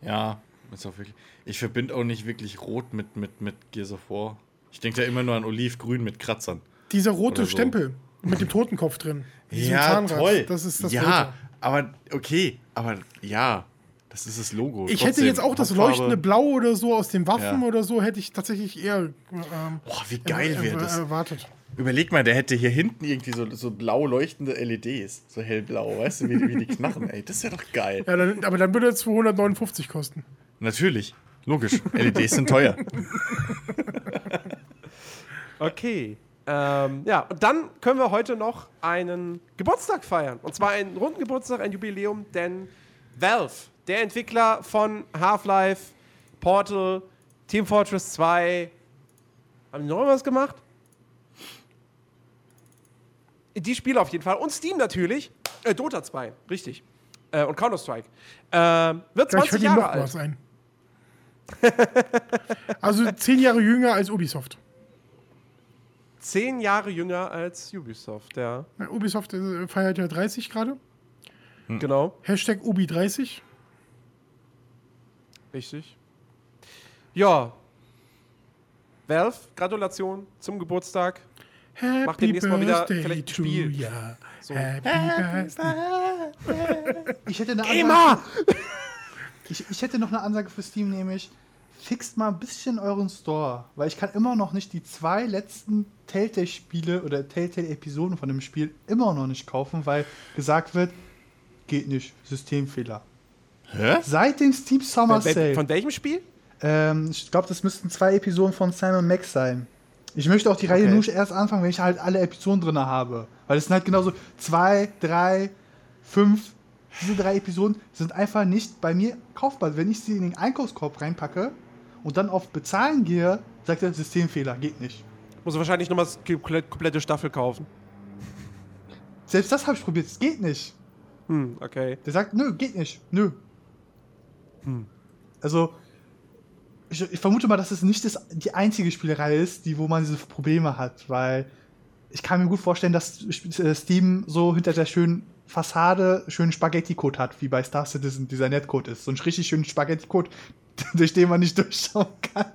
Ja, ist auch wirklich. Ich verbinde auch nicht wirklich Rot mit, mit, mit Gears of War. Ich denke da immer nur an Olivgrün mit Kratzern. Dieser rote so. Stempel mit dem Totenkopf drin. Ja, Zahnrad, toll. Das ist das ja, Rote. aber okay, aber ja, das ist das Logo. Ich hätte Trotzdem, jetzt auch das leuchtende Blau oder so aus den Waffen Ja. oder so, hätte ich tatsächlich eher ähm, Boah, wie geil wäre das. erwartet. Überleg mal, der hätte hier hinten irgendwie so, so blau leuchtende LEDs. So hellblau, weißt du, wie, wie die Knarren, ey. Das wäre doch geil. Ja, dann, aber dann würde er 259 kosten. Natürlich. Logisch. LEDs sind teuer. [laughs] Okay. Ähm, ja, und dann können wir heute noch einen Geburtstag feiern. Und zwar einen runden Geburtstag, ein Jubiläum, denn Valve, der Entwickler von Half-Life, Portal, Team Fortress 2, haben die noch was gemacht? Die Spiele auf jeden Fall. Und Steam natürlich. Äh, Dota 2, richtig. Äh, und Counter-Strike. Ähm, wird Vielleicht 20 fällt ihm Jahre noch alt. was ein. [laughs] also zehn Jahre jünger als Ubisoft. Zehn Jahre jünger als Ubisoft, ja. Na, Ubisoft äh, feiert ja 30 gerade. Genau. Hashtag Ubi30. Richtig. Ja. Valve, Gratulation zum Geburtstag. Happy Mach demnächst mal wieder vielleicht ein Spiel. ya. So. Happy Birthday. [laughs] Ich hätte eine Gamer! Ich, ich hätte noch eine Ansage für Steam, nämlich fixt mal ein bisschen euren Store, weil ich kann immer noch nicht die zwei letzten Telltale-Spiele oder Telltale-Episoden von dem Spiel immer noch nicht kaufen, weil gesagt wird, geht nicht, Systemfehler. Hä? Seit dem Steam Summer Sale. Von welchem Spiel? Ähm, ich glaube, das müssten zwei Episoden von Simon Max sein. Ich möchte auch die Reihe Okay. nur erst anfangen, wenn ich halt alle Episoden drin habe. Weil es sind halt genauso zwei, drei, fünf. Diese drei Episoden sind einfach nicht bei mir kaufbar. Wenn ich sie in den Einkaufskorb reinpacke und dann auf Bezahlen gehe, sagt er Systemfehler, geht nicht. Muss wahrscheinlich nochmal die komplett- komplette Staffel kaufen. Selbst das habe ich probiert, es geht nicht. Hm, okay. Der sagt, nö, geht nicht, nö. Also, ich, ich vermute mal, dass es nicht das, die einzige Spielerei ist, die, wo man diese Probleme hat, weil ich kann mir gut vorstellen, dass äh, Steam so hinter der schönen Fassade schönen Spaghetti-Code hat, wie bei Star Citizen dieser Netcode ist. So einen richtig schönen Spaghetti-Code, [laughs] durch den man nicht durchschauen kann.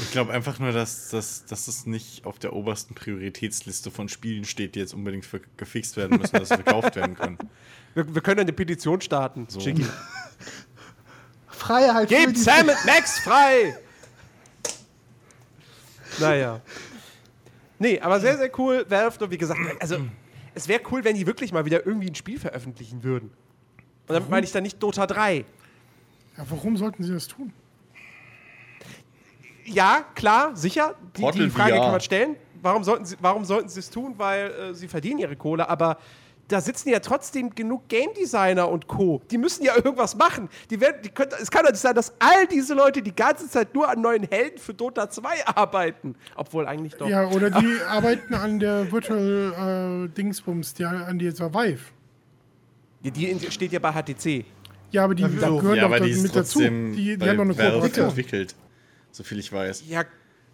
Ich glaube einfach nur, dass, dass, dass es nicht auf der obersten Prioritätsliste von Spielen steht, die jetzt unbedingt für, gefixt werden müssen, dass sie verkauft werden können. Wir, wir können eine Petition starten. So. [laughs] Freiheit Gebt Sam und Max frei! naja. Nee, aber sehr, sehr cool. Valve, nur wie gesagt, also es wäre cool, wenn die wirklich mal wieder irgendwie ein Spiel veröffentlichen würden. Und damit meine ich dann nicht Dota 3. Ja, warum sollten sie das tun? Ja, klar, sicher. Die, die Frage VR. kann man stellen. Warum sollten sie, warum sollten sie es tun? Weil äh, sie verdienen ihre Kohle, aber da sitzen ja trotzdem genug Game Designer und Co. Die müssen ja irgendwas machen. Die werden, die können, es kann doch nicht sein, dass all diese Leute die ganze Zeit nur an neuen Helden für Dota 2 arbeiten. Obwohl eigentlich doch. Ja, oder die [laughs] arbeiten an der Virtual äh, Dingsbums, die, an die Survive. Die, die steht ja bei HTC. Ja, aber die wieso? gehören ja, doch mit dazu. Die, die haben doch eine Kooperation. entwickelt, so viel ich weiß. Ja,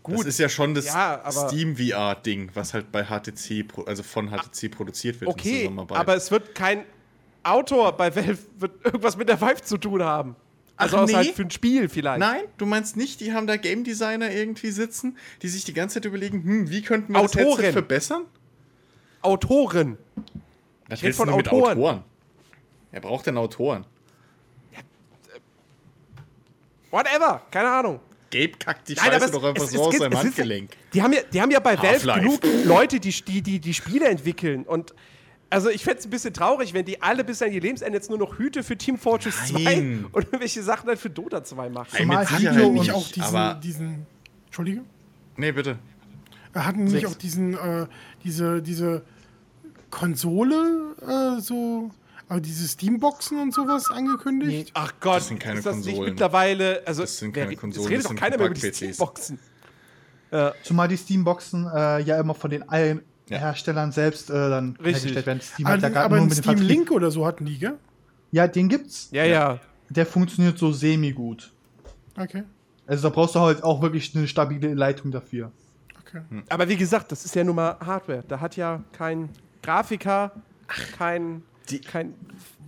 gut. Das ist ja schon das Ja, Steam VR-Ding, was halt bei HTC, also von HTC produziert wird okay, aber es wird kein Autor bei Valve wird irgendwas mit der Vive zu tun haben. Also Ach, nee. halt für ein Spiel vielleicht. Nein, du meinst nicht, die haben da Game Designer irgendwie sitzen, die sich die ganze Zeit überlegen, hm, wie könnten wir das Autoren. Headset verbessern? Autoren. Was rede willst du von denn mit Autoren. Autoren? Er braucht denn Autoren. Whatever. Keine Ahnung. Gabe kackt die Nein, Scheiße doch einfach es- so es aus seinem es ist- Handgelenk. Die haben ja, die haben ja bei Valve genug Leute, die, die, die, die Spiele entwickeln. Und also ich fände es ein bisschen traurig, wenn die alle bis an ihr Lebensende jetzt nur noch Hüte für Team Fortress Nein. 2 und irgendwelche Sachen halt für Dota 2 machen. Zumal mit Video Sicherheit und- nicht auch diesen, aber diesen Entschuldige? nee, bitte. Er hatten nicht auch diesen, äh, diese, diese Konsole, äh, so, aber diese Steamboxen und sowas angekündigt? Ach Gott, Das sind keine ist das nicht Konsolen. mittlerweile, also Das sind keine Konsolen, es redet das doch sind keiner mehr über die. Steamboxen. Zumal die Steamboxen äh, ja immer von den allen Ja. Herstellern selbst äh, dann Richtig. hergestellt werden. Steam Ah, hat ja aber nur ein mit dem Steam Link oder so hatten die, gell? Ja, den gibt's. Ja, ja. Der funktioniert so semi-gut. Okay. Also da brauchst du halt auch wirklich eine stabile Leitung dafür. okay. Aber wie gesagt, das ist ja nun mal Hardware. Da hat ja kein Grafiker, kein, Die- kein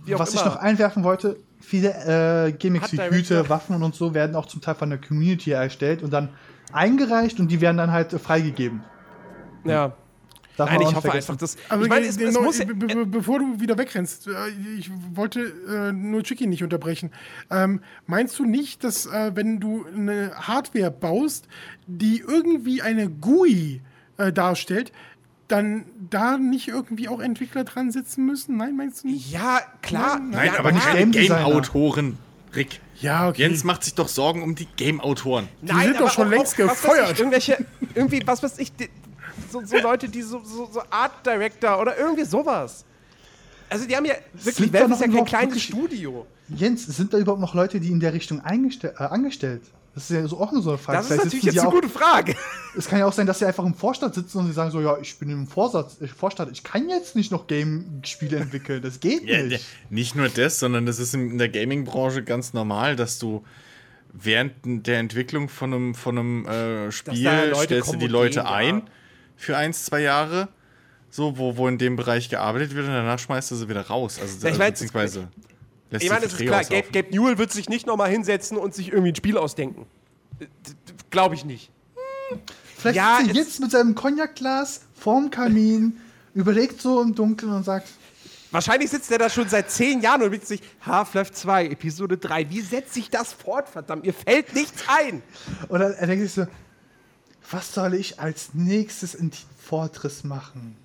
wie auch Was immer. ich noch einwerfen wollte, viele äh, Gimmicks Hat wie Hüte, Waffen und so werden auch zum Teil von der Community erstellt und dann eingereicht und die werden dann halt äh, freigegeben. ja. Darf Nein, ich hoffe vergessen. einfach, dass. Aber ich meine, es, es genau, muss. be be bevor du wieder wegrennst, äh, ich wollte äh, nur Chicky nicht unterbrechen. Ähm, meinst du nicht, dass äh, wenn du eine Hardware baust, die irgendwie eine GUI äh, darstellt, dann da nicht irgendwie auch Entwickler dran sitzen müssen? Nein, meinst du nicht? Ja, klar. Nein, ja, aber nicht Designer. Game-Autoren, Rick. Ja, okay. Jens macht sich doch Sorgen um die Game-Autoren. Nein, sind doch schon auch- längst auch, gefeuert. Ich, irgendwelche, irgendwie, was weiß ich, die, so, so Leute, die so, so, so Art Director oder irgendwie sowas. Also die haben ja wirklich, Valve noch ist ja kein kleines Studio. Jens, sind da überhaupt noch Leute, die in der Richtung äh, angestellt? Das ist ja so auch nur so eine Frage. Das ist Vielleicht natürlich sitzen jetzt eine auch- gute Frage. [laughs] Es kann ja auch sein, dass sie einfach im Vorstand sitzen und sie sagen so, ja, ich bin im Vorsatz, äh, Vorstand, ich kann jetzt nicht noch Game-Spiele entwickeln, das geht Ja, nicht. nicht nur das, sondern das ist in der Gaming-Branche ganz normal, dass du während der Entwicklung von einem, von einem äh, Spiel stellst du die Leute gehen, ja. ein für eins, zwei Jahre, so, wo, wo in dem Bereich gearbeitet wird und danach schmeißt du sie wieder raus. Also, Ja, ich also mein, beziehungsweise lässt Ich meine, es ist klar, Gabe. Gabe Newell wird sich nicht nochmal hinsetzen und sich irgendwie ein Spiel ausdenken. Glaube ich nicht. Vielleicht Ja, sitzt er jetzt mit seinem Cognac-Glas vorm Kamin, [laughs] überlegt so im Dunkeln und sagt, Wahrscheinlich sitzt er da schon seit zehn Jahren und überlegt sich, Half-Life 2, Episode 3, wie setze ich das fort? Verdammt, mir fällt nichts ein. und dann er denkt sich so, was soll ich als nächstes in Team Fortress machen?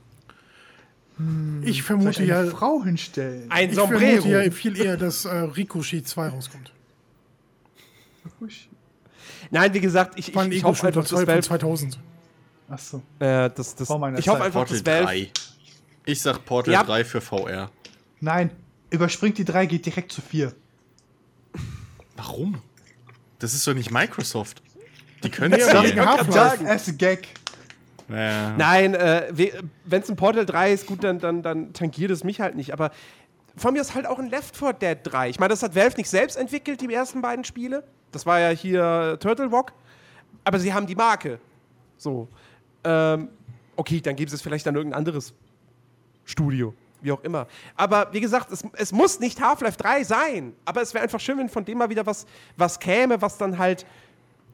Ich Soll ich vermute eine ja, Frau hinstellen? Ein ich vermute Sombrero. ja viel eher, dass äh, Ricochet 2 rauskommt. Nein, wie gesagt, ich, ein ich, ich hoffe einfach, 2 dass Valve, 2000. Achso. äh, das, das, ich hoffe einfach, Portal dass Valve 3. Ich sag Portal Ja. 3 für VR. Nein, überspringt die 3, geht direkt zu 4. Warum? Das ist doch nicht Microsoft. Die können aber nicht. wegen Half-Life. Just as a gag. Ja. Nein, äh, wenn es ein Portal 3 ist, gut, dann, dann, dann tangiert es mich halt nicht. Aber von mir ist halt auch ein Left 4 Dead 3. Ich meine, das hat Valve nicht selbst entwickelt, die ersten beiden Spiele. Das war ja hier Turtle Rock. Aber sie haben die Marke. So. Ähm, okay, dann gibt es vielleicht dann irgendein anderes Studio. Wie auch immer. Aber wie gesagt, es, es muss nicht Half-Life 3 sein. Aber es wäre einfach schön, wenn von dem mal wieder was, was käme, was dann halt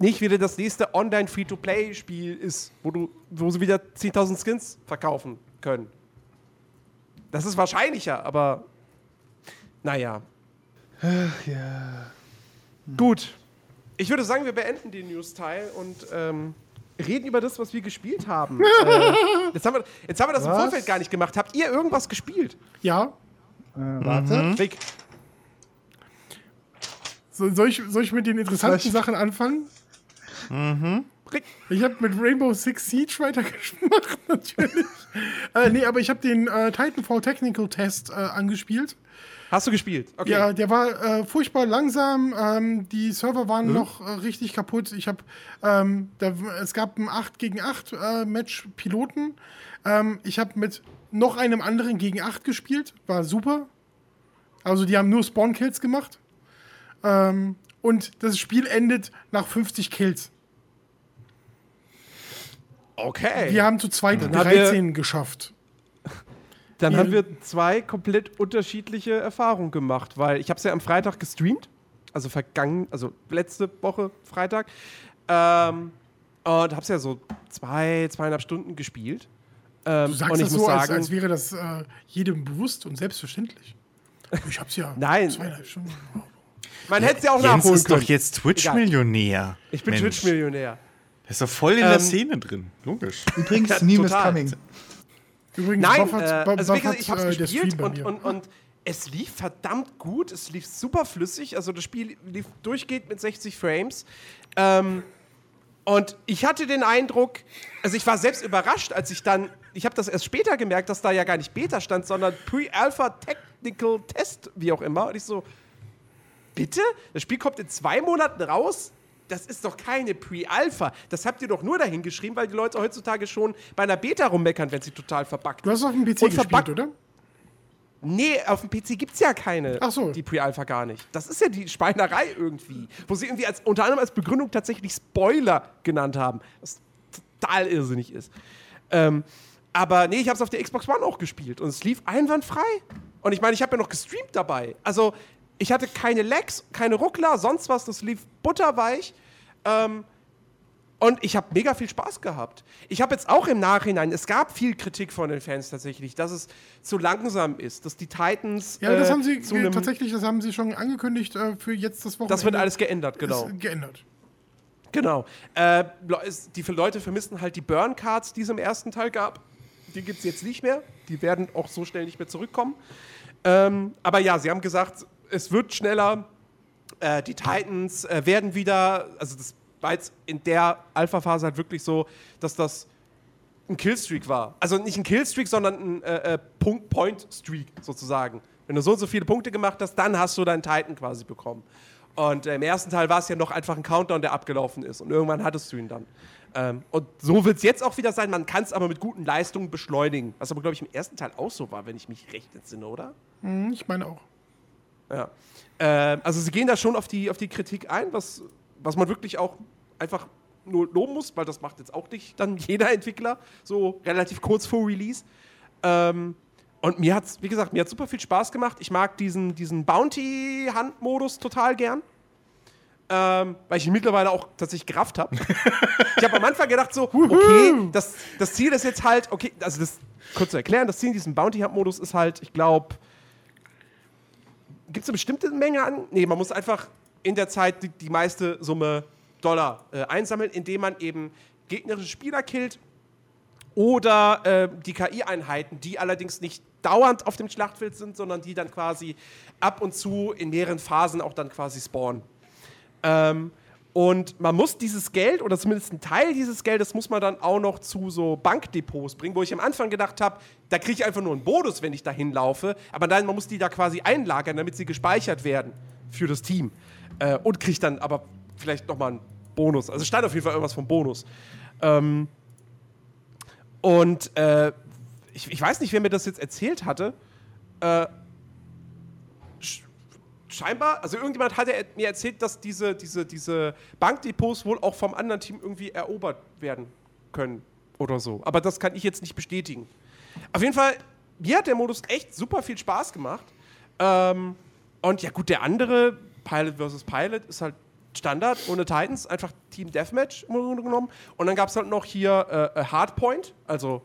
nicht wieder das nächste Online-Free-to-Play-Spiel ist, wo, du, wo sie wieder 10.000 Skins verkaufen können. Das ist wahrscheinlicher, aber naja. Ja. Gut. Ich würde sagen, wir beenden den News-Teil und ähm, reden über das, was wir gespielt haben. [laughs] äh, jetzt, haben wir, jetzt haben wir das im Was? Vorfeld gar nicht gemacht. Habt ihr irgendwas gespielt? Ja. Äh, warte. Rick, So, soll, ich, soll ich mit den interessanten Vielleicht- Sachen anfangen? Rick. Ich habe mit Rainbow Six Siege weitergemacht, [laughs] natürlich. äh, nee, aber ich habe den äh, Titanfall Technical Test äh, angespielt. Hast du gespielt? Okay. Ja, der war äh, furchtbar langsam. Ähm, die Server waren noch äh, richtig kaputt. Ich habe, ähm, da, es gab ein 8 gegen 8 äh, Match Piloten. Ähm, ich habe mit noch einem anderen gegen 8 gespielt. War super. Also die haben nur Spawn-Kills gemacht. Ähm, und das Spiel endet nach 50 Kills. Okay. Wir haben zu zweit Dann haben wir- 13 geschafft. [laughs] Dann Ja. haben wir zwei komplett unterschiedliche Erfahrungen gemacht, weil ich habe es ja am Freitag gestreamt Also vergangen, also letzte Woche Freitag. Ähm, und hab's ja so zwei, zweieinhalb Stunden gespielt. Ähm, Du sagst und ich das muss so, als, sagen, als wäre das äh, jedem bewusst und selbstverständlich. Ich hab's ja [laughs] Nein. zweieinhalb Stunden. man hätte es ja auch Jens nachholen ist doch können. jetzt Twitch-Millionär. Ich bin. Twitch-Millionär. Der ist doch voll in der Ähm, Szene drin. Logisch. Übrigens, Ja, Meme is coming. Übrigens, Nein, Bob hat, äh, Bob, also wie Bob gesagt, hat, ich habe äh, es der gespielt und, mir. und, und es lief verdammt gut, es lief super flüssig, also das Spiel lief durchgehend mit 60 Frames. Ähm, und ich hatte den Eindruck, also ich war selbst überrascht, als ich dann, ich habe das erst später gemerkt, dass da ja gar nicht Beta stand, sondern Pre-Alpha Technical Test, wie auch immer. Und ich so, bitte? Das Spiel kommt in zwei Monaten raus? Das ist doch keine Pre-Alpha. Das habt ihr doch nur dahin geschrieben, weil die Leute heutzutage schon bei einer Beta rummeckern, wenn sie total verbuggt Du hast auf dem PC Und gespielt, oder? Nee, auf dem PC gibt's ja keine. Ach so. Die Pre-Alpha gar nicht. Das ist ja die Schweinerei irgendwie. Wo sie irgendwie als, unter anderem als Begründung tatsächlich Spoiler genannt haben. Was total irrsinnig ist. Ähm, aber nee, ich habe es auf der Xbox One auch gespielt und es lief einwandfrei. Und ich meine, ich habe ja noch gestreamt dabei. Also, ich hatte keine Lags, keine Ruckler, sonst was. Das lief butterweich. Ähm, und ich habe mega viel Spaß gehabt. Ich habe jetzt auch im Nachhinein, es gab viel Kritik von den Fans tatsächlich, dass es zu langsam ist, dass die Titans. Ja, das äh, haben sie tatsächlich, das haben sie schon angekündigt äh, für jetzt das Wochenende. Das wird alles geändert, genau. Geändert. Genau. Äh, die Leute vermissen halt die Burn-Cards, die es im ersten Teil gab. Die gibt es jetzt nicht mehr. Die werden auch so schnell nicht mehr zurückkommen. Ähm, aber ja, sie haben gesagt, es wird schneller. Äh, die Titans äh, werden wieder, also das war jetzt in der Alpha-Phase halt wirklich so, dass das ein Killstreak war. Also nicht ein Killstreak, sondern ein äh, äh, Punkt-Point-Streak sozusagen. Wenn du so und so viele Punkte gemacht hast, dann hast du deinen Titan quasi bekommen. Und äh, im ersten Teil war es ja noch einfach ein Countdown, der abgelaufen ist. Und irgendwann hattest du ihn dann. Ähm, und so wird es jetzt auch wieder sein. Man kann es aber mit guten Leistungen beschleunigen. Was aber, glaube ich, im ersten Teil auch so war, wenn ich mich recht entsinne, oder? Hm, ich meine auch. Ja. Ähm, also sie gehen da schon auf die, auf die Kritik ein, was, was man wirklich auch einfach nur loben muss, weil das macht jetzt auch nicht dann [laughs] jeder Entwickler, so relativ kurz vor Release. Ähm, und mir hat's, wie gesagt, mir hat super viel Spaß gemacht. Ich mag diesen, diesen Bounty-Hand-Modus total gern. Ähm, weil ich ihn mittlerweile auch tatsächlich gerafft habe. [laughs] ich habe am Anfang gedacht so, okay, das, das Ziel ist jetzt halt, okay, also das kurz zu erklären, das Ziel in diesem Bounty-Hunt-Modus ist halt, ich glaube, gibt es eine bestimmte Menge an? Nee, man muss einfach in der Zeit die, die meiste Summe Dollar äh, einsammeln, indem man eben gegnerische Spieler killt oder äh, die KI-Einheiten, die allerdings nicht dauernd auf dem Schlachtfeld sind, sondern die dann quasi ab und zu in mehreren Phasen auch dann quasi spawnen. Ähm, und man muss dieses Geld, oder zumindest einen Teil dieses Geldes, muss man dann auch noch zu so Bankdepots bringen, wo ich am Anfang gedacht habe, da kriege ich einfach nur einen Bonus, wenn ich dahin laufe. Aber nein, man muss die da quasi einlagern, damit sie gespeichert werden für das Team. Äh, und kriegt dann aber vielleicht nochmal einen Bonus. Also stand auf jeden Fall irgendwas vom Bonus. Ähm, und äh, ich, ich weiß nicht, wer mir das jetzt erzählt hatte. Äh, scheinbar, also irgendjemand hatte mir erzählt, dass diese, diese, diese Bankdepots wohl auch vom anderen Team irgendwie erobert werden können oder so. Aber das kann ich jetzt nicht bestätigen. Auf jeden Fall, mir hat der Modus echt super viel Spaß gemacht. Ähm, und ja, gut, der andere, Pilot vs. Pilot, ist halt Standard ohne Titans, einfach Team Deathmatch im Grunde genommen. Und dann gab es halt noch hier äh, äh, Hardpoint, also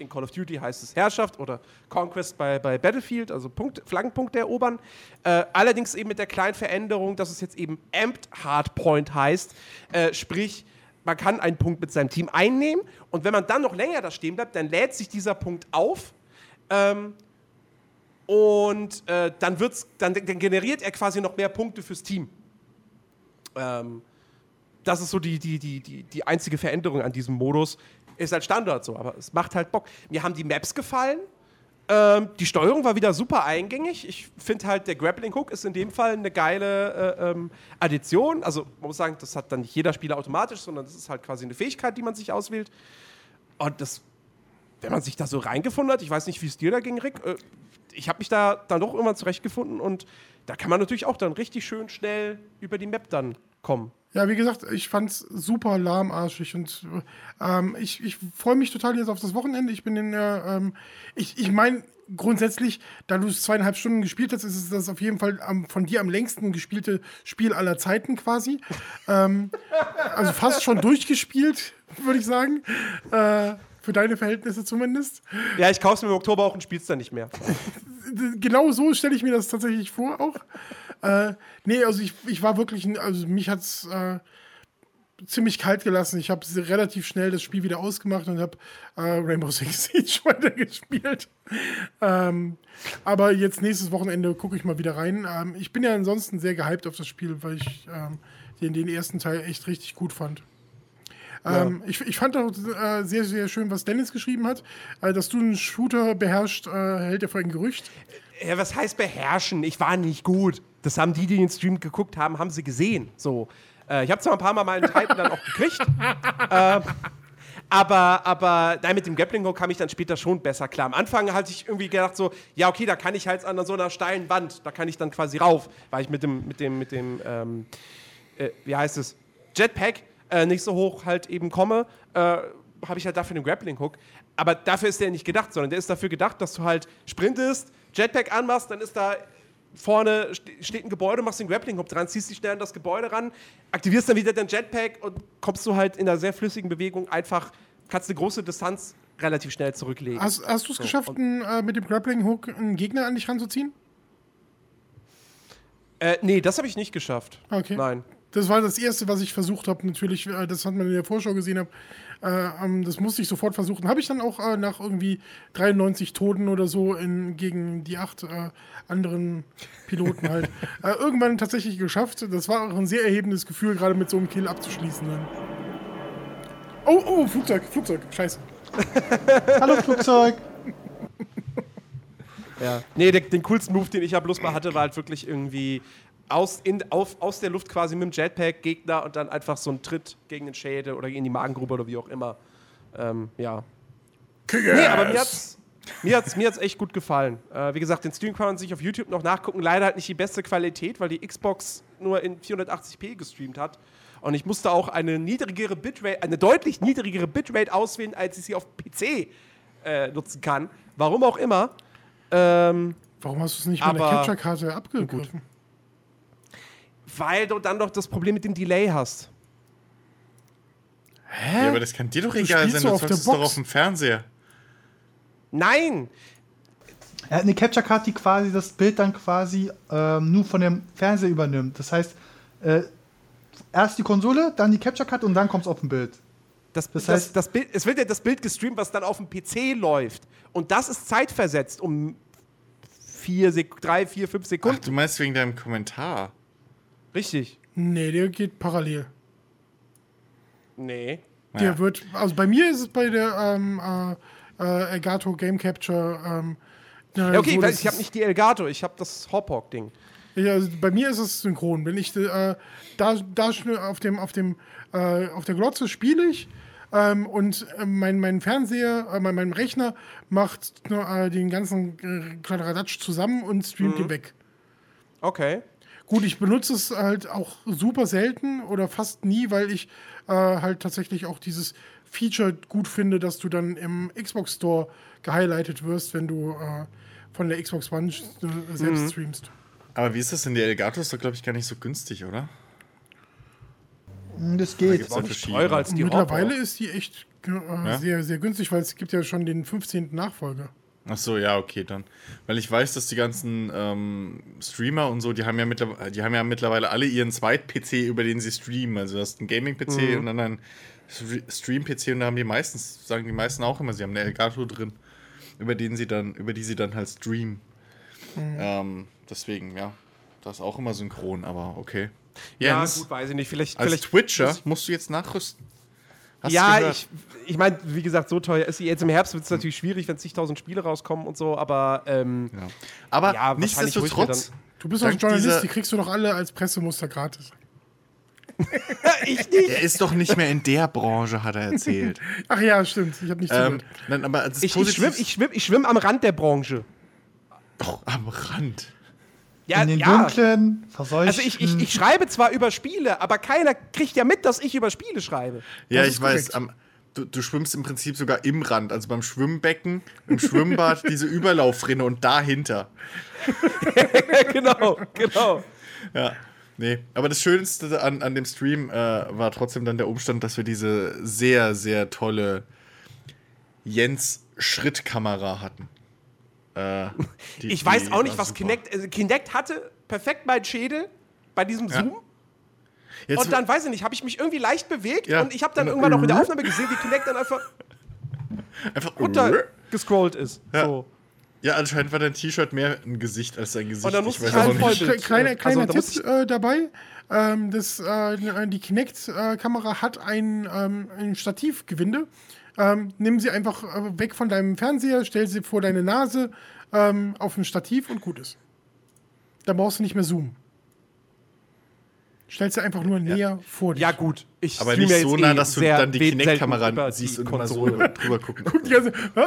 in Call of Duty heißt es Herrschaft oder Conquest bei, bei Battlefield, also Punkt, Flaggenpunkte erobern. Äh, allerdings eben mit der kleinen Veränderung, dass es jetzt eben Amped Hardpoint heißt. Äh, sprich, man kann einen Punkt mit seinem Team einnehmen und wenn man dann noch länger da stehen bleibt, dann lädt sich dieser Punkt auf. Ähm, und äh, dann, wird's, dann, dann generiert er quasi noch mehr Punkte fürs Team. Ähm, das ist so die, die, die, die, die einzige Veränderung an diesem Modus. Ist halt Standard so, aber es macht halt Bock. Mir haben die Maps gefallen. Ähm, die Steuerung war wieder super eingängig. Ich finde halt, der Grappling Hook ist in dem Fall eine geile äh, ähm, Addition. Also, man muss sagen, das hat dann nicht jeder Spieler automatisch, sondern das ist halt quasi eine Fähigkeit, die man sich auswählt. Und das, wenn man sich da so reingefunden hat, ich weiß nicht, wie es dir da ging, Rick, äh, ich habe mich da dann doch irgendwann zurechtgefunden und da kann man natürlich auch dann richtig schön schnell über die Map dann kommen. Ja, wie gesagt, ich fand's super lahmarschig und ähm, ich, ich freue mich total jetzt auf das Wochenende. Ich bin in der, ähm, ich, ich meine, grundsätzlich, da du es zweieinhalb Stunden gespielt hast, ist es das auf jeden Fall am, von dir am längsten gespielte Spiel aller Zeiten quasi. ähm, also fast schon durchgespielt, würde ich sagen. Äh, für deine Verhältnisse zumindest. Ja, ich kauf's mir im Oktober auch und spiel's dann nicht mehr. genau so stelle ich mir das tatsächlich vor auch. Äh, nee, also ich, ich war wirklich, also mich hat's äh, ziemlich kalt gelassen. Ich habe relativ schnell das Spiel wieder ausgemacht und habe äh, Rainbow Six [laughs] Siege weitergespielt. Ähm, aber jetzt nächstes Wochenende gucke ich mal wieder rein. Ähm, ich bin ja ansonsten sehr gehypt auf das Spiel, weil ich ähm, den, den ersten Teil echt richtig gut fand. Ähm, ich, ich fand auch äh, sehr, sehr schön, was Dennis geschrieben hat. Äh, dass du einen Shooter beherrscht, äh, hält er für ein Gerücht. Ja, was heißt beherrschen? Ich war nicht gut. Das haben die, die den Stream geguckt haben, haben sie gesehen. So. Äh, ich habe zwar ein paar Mal meinen Titan dann auch gekriegt. [laughs] äh, aber, aber nein, mit dem Grappling Hook kam ich dann später schon besser klar. Am Anfang hatte ich irgendwie gedacht so, ja okay, da kann ich halt an so einer steilen Wand, da kann ich dann quasi rauf, weil ich mit dem, mit dem, mit dem, ähm, äh, wie heißt es, Jetpack äh, nicht so hoch halt eben komme, äh, habe ich halt dafür den Grappling Hook. Aber dafür ist der nicht gedacht, sondern der ist dafür gedacht, dass du halt sprintest, Jetpack anmachst, dann ist da vorne steht ein Gebäude, machst den Grappling Hook dran, ziehst dich schnell an das Gebäude ran, aktivierst dann wieder dein Jetpack und kommst du halt in einer sehr flüssigen Bewegung einfach, kannst eine große Distanz relativ schnell zurücklegen. Hast, hast du es so, geschafft, ein, äh, mit dem Grappling Hook einen Gegner an dich ranzuziehen? Äh, nee, das habe ich nicht geschafft. Okay. Nein. Das war das Erste, was ich versucht habe. Natürlich, äh, das hat man in der Vorschau gesehen. Hab, äh, ähm, das musste ich sofort versuchen. Habe ich dann auch äh, nach irgendwie 93 Toten oder so in, gegen die acht äh, anderen Piloten halt [laughs] äh, irgendwann tatsächlich geschafft. Das war auch ein sehr erhebendes Gefühl, gerade mit so einem Kill abzuschließen. Dann. Oh, oh, Flugzeug, Flugzeug, scheiße. [laughs] Hallo Flugzeug. Ja. Nee, den, den coolsten Move, den ich ja bloß mal hatte, war halt wirklich irgendwie aus, in, auf, aus der Luft quasi mit dem Jetpack Gegner und dann einfach so ein Tritt gegen den Schädel oder in die Magengrube oder wie auch immer. Ähm, ja. Nee, aber mir hat's, mir hat's, mir hat's echt gut gefallen. Äh, wie gesagt, den Stream kann man sich auf YouTube noch nachgucken. Leider halt nicht die beste Qualität, weil die Xbox nur in 480p gestreamt hat. Und ich musste auch eine niedrigere Bitrate, eine deutlich niedrigere Bitrate auswählen, als ich sie auf PC äh, nutzen kann. Warum auch immer. Ähm, Warum hast du es nicht mit der Capture-Karte abgegriffen? Weil du dann doch das Problem mit dem Delay hast. Hä? Ja, aber das kann dir doch egal sein, du zockst es doch auf dem Fernseher. Nein! Er hat eine Capture Card, die quasi das Bild dann quasi ähm, nur von dem Fernseher übernimmt. Das heißt, äh, erst die Konsole, dann die Capture Card und dann kommt es auf dem Bild. Das, das, heißt, das, das Bild, es wird ja das Bild gestreamt, was dann auf dem PC läuft. Und das ist zeitversetzt um vier, drei, vier, fünf Sekunden. Ach, du meinst wegen deinem Kommentar? Richtig. Nee, der geht parallel. Nee. Der ja. wird, also bei mir ist es bei der ähm, äh, äh, Elgato Game Capture. Ähm, ja, okay, so, ich, ich habe nicht die Elgato, ich habe das Hopawk-Ding. Ja, also bei mir ist es synchron. Wenn ich äh, da, da auf dem, auf dem, äh, auf der Glotze spiele ich ähm, und äh, mein, mein Fernseher, äh, mein, mein Rechner macht äh, den ganzen äh, Kladderadatsch zusammen und streamt mhm. ihn weg. Okay. Gut, ich benutze es halt auch super selten oder fast nie, weil ich äh, halt tatsächlich auch dieses Feature gut finde, dass du dann im Xbox Store gehighlightet wirst, wenn du äh, von der Xbox One äh, selbst mhm. streamst. Aber wie ist das denn? Die Elgato ist doch, glaube ich, gar nicht so günstig, oder? Hm, das geht. Da nicht teurer als die Mittlerweile Hopper. ist die echt äh, ja? sehr, sehr günstig, weil es gibt ja schon den 15. Nachfolger. Ach so, ja, okay, dann. Weil ich weiß, dass die ganzen ähm, Streamer und so, die haben, ja die haben ja mittlerweile alle ihren Zweit-PC, über den sie streamen. Also du hast einen Gaming-PC mhm. und dann einen Stream-PC und da haben die meistens, sagen die meisten auch immer, sie haben eine Elgato drin, über den sie dann, über die sie dann halt streamen. Mhm. Ähm, deswegen, ja. Das ist auch immer synchron, aber okay. Jens, ja, gut, weiß ich nicht. Vielleicht, als vielleicht Twitcher musst du jetzt nachrüsten. Hast ja, ich, ich meine, wie gesagt, so teuer ist sie. Jetzt im Herbst wird es natürlich schwierig, wenn zigtausend Spiele rauskommen und so, aber. Ähm, ja. Aber ja, nichtsdestotrotz. Du bist doch ein Journalist, die kriegst du doch alle als Pressemuster gratis. [laughs] ich nicht. Er ist doch nicht mehr in der Branche, hat er erzählt. [laughs] Ach ja, stimmt. Ich habe nicht ähm. Nein, aber ich, ich schwimme ich schwimm, ich schwimm am Rand der Branche. Doch, am Rand. Ja, in den ja. dunklen, verseuchten. Also ich, ich, ich schreibe zwar über Spiele, aber keiner kriegt ja mit, dass ich über Spiele schreibe. Ja, ich weiß. Am, du, du schwimmst im Prinzip sogar im Rand, also beim Schwimmbecken, im Schwimmbad, [laughs] diese Überlaufrinne und dahinter. [laughs] genau, genau. Ja. Nee, aber das Schönste an, an dem Stream äh, war trotzdem dann der Umstand, dass wir diese sehr, sehr tolle Jens-Schrittkamera hatten. Äh, [laughs] die- Ich weiß die auch nicht, was super. Kinect. Also Kinect hatte perfekt meinen Schädel bei diesem Ja. Zoom. Jetzt, Und dann, weiß ich nicht, habe ich mich irgendwie leicht bewegt Ja. und ich habe dann irgendwann auch in der [laughs] Aufnahme gesehen, wie Kinect dann einfach [laughs] einfach runtergescrollt ist. Ja. So. Ja, anscheinend war dein T-Shirt mehr ein Gesicht als dein Gesicht. Und dann musste ich weiß halt auch voll- kleiner Also, kleiner da muss Tipp äh, dabei. Ähm, das, äh, die Kinect-Kamera hat ein, ähm, ein Stativgewinde. Ähm, nimm sie einfach äh, weg von deinem Fernseher, stell sie vor deine Nase ähm, auf ein Stativ und gut ist. Da brauchst du nicht mehr zoomen. Stell sie einfach nur näher vor dich. Ja, gut. Ich Aber nicht jetzt so eh nah, dass du dann die Kinect-Kamera siehst die und mal so drüber gucken. Die ganze- äh,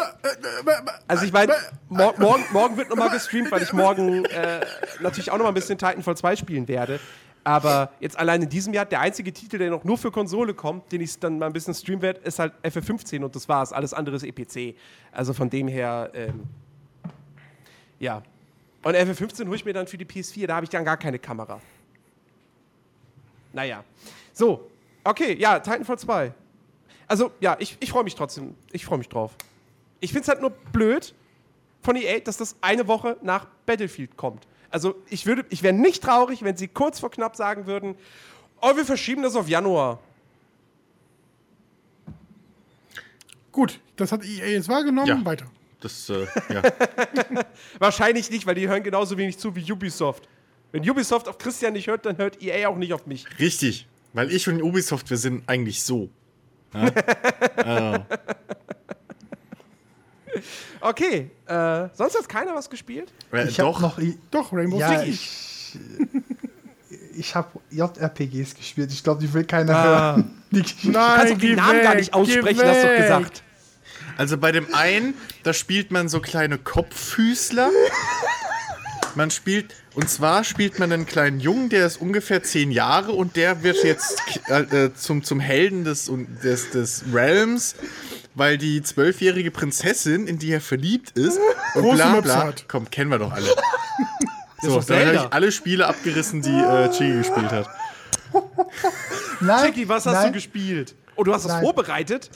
Also ich meine, mor morgen, morgen wird nochmal gestreamt, weil ich morgen [laughs] äh, natürlich auch nochmal ein bisschen Titanfall 2 spielen werde. Aber jetzt allein in diesem Jahr, der einzige Titel, der noch nur für Konsole kommt, den ich dann mal ein bisschen streamen werde, ist halt FF15 und das war's. Alles andere ist EPC. Also von dem her, ähm, ja. Und FF15 hole ich mir dann für die PS4, da habe ich dann gar keine Kamera. Naja. So, okay, ja, Titanfall 2. Also, ja, ich, ich freue mich trotzdem. Ich freue mich drauf. Ich finde es halt nur blöd von EA, dass das eine Woche nach Battlefield kommt. Also, ich, würde, ich wäre nicht traurig, wenn sie kurz vor knapp sagen würden: Oh, wir verschieben das auf Januar. Gut, das hat EA jetzt wahrgenommen. Ja. Weiter. Das, äh, ja. [laughs] Wahrscheinlich nicht, weil die hören genauso wenig zu wie Ubisoft. Wenn Ubisoft auf Christian nicht hört, dann hört EA auch nicht auf mich. Richtig. Weil ich und Ubisoft, wir sind eigentlich so. [laughs] Okay, äh, sonst hat keiner was gespielt? Äh, Ich doch. noch. i- Doch, Rainbow Ja, Six. ich. Ich habe JRPGs gespielt. Ich glaube, die will keiner hören. Die, [laughs] Du kannst doch die Namen gar weg, nicht geh aussprechen, hast du doch gesagt. Also bei dem einen, da spielt man so kleine Kopffüßler. Man spielt, und zwar spielt man einen kleinen Jungen, der ist ungefähr zehn Jahre und der wird jetzt äh, äh, zum, zum Helden des, des, des Realms, weil die zwölfjährige Prinzessin, in die er verliebt ist, [laughs] und bla bla. Komm, kennen wir doch alle. [laughs] So, dann habe ich alle Spiele abgerissen, die äh, Chigi gespielt hat. [laughs] Nein, Chicky, was hast nein, du gespielt? Oh, du hast das vorbereitet?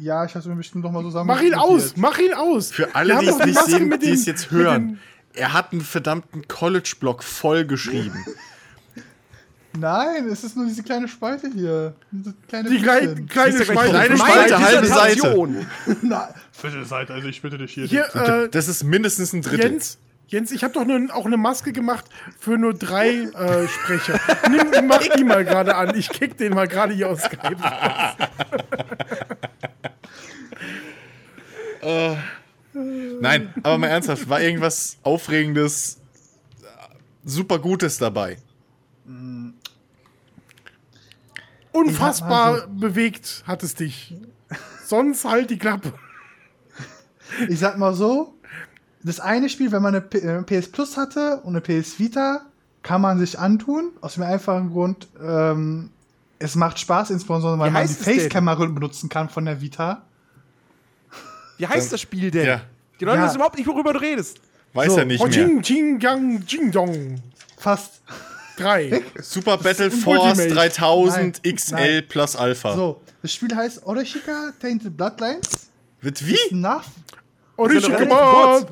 Ja, ich habe es mir bestimmt noch mal zusammen. Mach ihn aus, mach ihn aus. Für alle, die es nicht sehen, die es jetzt hören. Er hat einen verdammten College-Block voll geschrieben. Nein, es ist nur diese kleine Spalte hier. Diese kleine Die kleine, kleine Spalte. Kleine Meine Spalte, halbe Seite. Na, [laughs] Viertelseite, also ich bitte dich hier. Hier, äh, Das ist mindestens ein Drittel. Jens, Jens, ich habe doch nur, auch eine Maske gemacht für nur drei äh, Sprecher. [laughs] Nimm, mach die mal gerade an. Ich kick den mal gerade hier aus Skype. [laughs] Nein, aber mal ernsthaft, war irgendwas Aufregendes, äh, super Gutes dabei? Unfassbar Ich bewegt hat es dich. Sonst halt die Klappe. [laughs] Ich sag mal so, das eine Spiel, wenn man eine P äh, PS Plus hatte und eine PS Vita, kann man sich antun. Aus dem einfachen Grund, ähm, es macht Spaß, insbesondere weil man die? Facecamera benutzen kann von der Vita. Wie heißt das Spiel denn? Ja. Die Leute Ja. wissen überhaupt nicht, worüber du redest. Weiß So, er nicht Oh, mehr. Jing, Jing, Yang, Jing Dong. Fast. 3. Super Battle Force Ultimate. 3000 Nein, XL nein. plus Alpha. So, das Spiel heißt Oreshika Tainted Bloodlines. Wird wie? Nach. Kurz.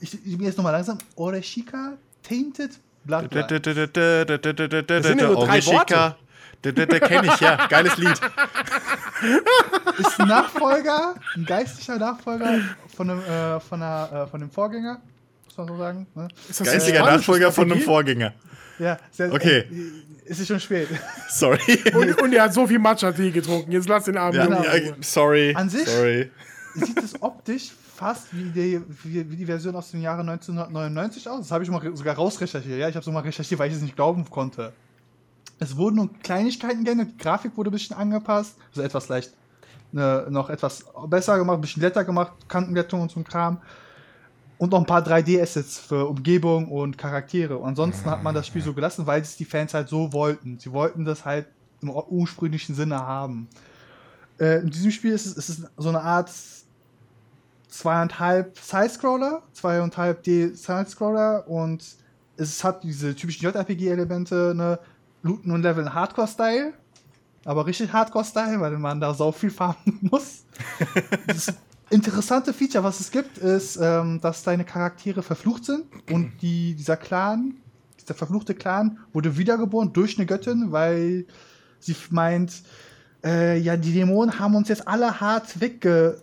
Ich, ich bin jetzt nochmal langsam. Oreshika Tainted Bloodlines. Das sind ja nur drei Orishika. Kenne ich, ja. Geiles Lied. [laughs] ist ein Nachfolger, ein geistlicher Nachfolger von dem, äh, von, der, äh, von dem Vorgänger. Muss man so sagen. Ne? Ist das ein Geistiger spanisches Nachfolger von einem? Vorgänger. Ja, sehr, Okay. Äh, es ist schon spät. [laughs] Sorry. Und, und er hat so viel Matcha-Tee getrunken. Jetzt lass den armen Ja, ja, in Ruhe. sorry. An sich- Sorry. Sieht es optisch fast wie die, wie, wie die Version aus dem Jahre 1999 aus. Das habe ich mal sogar rausrecherchiert. Ja, ich habe so mal recherchiert, weil ich es nicht glauben konnte. Es wurden nur Kleinigkeiten geändert. Die Grafik wurde ein bisschen angepasst. Also etwas leicht ne, noch etwas besser gemacht, ein bisschen netter gemacht, Kantenglättung und so ein Kram. Und noch ein paar 3D-Assets für Umgebung und Charaktere. Und ansonsten hat man das Spiel so gelassen, weil es die Fans halt so wollten. Sie wollten das halt im ursprünglichen Sinne haben. Äh, in diesem Spiel ist es, ist es so eine Art zweieinhalb Side-Scroller, zweieinhalb D-Side-Scroller und es hat diese typischen JRPG-Elemente, ne? Looten und Leveln Hardcore-Style, aber richtig Hardcore-Style, weil man da so viel [laughs] farmen muss. das interessante Feature, was es gibt, ist, ähm, dass deine Charaktere verflucht sind und die, dieser Clan, dieser verfluchte Clan, wurde wiedergeboren durch eine Göttin, weil sie meint, äh, ja, die Dämonen haben uns jetzt alle hart wegge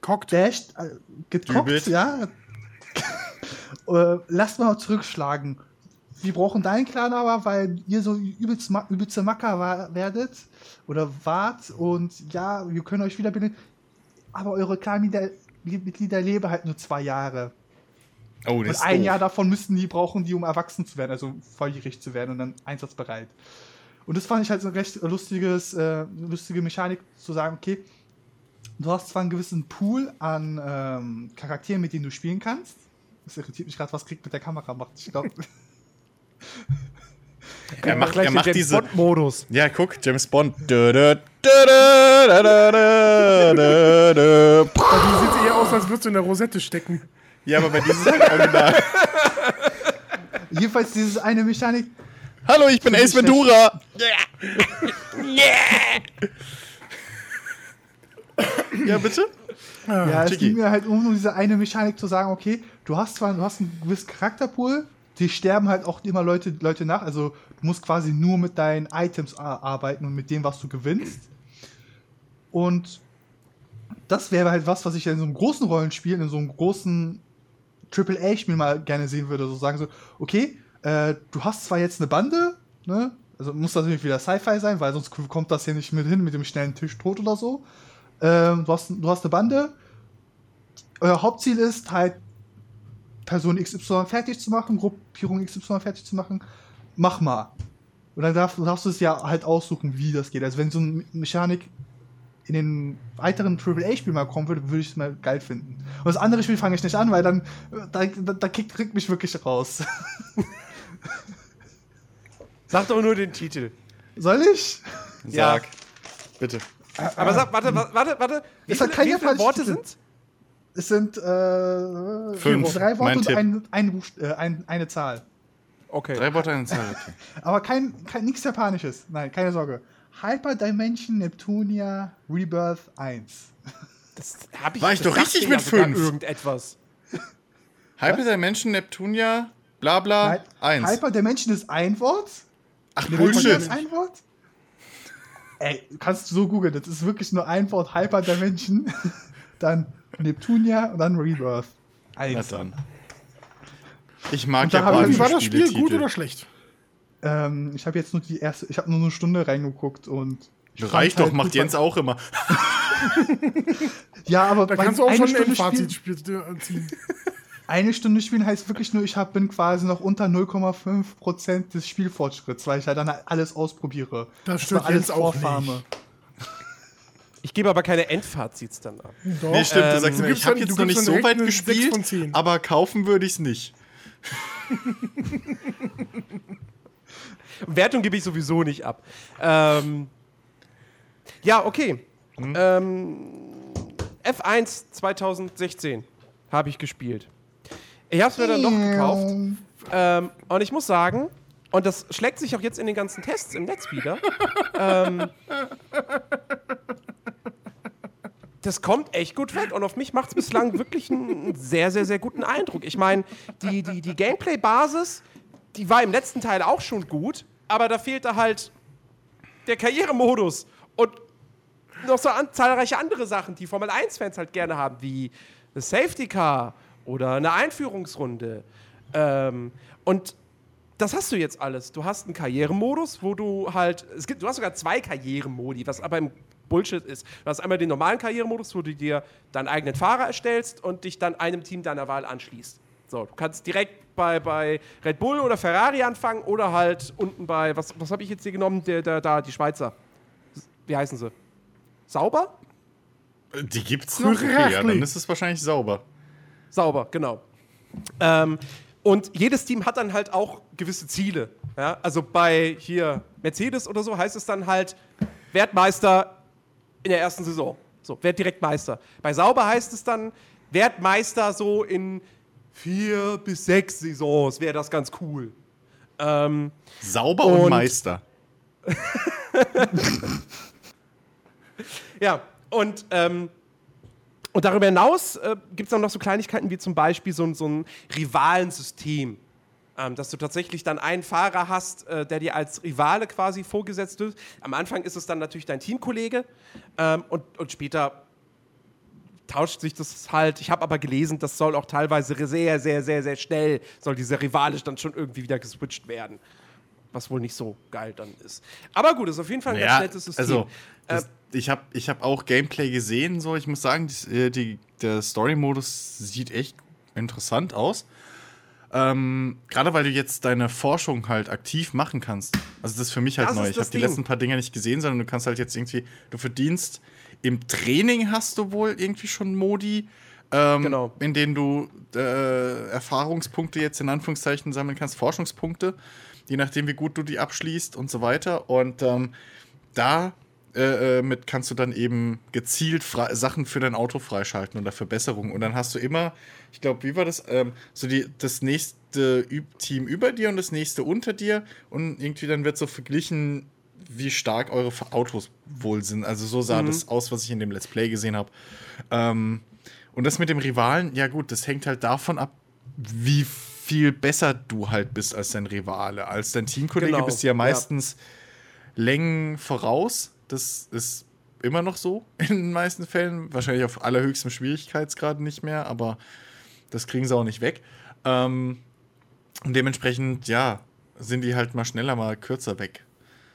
Cockt. dasht, äh, Übelt. ja. [laughs] äh, lasst mal zurückschlagen. Wir brauchen deinen Clan aber, weil ihr so übelst, übelste Macker war, werdet oder wart und ja, wir können euch wiederbilden. Aber eure Clanmitglieder Mitglieder leben halt nur zwei Jahre. Oh, Und das ist ein doof. Jahr davon müssten die brauchen, die um erwachsen zu werden, also volljährig zu werden und dann einsatzbereit. Und das fand ich halt so ein recht lustiges, äh, lustige Mechanik zu sagen, okay, du hast zwar einen gewissen Pool an ähm, Charakteren, mit denen du spielen kannst. Das irritiert mich gerade, was Krieg mit der Kamera macht. Ich glaube, [laughs] Er macht, er macht James diese. Bond-Modus. Ja, guck, James Bond. Dö, dö, dö, dö. Puh. Die sieht eher aus, als würdest du in der Rosette stecken. Ja, aber bei diesem halt original. jedenfalls dieses eine Mechanik, Hallo, ich bin Ace Ventura. ja, bitte? Ja, es ging mir halt um nur diese eine Mechanik zu sagen, okay, du hast zwar, du hast einen gewissen Charakterpool, die sterben halt auch immer Leute, Leute nach, also du musst quasi nur mit deinen Items ar- arbeiten und mit dem, was du gewinnst. Und das wäre halt was, was ich in so einem großen Rollenspiel, in so einem großen AAA-Spiel mal gerne sehen würde. So sagen so, okay, äh, du hast zwar jetzt eine Bande, ne? Also muss das natürlich wieder Sci-Fi sein, weil sonst kommt das hier nicht mit hin mit dem schnellen Tisch tot oder so. Ähm, du, hast, du hast eine Bande. Euer Hauptziel ist halt, Person XY fertig zu machen, Gruppierung XY fertig zu machen. Mach mal. Und dann darf, darfst du es ja halt aussuchen, wie das geht. Also wenn so eine Mechanik in den weiteren AAA-Spielen mal kommen würde, würde ich es mal geil finden. Und das andere Spiel fange ich nicht an, weil dann da, da, da kickt, kriegt mich wirklich raus. [laughs] Sag doch nur den Titel. Soll ich? Sag. Bitte. Aber sag, warte, wa- warte, warte. Wie Ist viele, wie viele Worte Titel. Es sind äh, Fünf. drei Worte und ein, ein, äh, ein, eine Zahl. Okay. Drei Worte eine Zahl, okay. [laughs] Aber kein, kein nichts Japanisches. Nein, keine Sorge. Hyperdimension Neptunia Rebirth 1. [laughs] Das hab ich, War ich das doch richtig mit sogar fünf. Irgendetwas. [laughs] Hyperdimension, Neptunia, bla bla, Nein, eins. Hyperdimension ist ein Wort. Ach, Neptunia ist Bullshit. ein Wort. Ey, kannst du so googeln. Das ist wirklich nur ein Wort. Hyperdimension, dann Neptunia und dann Rebirth. Eins. dann. Ich mag Und japanische Wie war das Spiel? Gut oder schlecht? Ähm, ich habe jetzt nur die erste, ich habe nur eine Stunde reingeguckt und. ich Reicht doch, halt macht Jens auch immer. [laughs] Ja, aber Da kannst du auch eine schon ein Stunde Endfazit spielen, spiel- ziehen. [laughs] Eine Stunde spielen heißt wirklich nur, ich hab, bin quasi noch unter 0,5% des Spielfortschritts, weil ich halt dann alles ausprobiere. Das man alles Jens auch vorfarme. Ich gebe aber keine Endfazits dann ab. Doch. Nee, stimmt, du Ähm, sagst, du ich habe jetzt du noch nicht so weit gespielt, zehn. aber kaufen würde ich es nicht. [laughs] Wertung gebe ich sowieso nicht ab. Ähm, ja, okay. Ähm, F1 2016 habe ich gespielt. Ich habe es mir dann doch gekauft. Ähm, und ich muss sagen, und das schlägt sich auch jetzt in den ganzen Tests im Netz wieder, [laughs] ähm, das kommt echt gut weg und auf mich macht es bislang wirklich einen sehr, sehr, sehr guten Eindruck. Ich meine, die, die, die Gameplay-Basis, die war im letzten Teil auch schon gut, aber da fehlte halt der Karrieremodus und noch so an, zahlreiche andere Sachen, die Formel 1-Fans halt gerne haben, wie eine Safety Car oder eine Einführungsrunde. Ähm, und das hast du jetzt alles. Du hast einen Karrieremodus, wo du halt. Es gibt, du hast sogar zwei Karrieremodi, was aber im Bullshit ist. Du hast einmal den normalen Karrieremodus, wo du dir deinen eigenen Fahrer erstellst und dich dann einem Team deiner Wahl anschließt. So, du kannst direkt bei, bei Red Bull oder Ferrari anfangen oder halt unten bei, was, was habe ich jetzt hier genommen? Der, der, da, die Schweizer. Wie heißen sie? Sauber? Die gibt's noch? Okay, ja, dann ist es wahrscheinlich sauber. Sauber, genau. Ähm, und jedes Team hat dann halt auch gewisse Ziele. Ja? Also bei hier Mercedes oder so heißt es dann halt Wertmeister in der ersten Saison. So, werd direkt Meister. Bei Sauber heißt es dann, werd Meister so in vier bis sechs Saisons, wäre das ganz cool. Ähm, Sauber und, Und- Meister. [laughs] Ja, und, ähm, und darüber hinaus äh, gibt es dann noch so Kleinigkeiten wie zum Beispiel so, so ein Rivalensystem. Ähm, dass du tatsächlich dann einen Fahrer hast, äh, der dir als Rivale quasi vorgesetzt wird. Am Anfang ist es dann natürlich dein Teamkollege ähm, und, und später tauscht sich das halt. Ich habe aber gelesen, das soll auch teilweise sehr, sehr, sehr, sehr schnell, soll dieser Rivale dann schon irgendwie wieder geswitcht werden. Was wohl nicht so geil dann ist. Aber gut, ist auf jeden Fall ein ganz Ja, nettes System. also das, Äh, ich habe ich hab auch Gameplay gesehen, so ich muss sagen, die, äh, die, der Story-Modus sieht echt interessant aus. Ähm, Gerade weil du jetzt deine Forschung halt aktiv machen kannst. Also das ist für mich halt Das neu. Ich habe die letzten paar Dinger nicht gesehen, sondern du kannst halt jetzt irgendwie, du verdienst im Training hast du wohl irgendwie schon Modi, ähm, Genau. in denen du äh, Erfahrungspunkte jetzt in Anführungszeichen sammeln kannst, Forschungspunkte, je nachdem wie gut du die abschließt und so weiter. Und ähm, da äh, äh, mit kannst du dann eben gezielt Sachen für dein Auto freischalten oder Verbesserungen. Und dann hast du immer, ich glaube, wie war das? Ähm, so die, das nächste Ü Team über dir und das nächste unter dir. Und irgendwie dann wird so verglichen, wie stark eure Autos wohl sind. Also so sah das aus, was ich in dem Let's Play gesehen habe. Ähm, und das mit dem Rivalen, ja gut, das hängt halt davon ab, wie viel besser du halt bist als dein Rivale. Als dein Teamkollege Genau, bist du ja ja. meistens Längen voraus. Das ist immer noch so [laughs] in den meisten Fällen. Wahrscheinlich auf allerhöchstem Schwierigkeitsgrad nicht mehr, aber das kriegen sie auch nicht weg. Ähm, und dementsprechend, ja, sind die halt mal schneller, mal kürzer weg.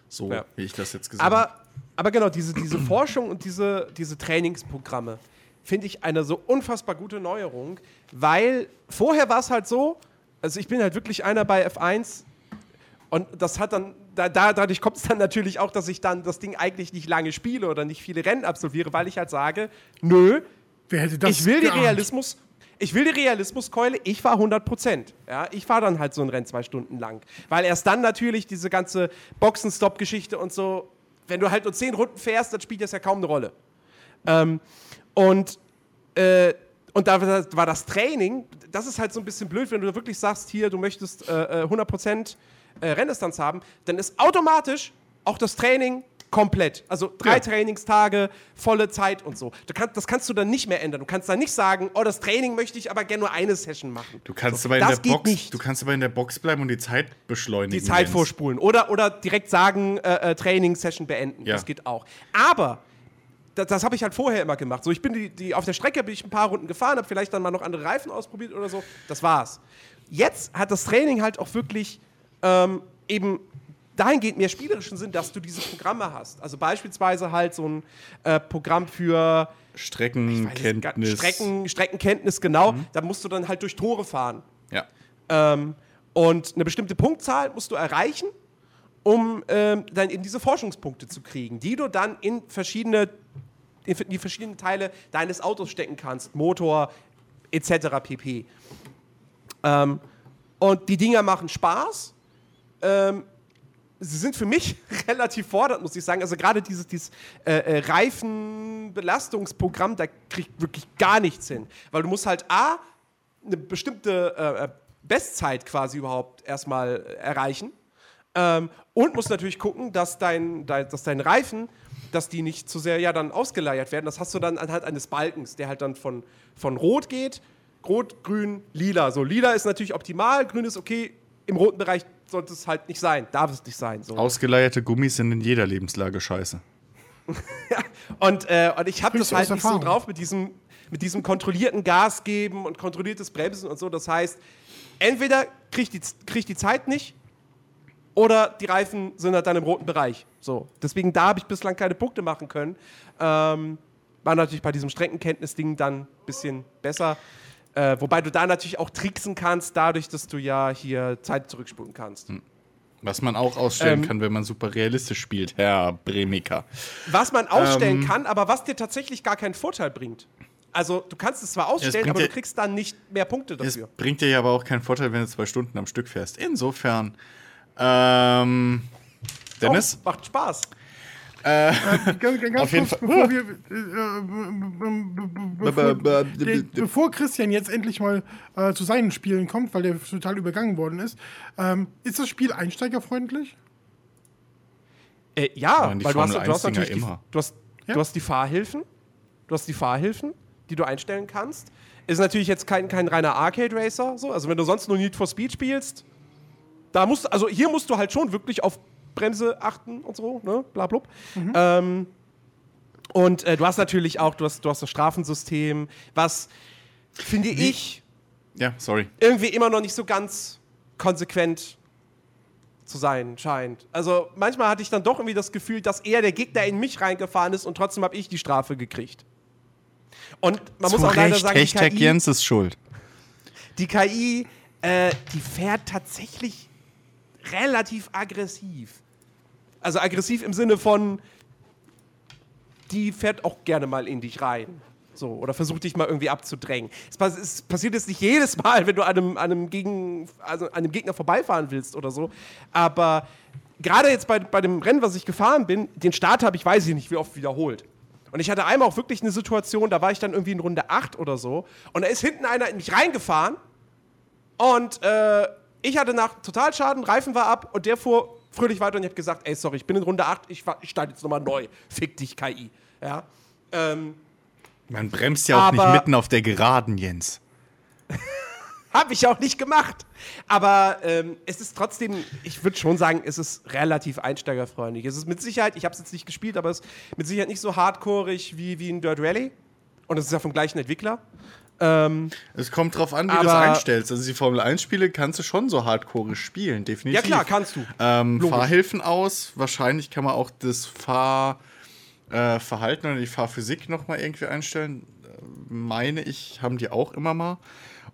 So, Ja. wie ich das jetzt gesagt habe. Aber, genau, diese, diese [clears throat] Forschung und diese, diese Trainingsprogramme finde ich eine so unfassbar gute Neuerung, weil vorher war es halt so, also ich bin halt wirklich einer bei F1 und das hat dann, da, da, dadurch kommt es dann natürlich auch, dass ich dann das Ding eigentlich nicht lange spiele oder nicht viele Rennen absolviere, weil ich halt sage, nö, Wer hätte das ich will die geahnt? Realismus, ich will die Realismuskeule, ich fahre 100 Prozent. Ja, ich fahre dann halt so ein Rennen zwei Stunden lang. Weil erst dann natürlich diese ganze Boxenstopp-Geschichte und so, wenn du halt nur zehn Runden fährst, dann spielt das ja kaum eine Rolle. Ähm, und äh, und da war das- Training, das ist halt so ein bisschen blöd, wenn du wirklich sagst, hier, du möchtest äh, äh, 100% äh, Renndistanz haben, dann ist automatisch auch das Training komplett. Also drei Ja. Trainingstage, volle Zeit und so. Du kannst, das kannst du dann nicht mehr ändern. Du kannst dann nicht sagen, oh, das Training möchte ich aber gerne nur eine Session machen. Du kannst so, aber in der Box, nicht. du kannst aber in der Box bleiben und die Zeit beschleunigen. die Zeit wenn's- vorspulen. Oder, oder direkt sagen, äh, äh, Training-Session beenden. Ja. Das geht auch. Aber das, das habe ich halt vorher immer gemacht. So, ich bin die, die, auf der Strecke bin ich ein paar Runden gefahren, habe vielleicht dann mal noch andere Reifen ausprobiert oder so. Das war's. Jetzt hat das Training halt auch wirklich ähm, eben dahingehend mehr spielerischen Sinn, dass du diese Programme hast. Also beispielsweise halt so ein äh, Programm für Streckenkenntnis. Strecken, Streckenkenntnis, genau. Da musst du dann halt durch Tore fahren. Ja. Ähm, und eine bestimmte Punktzahl musst du erreichen, um ähm, dann in diese Forschungspunkte zu kriegen, die du dann in verschiedene, in die verschiedenen Teile deines Autos stecken kannst, Motor etc. pp. Ähm, und die Dinger machen Spaß. Ähm, sie sind für mich [laughs] relativ fordernd, muss ich sagen. Also gerade dieses, dieses äh, äh, Reifenbelastungsprogramm, da kriegt wirklich gar nichts hin. Weil du musst halt A, eine bestimmte äh, äh, Bestzeit quasi überhaupt erstmal äh, erreichen. Ähm, und musst natürlich gucken, dass dein, dein, dass dein Reifen, dass die nicht zu sehr ja dann ausgeleiert werden. Das hast du dann anhand eines Balkens, der halt dann von, von Rot geht, Rot, Grün, Lila. So, Lila ist natürlich optimal, Grün ist okay. Im roten Bereich sollte es halt nicht sein, darf es nicht sein. So. Ausgeleierte Gummis sind in jeder Lebenslage scheiße. [laughs] Und, äh, und ich habe das halt nicht so drauf mit diesem, mit diesem kontrollierten Gas geben und kontrolliertes Bremsen und so. Das heißt, entweder kriege ich, die- krieg ich die Zeit nicht oder die Reifen sind halt dann im roten Bereich. So. Deswegen da habe ich bislang keine Punkte machen können. Ähm, war natürlich bei diesem Streckenkenntnis-Ding dann ein bisschen besser. Äh, wobei du da natürlich auch tricksen kannst, dadurch, dass du ja hier Zeit zurückspulen kannst. Was man auch ausstellen Ähm, kann, wenn man super realistisch spielt, Herr Bremiker. Was man ausstellen Ähm, kann, aber was dir tatsächlich gar keinen Vorteil bringt. Also du kannst es zwar ausstellen, bringt aber du kriegst dann nicht mehr Punkte Es dafür. bringt dir ja aber auch keinen Vorteil, wenn du zwei Stunden am Stück fährst. Insofern, ähm, Dennis, Oh, macht Spaß. Äh, ganz, ganz auf jeden kurz, Fall- bevor, wir, äh, bevor, der, bevor Christian jetzt endlich mal äh, zu seinen Spielen kommt, weil der total übergangen worden ist, ähm, ist das Spiel einsteigerfreundlich? Äh, ja, weil du hast, Formel du hast 1 Dinger natürlich die, immer. du hast, Ja. du hast die Fahrhilfen, du hast die Fahrhilfen, die du einstellen kannst. Ist natürlich jetzt kein, kein reiner Arcade Racer, so. Also wenn du sonst nur Need for Speed spielst, da musst du, also hier musst du halt schon wirklich auf Bremse achten und so, ne, bla blub. Ähm, und äh, du hast natürlich auch, du hast, du hast das Strafensystem, was finde ich Ja, sorry. irgendwie immer noch nicht so ganz konsequent zu sein scheint. Also manchmal hatte ich dann doch irgendwie das Gefühl, dass eher der Gegner in mich reingefahren ist und trotzdem habe ich die Strafe gekriegt. Und man muss Zu auch leider Recht, sagen, die KI, Jens ist schuld. die KI, äh, die fährt tatsächlich relativ aggressiv. Also aggressiv im Sinne von, die fährt auch gerne mal in dich rein. So, oder versucht dich mal irgendwie abzudrängen. Es, pass es passiert jetzt nicht jedes Mal, [laughs] wenn du einem, einem, Gegen, also einem Gegner vorbeifahren willst oder so. Aber gerade jetzt bei, bei dem Rennen, was ich gefahren bin, den Start habe ich, weiß ich nicht, wie oft wiederholt. Und ich hatte einmal auch wirklich eine Situation, da war ich dann irgendwie in Runde 8 oder so. Und da ist hinten einer in mich reingefahren. Und äh, ich hatte nach Totalschaden, Reifen war ab und der fuhr fröhlich weiter und ich habe gesagt, ey, sorry, ich bin in Runde 8, ich, ich starte jetzt nochmal neu. Fick dich, KI. Ja. Ähm, Man bremst ja auch nicht mitten auf der Geraden, Jens. [laughs] Habe ich auch nicht gemacht. Aber ähm, es ist trotzdem, ich würde schon sagen, es ist relativ einsteigerfreundlich. Es ist mit Sicherheit, ich habe es jetzt nicht gespielt, aber es ist mit Sicherheit nicht so hardcoreig wie, wie ein Dirt Rally. Und es ist ja vom gleichen Entwickler. Ähm, Es kommt drauf an, wie du es Aber- einstellst. Also die Formel 1 Spiele kannst du schon so hardcore spielen, definitiv. ja klar, kannst du. Ähm. Fahrhilfen aus. Wahrscheinlich kann man auch das Fahrverhalten äh, oder die Fahrphysik noch mal irgendwie einstellen. Meine ich, haben die auch immer mal.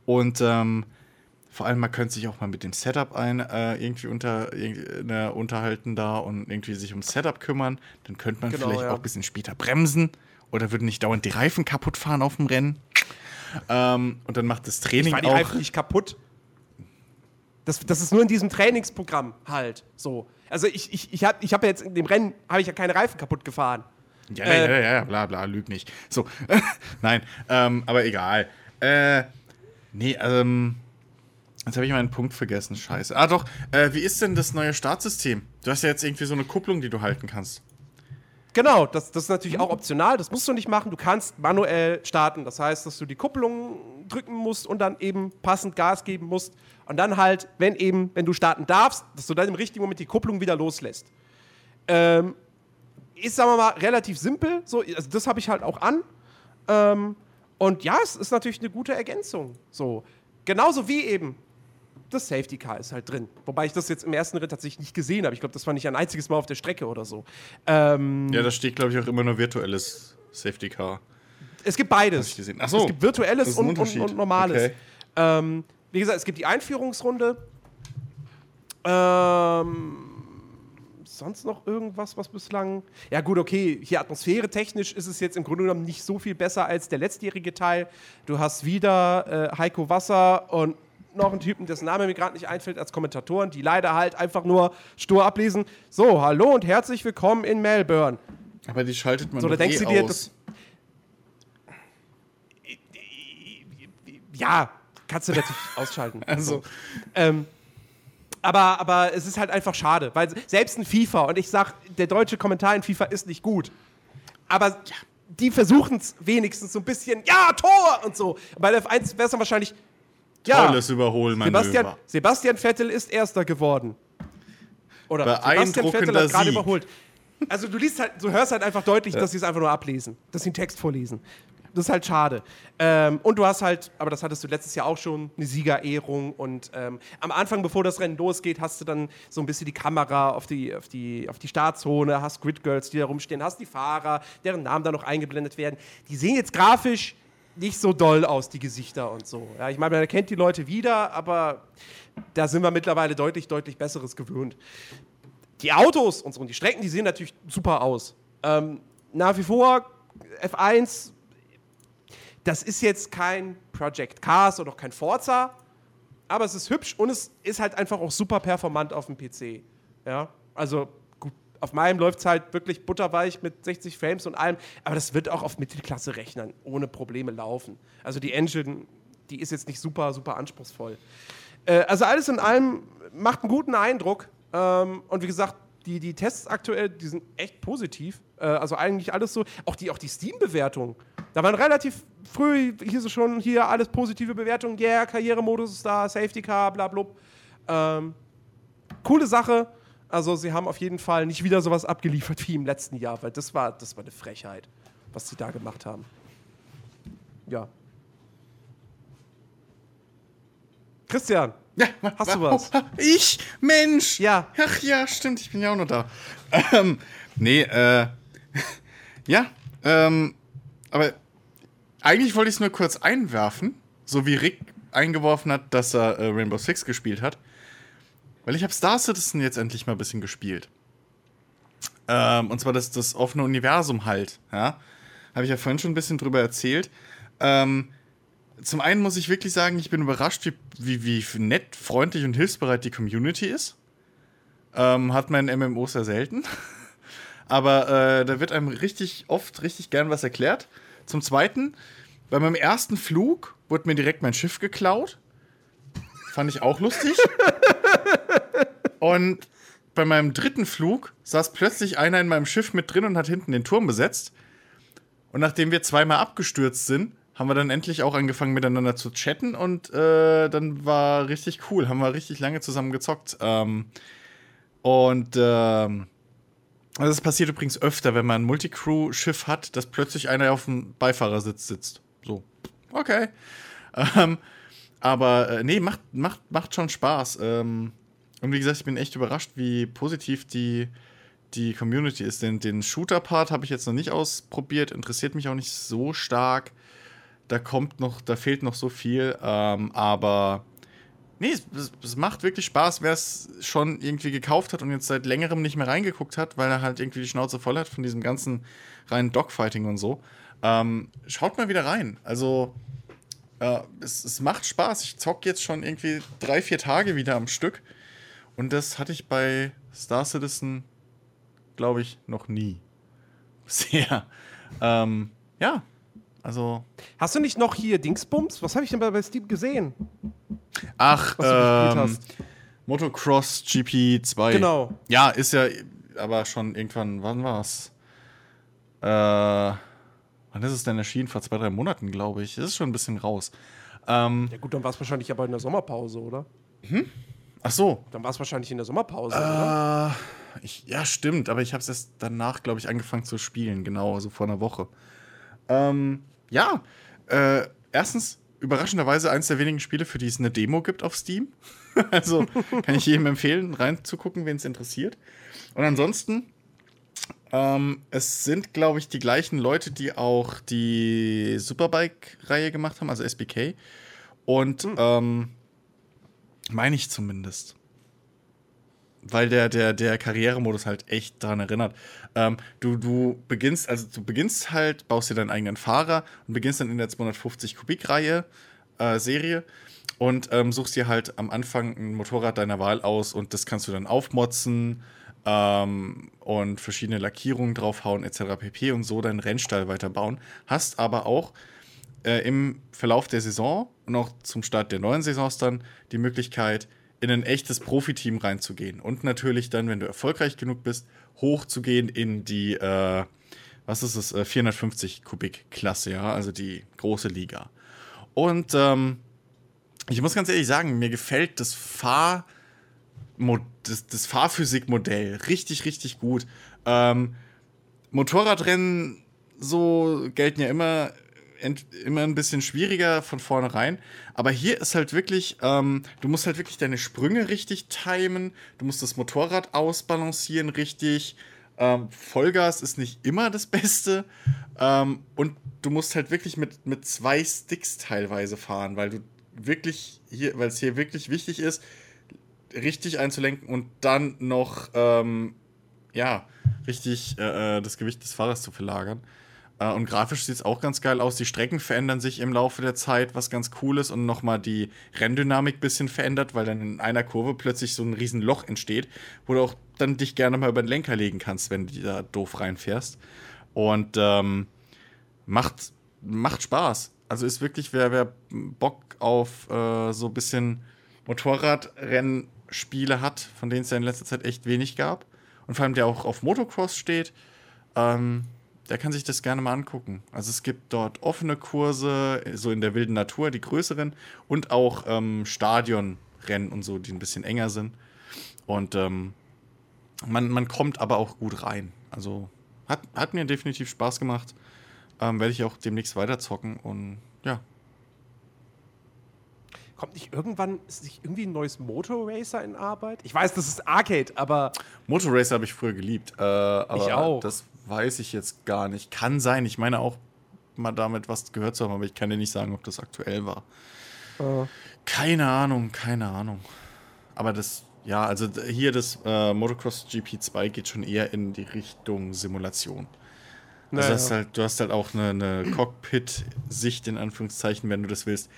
Und ähm, vor allem, man könnte sich auch mal mit dem Setup ein, äh, irgendwie unter, irgendwie, ne, unterhalten da und irgendwie sich ums Setup kümmern. Dann könnte man Genau, vielleicht ja. auch ein bisschen später bremsen oder würden nicht dauernd die Reifen kaputt fahren auf dem Rennen. Ähm, und dann macht das Ich Training war die auch. Reifen nicht kaputt. Das, das ist nur in diesem Trainingsprogramm halt so. Also ich, ich, ich habe ich hab ja jetzt in dem Rennen, habe ich ja keine Reifen kaputt gefahren. Ja, Äh, ja, ja, ja, bla bla, lüg nicht. So, [laughs] nein, ähm, aber egal. Äh, nee, ähm, jetzt habe ich meinen Punkt vergessen, scheiße. Ah doch, äh, wie ist denn das neue Startsystem? Du hast ja jetzt irgendwie so eine Kupplung, die du halten kannst. Genau, das, das ist natürlich auch optional, das musst du nicht machen. Du kannst manuell starten. Das heißt, dass du die Kupplung drücken musst und dann eben passend Gas geben musst. Und dann halt, wenn eben, wenn du starten darfst, dass du dann im richtigen Moment die Kupplung wieder loslässt. Ähm, ist, sagen wir mal, relativ simpel. So, also das habe ich halt auch an. Ähm, und ja, es ist natürlich eine gute Ergänzung. So. Genauso wie eben das Safety Car ist halt drin. Wobei ich das jetzt im ersten Ritt tatsächlich nicht gesehen habe. Ich glaube, das war nicht ein einziges Mal auf der Strecke oder so. Ähm, Ja, da steht, glaube ich, auch immer nur virtuelles Safety Car. Es gibt beides. Ach so, es gibt virtuelles und, und, und normales. Okay. Ähm, wie gesagt, es gibt die Einführungsrunde. Ähm, sonst noch irgendwas, was bislang. Ja, gut, okay. Hier Atmosphäre technisch ist es jetzt im Grunde genommen nicht so viel besser als der letztjährige Teil. Du hast wieder äh, Heiko Wasser und noch einen Typen, dessen Name mir gerade nicht einfällt, als Kommentatoren, die leider halt einfach nur stur ablesen. So, hallo und herzlich willkommen in Melbourne. Aber die schaltet man So, da denkst eh du dir, aus. Ja, kannst du natürlich [laughs] ausschalten. Also, Ähm, aber, aber es ist halt einfach schade, weil selbst ein FIFA, und ich sag, der deutsche Kommentar in FIFA ist nicht gut, aber die versuchen es wenigstens so ein bisschen, ja, Tor und so. Bei der F1 wäre es dann wahrscheinlich, ja, tolles Überholmanöver. Sebastian, Sebastian Vettel ist Erster geworden. Oder Sebastian Vettel hat gerade überholt. Also du liest halt, du hörst halt einfach deutlich, dass sie es einfach nur ablesen, dass sie einen Text vorlesen. Das ist halt schade. Ähm, und du hast halt, aber das hattest du letztes Jahr auch schon, eine Siegerehrung. Und ähm, am Anfang, bevor das Rennen losgeht, hast du dann so ein bisschen die Kamera auf die, auf die, auf die Startzone, hast Grid Girls, die da rumstehen, hast die Fahrer, deren Namen da noch eingeblendet werden. Die sehen jetzt grafisch nicht so doll aus, die Gesichter und so. Ja, ich meine, man erkennt die Leute wieder, aber da sind wir mittlerweile deutlich, deutlich Besseres gewöhnt. Die Autos und so und die Strecken, die sehen natürlich super aus. Ähm, nach wie vor F1, das ist jetzt kein Project Cars oder auch kein Forza, aber es ist hübsch und es ist halt einfach auch super performant auf dem PC. Ja, also Auf meinem läuft es halt wirklich butterweich mit 60 Frames und allem, aber das wird auch auf Mittelklasse-Rechnern ohne Probleme laufen. Also die Engine, die ist jetzt nicht super, super anspruchsvoll. Äh, also alles in allem macht einen guten Eindruck. Ähm, und wie gesagt, die, die Tests aktuell, die sind echt positiv. Äh, also eigentlich alles so, auch die, auch die Steam-Bewertungen. Da waren relativ früh, hier so schon, hier alles positive Bewertungen, yeah, Karrieremodus ist da, Safety Car, bla bla. Ähm, coole Sache. Also sie haben auf jeden Fall nicht wieder sowas abgeliefert wie im letzten Jahr, weil das war, das war eine Frechheit, was sie da gemacht haben. Ja. Christian, Ja, Hast du was? Ich? Mensch! Ja. Ach ja, stimmt, ich bin ja auch noch da. Ähm, nee, äh. [laughs] Ja, ähm. Aber eigentlich wollte ich es nur kurz einwerfen, so wie Rick eingeworfen hat, dass er äh, Rainbow Six gespielt hat. Weil ich habe Star Citizen jetzt endlich mal ein bisschen gespielt. Ähm, und zwar das, das offene Universum halt, ja. Habe ich ja vorhin schon ein bisschen drüber erzählt. Ähm, zum einen muss ich wirklich sagen, ich bin überrascht, wie, wie, wie nett, freundlich und hilfsbereit die Community ist. Ähm, hat man in MMOs sehr selten. [laughs] Aber äh, da wird einem richtig oft richtig gern was erklärt. Zum zweiten, bei meinem ersten Flug wurde mir direkt mein Schiff geklaut. Fand ich auch lustig. [laughs] Und bei meinem dritten Flug saß plötzlich einer in meinem Schiff mit drin und hat hinten den Turm besetzt. Und nachdem wir zweimal abgestürzt sind, haben wir dann endlich auch angefangen miteinander zu chatten und äh, dann war richtig cool, haben wir richtig lange zusammen gezockt. Ähm, und ähm, also das passiert übrigens öfter, wenn man ein Multicrew-Schiff hat, dass plötzlich einer auf dem Beifahrersitz sitzt. So, okay. Ähm, aber äh, nee, macht, macht, macht schon Spaß. Ähm, und wie gesagt, ich bin echt überrascht, wie positiv die, die Community ist. Den, den Shooter-Part habe ich jetzt noch nicht ausprobiert, interessiert mich auch nicht so stark. Da kommt noch, da fehlt noch so viel. Ähm, aber nee, es, es, es macht wirklich Spaß, wer es schon irgendwie gekauft hat und jetzt seit längerem nicht mehr reingeguckt hat, weil er halt irgendwie die Schnauze voll hat von diesem ganzen reinen Dogfighting und so. Ähm, schaut mal wieder rein. Also, äh, es, es macht Spaß. Ich zock jetzt schon irgendwie drei, vier Tage wieder am Stück. Und das hatte ich bei Star Citizen, glaube ich, noch nie. [laughs] Bisher. Ähm, ja, also. Hast du nicht noch hier Dingsbums? Was habe ich denn bei, bei Steam gesehen? Ach, Was du gespielt ähm, hast. Motocross GP2. Genau. Ja, ist ja aber schon irgendwann, wann war's? Äh, wann ist es denn erschienen? Vor zwei, drei Monaten, glaube ich. Ist schon ein bisschen raus. Ähm, Ja gut, dann war es wahrscheinlich aber in der Sommerpause, oder? ach so. Dann war es wahrscheinlich in der Sommerpause, oder? Äh, ich, ja, stimmt, aber ich habe es erst danach, glaube ich, angefangen zu spielen, genau, also vor einer Woche. Ähm, ja, äh, erstens, überraschenderweise eins der wenigen Spiele, für die es eine Demo gibt auf Steam. [laughs] also kann ich jedem empfehlen, reinzugucken, wen es interessiert. Und ansonsten, ähm, es sind, glaube ich, die gleichen Leute, die auch die Superbike-Reihe gemacht haben, also SBK. Und ähm, meine ich zumindest. Weil der, der, der Karrieremodus halt echt daran erinnert. Ähm, du, du beginnst, also du beginnst halt, baust dir deinen eigenen Fahrer und beginnst dann in der 250 Kubik-Reihe, äh, Serie und ähm, suchst dir halt am Anfang ein Motorrad deiner Wahl aus und das kannst du dann aufmotzen ähm, und verschiedene Lackierungen draufhauen etc. pp. und so deinen Rennstall weiterbauen. Hast aber auch äh, im Verlauf der Saison und auch zum Start der neuen Saisons dann die Möglichkeit, in ein echtes Profiteam reinzugehen. Und natürlich dann, wenn du erfolgreich genug bist, hochzugehen in die, äh, was ist es, äh, 450 Kubik Klasse, ja, also die große Liga. Und ähm, ich muss ganz ehrlich sagen, mir gefällt das Fahr das, das Fahrphysikmodell richtig, richtig gut. Ähm, Motorradrennen so gelten ja immer, ent, immer ein bisschen schwieriger von vornherein. Aber hier ist halt wirklich, ähm, du musst halt wirklich deine Sprünge richtig timen, du musst das Motorrad ausbalancieren richtig. Ähm, Vollgas ist nicht immer das Beste. Ähm, und du musst halt wirklich mit, mit zwei Sticks teilweise fahren, weil du wirklich hier, weil es hier wirklich wichtig ist, richtig einzulenken und dann noch, ähm, ja, richtig äh, das Gewicht des Fahrers zu verlagern. Äh, und grafisch sieht es auch ganz geil aus. Die Strecken verändern sich im Laufe der Zeit, was ganz cool ist und nochmal die Renndynamik ein bisschen verändert, weil dann in einer Kurve plötzlich so ein riesen Loch entsteht, wo du auch dann dich gerne mal über den Lenker legen kannst, wenn du da doof reinfährst. Und ähm, macht, macht Spaß. Also ist wirklich, wer, wer Bock auf äh, so ein bisschen Motorradrennspiele hat, von denen es ja in letzter Zeit echt wenig gab, und vor allem der auch auf Motocross steht, ähm, der kann sich das gerne mal angucken. Also es gibt dort offene Kurse, so in der wilden Natur, die größeren, und auch ähm, Stadionrennen und so, die ein bisschen enger sind. Und ähm, man, man kommt aber auch gut rein. Also hat, hat mir definitiv Spaß gemacht. Ähm, Werde ich auch demnächst weiterzocken und ja. Kommt nicht irgendwann, ist nicht irgendwie ein neues Motorracer in Arbeit? Ich weiß, das ist Arcade, aber. Motorracer habe ich früher geliebt. Äh, aber Ich auch. Das weiß ich jetzt gar nicht. Kann sein. Ich meine auch mal damit was gehört zu haben, aber ich kann dir nicht sagen, ob das aktuell war. Äh, Keine Ahnung, keine Ahnung. Aber das, ja, also hier das äh, Motocross GP2 geht schon eher in die Richtung Simulation. Also naja. hast halt, du hast halt auch eine, eine Cockpit-Sicht in Anführungszeichen, wenn du das willst,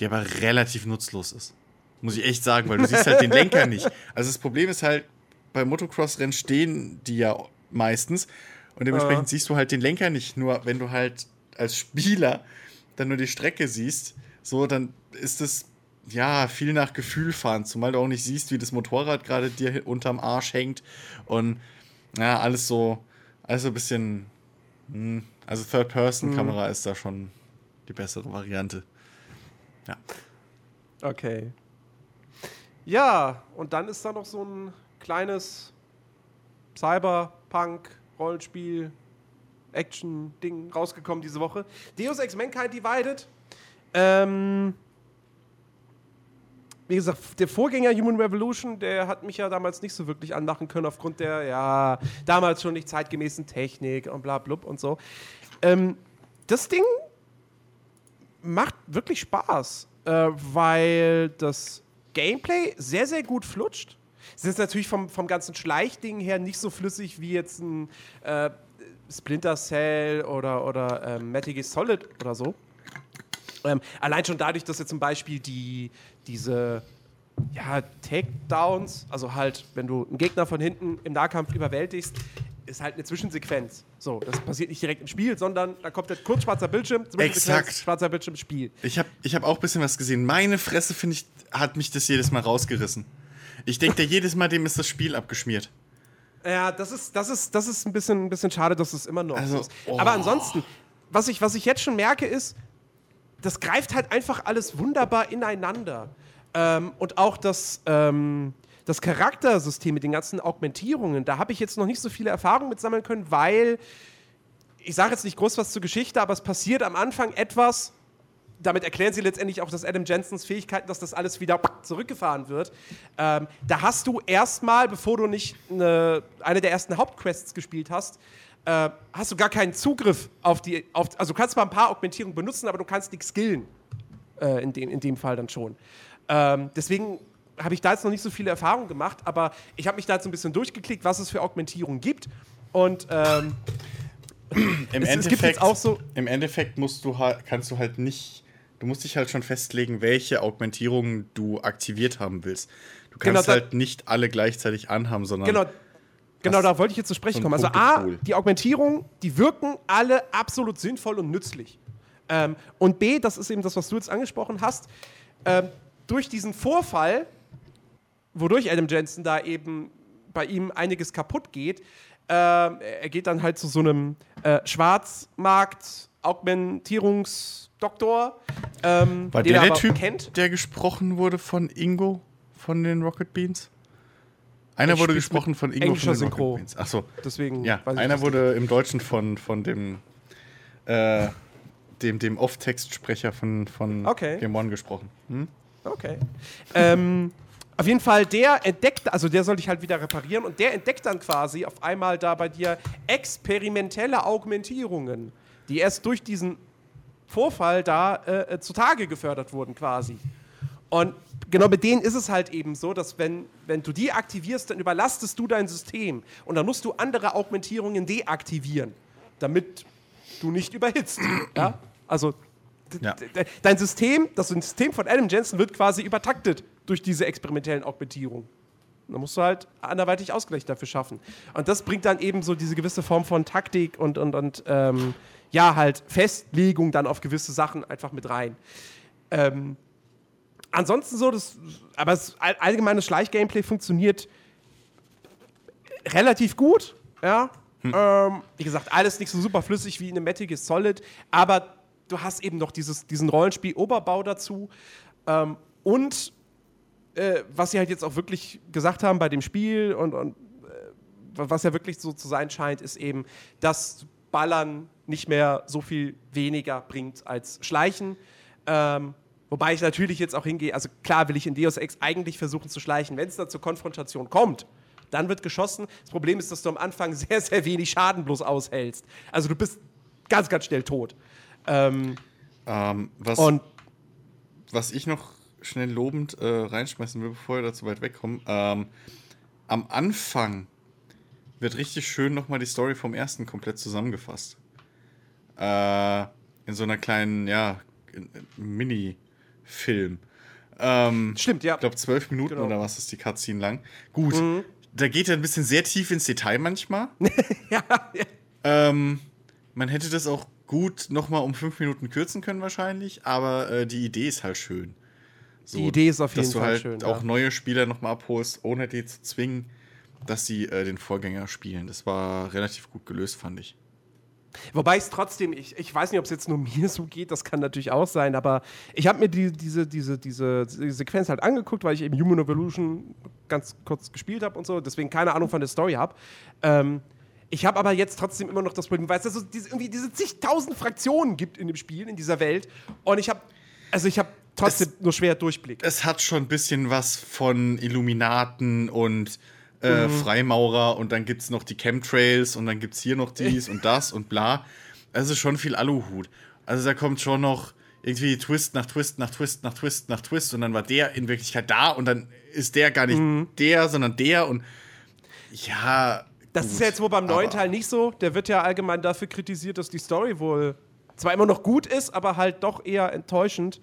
die aber relativ nutzlos ist. Muss ich echt sagen, weil du siehst halt den Lenker nicht. Also das Problem ist halt, bei Motocross-Rennen stehen die ja meistens und dementsprechend Ja. siehst du halt den Lenker nicht. Nur wenn du halt als Spieler dann nur die Strecke siehst, so, dann ist es ja viel nach Gefühl fahren, zumal du auch nicht siehst, wie das Motorrad gerade dir unterm Arsch hängt und ja, alles so, alles so ein bisschen, hm, also Third-Person-Kamera ist da schon die bessere Variante. Ja. Okay. Ja, und dann ist da noch so ein kleines Cyberpunk-Rollenspiel, Action-Ding rausgekommen diese Woche. Deus Ex Mankind Divided. Ähm, wie gesagt, der Vorgänger Human Revolution, der hat mich ja damals nicht so wirklich anmachen können aufgrund der, ja, damals schon nicht zeitgemäßen Technik und bla blub und so. Ähm, das Ding macht wirklich Spaß, äh, weil das Gameplay sehr, sehr gut flutscht. Es ist natürlich vom, vom ganzen Schleichding her nicht so flüssig wie jetzt ein äh, Splinter Cell oder, oder ähm, Metal Gear Solid oder so. Ähm, allein schon dadurch, dass jetzt zum Beispiel die, diese ja, Takedowns, also halt, wenn du einen Gegner von hinten im Nahkampf überwältigst, ist halt eine Zwischensequenz. So, das passiert nicht direkt im Spiel, sondern da kommt halt kurz schwarzer Bildschirm, Exakt. schwarzer Bildschirm, Spiel. Ich habe ich hab auch ein bisschen was gesehen. Meine Fresse, finde ich, hat mich das jedes Mal rausgerissen. Ich denke, jedes Mal dem ist das Spiel abgeschmiert. Ja, das ist, das ist, das ist ein bisschen, ein bisschen schade, dass es immer noch Also, so ist. oh. Aber ansonsten, was ich, was ich jetzt schon merke, ist, das greift halt einfach alles wunderbar ineinander. Ähm, und auch das, ähm, das Charaktersystem mit den ganzen Augmentierungen, da habe ich jetzt noch nicht so viele Erfahrungen mit sammeln können, weil ich sage jetzt nicht groß was zur Geschichte, aber es passiert am Anfang etwas. Damit erklären sie letztendlich auch, dass Adam Jensens Fähigkeiten, dass das alles wieder zurückgefahren wird. Ähm, da hast du erstmal, bevor du nicht eine, eine der ersten Hauptquests gespielt hast, äh, hast du gar keinen Zugriff auf die. Auf, also du kannst zwar ein paar Augmentierungen benutzen, aber du kannst nichts skillen. Äh, in, dem, in dem Fall dann schon. Ähm, deswegen habe ich da jetzt noch nicht so viele Erfahrungen gemacht, aber ich habe mich da jetzt so ein bisschen durchgeklickt, was es für Augmentierungen gibt. Und ähm, Im Es- es Endeffekt, auch so- Im Endeffekt musst du halt, kannst du halt nicht. Du musst dich halt schon festlegen, welche Augmentierungen du aktiviert haben willst. Du Genau, kannst da- halt nicht alle gleichzeitig anhaben, sondern Genau, genau da wollte ich jetzt zu sprechen so kommen. Also A, die Augmentierung, die wirken alle absolut sinnvoll und nützlich. Ähm, und B, das ist eben das, was du jetzt angesprochen hast, ähm, durch diesen Vorfall, wodurch Adam Jensen da eben bei ihm einiges kaputt geht, ähm, er geht dann halt zu so einem äh, Schwarzmarkt-Augmentierungsdoktor, ähm, War den der er der Typ, kennt. der gesprochen wurde von Ingo von den Rocket Beans? Einer Ich wurde gesprochen von Ingo von den Synchro. Rocket Beans. Achso. Deswegen Ja, einer wurde im Deutschen von, von dem, äh, dem, dem Off-Text-Sprecher von, von Okay. Game One gesprochen. Hm? Okay. ähm, auf jeden Fall, der entdeckt, also der soll dich halt wieder reparieren und der entdeckt dann quasi auf einmal da bei dir experimentelle Augmentierungen, die erst durch diesen Vorfall da äh, äh, zutage gefördert wurden quasi. Und genau mit denen ist es halt eben so, dass wenn, wenn du die aktivierst, dann überlastest du dein System und dann musst du andere Augmentierungen deaktivieren, damit du nicht überhitzt. [clears throat] ja? Also Ja. dein System, das System von Adam Jensen wird quasi übertaktet durch diese experimentellen Augmentierungen. Da musst du halt anderweitig Ausgleich dafür schaffen. Und das bringt dann eben so diese gewisse Form von Taktik und, und, und ähm, ja, halt Festlegung dann auf gewisse Sachen einfach mit rein. Ähm, ansonsten so, das, aber das all- allgemeine Schleichgameplay funktioniert relativ gut, ja. Ähm, wie gesagt, alles nicht so super flüssig wie in einem Metal Gear Solid, aber du hast eben noch dieses, diesen Rollenspiel-Oberbau dazu. Ähm, und äh, was sie halt jetzt auch wirklich gesagt haben bei dem Spiel und, und äh, was ja wirklich so zu sein scheint, ist eben, dass Ballern nicht mehr so viel weniger bringt als Schleichen. Ähm, wobei ich natürlich jetzt auch hingehe, also klar will ich in Deus Ex eigentlich versuchen zu schleichen. Wenn es da zur Konfrontation kommt, dann wird geschossen. Das Problem ist, dass du am Anfang [laughs] sehr, sehr wenig Schaden bloß aushältst. Also du bist ganz, ganz schnell tot. Ähm, Ähm, was, und was ich noch schnell lobend äh, reinschmeißen will, bevor wir da zu weit wegkommen. Ähm, am Anfang wird richtig schön nochmal die Story vom ersten komplett zusammengefasst. Äh, in so einer kleinen, ja, in- in- Mini-Film. Ähm, stimmt, ja. ich glaube, zwölf Minuten Genau. oder was ist die Cutscene lang. Gut, da geht er ein bisschen sehr tief ins Detail manchmal. [laughs] ja, ja. Ähm, man hätte das auch gut nochmal um fünf Minuten kürzen können wahrscheinlich, aber äh, die Idee ist halt schön. So, Die Idee ist auf dass jeden du Fall halt schön, auch ja. neue Spieler nochmal abholst, ohne die zu zwingen, dass sie äh, den Vorgänger spielen. Das war relativ gut gelöst, fand ich. Wobei es trotzdem, ich, ich weiß nicht, ob es jetzt nur [laughs] mir so geht, das kann natürlich auch sein, aber ich habe mir die, diese, diese, diese, Sequenz halt angeguckt, weil ich eben Human Evolution ganz kurz gespielt habe und so, deswegen keine Ahnung von der Story habe. Ähm, ich habe aber jetzt trotzdem immer noch das Problem, weil es da so diese, irgendwie diese zigtausend Fraktionen gibt in dem Spiel, in dieser Welt. Und ich habe, also ich habe trotzdem nur schwer Durchblick. Es hat schon ein bisschen was von Illuminaten und äh, Freimaurer und dann gibt es noch die Chemtrails und dann gibt es hier noch dies und das und bla. Also schon viel Aluhut. Also da kommt schon noch irgendwie Twist nach Twist nach Twist nach Twist nach Twist und dann war der in Wirklichkeit da und dann ist der gar nicht der, sondern der und ja. Das gut, ist ja jetzt wohl beim neuen Teil nicht so. Der wird ja allgemein dafür kritisiert, dass die Story wohl zwar immer noch gut ist, aber halt doch eher enttäuschend.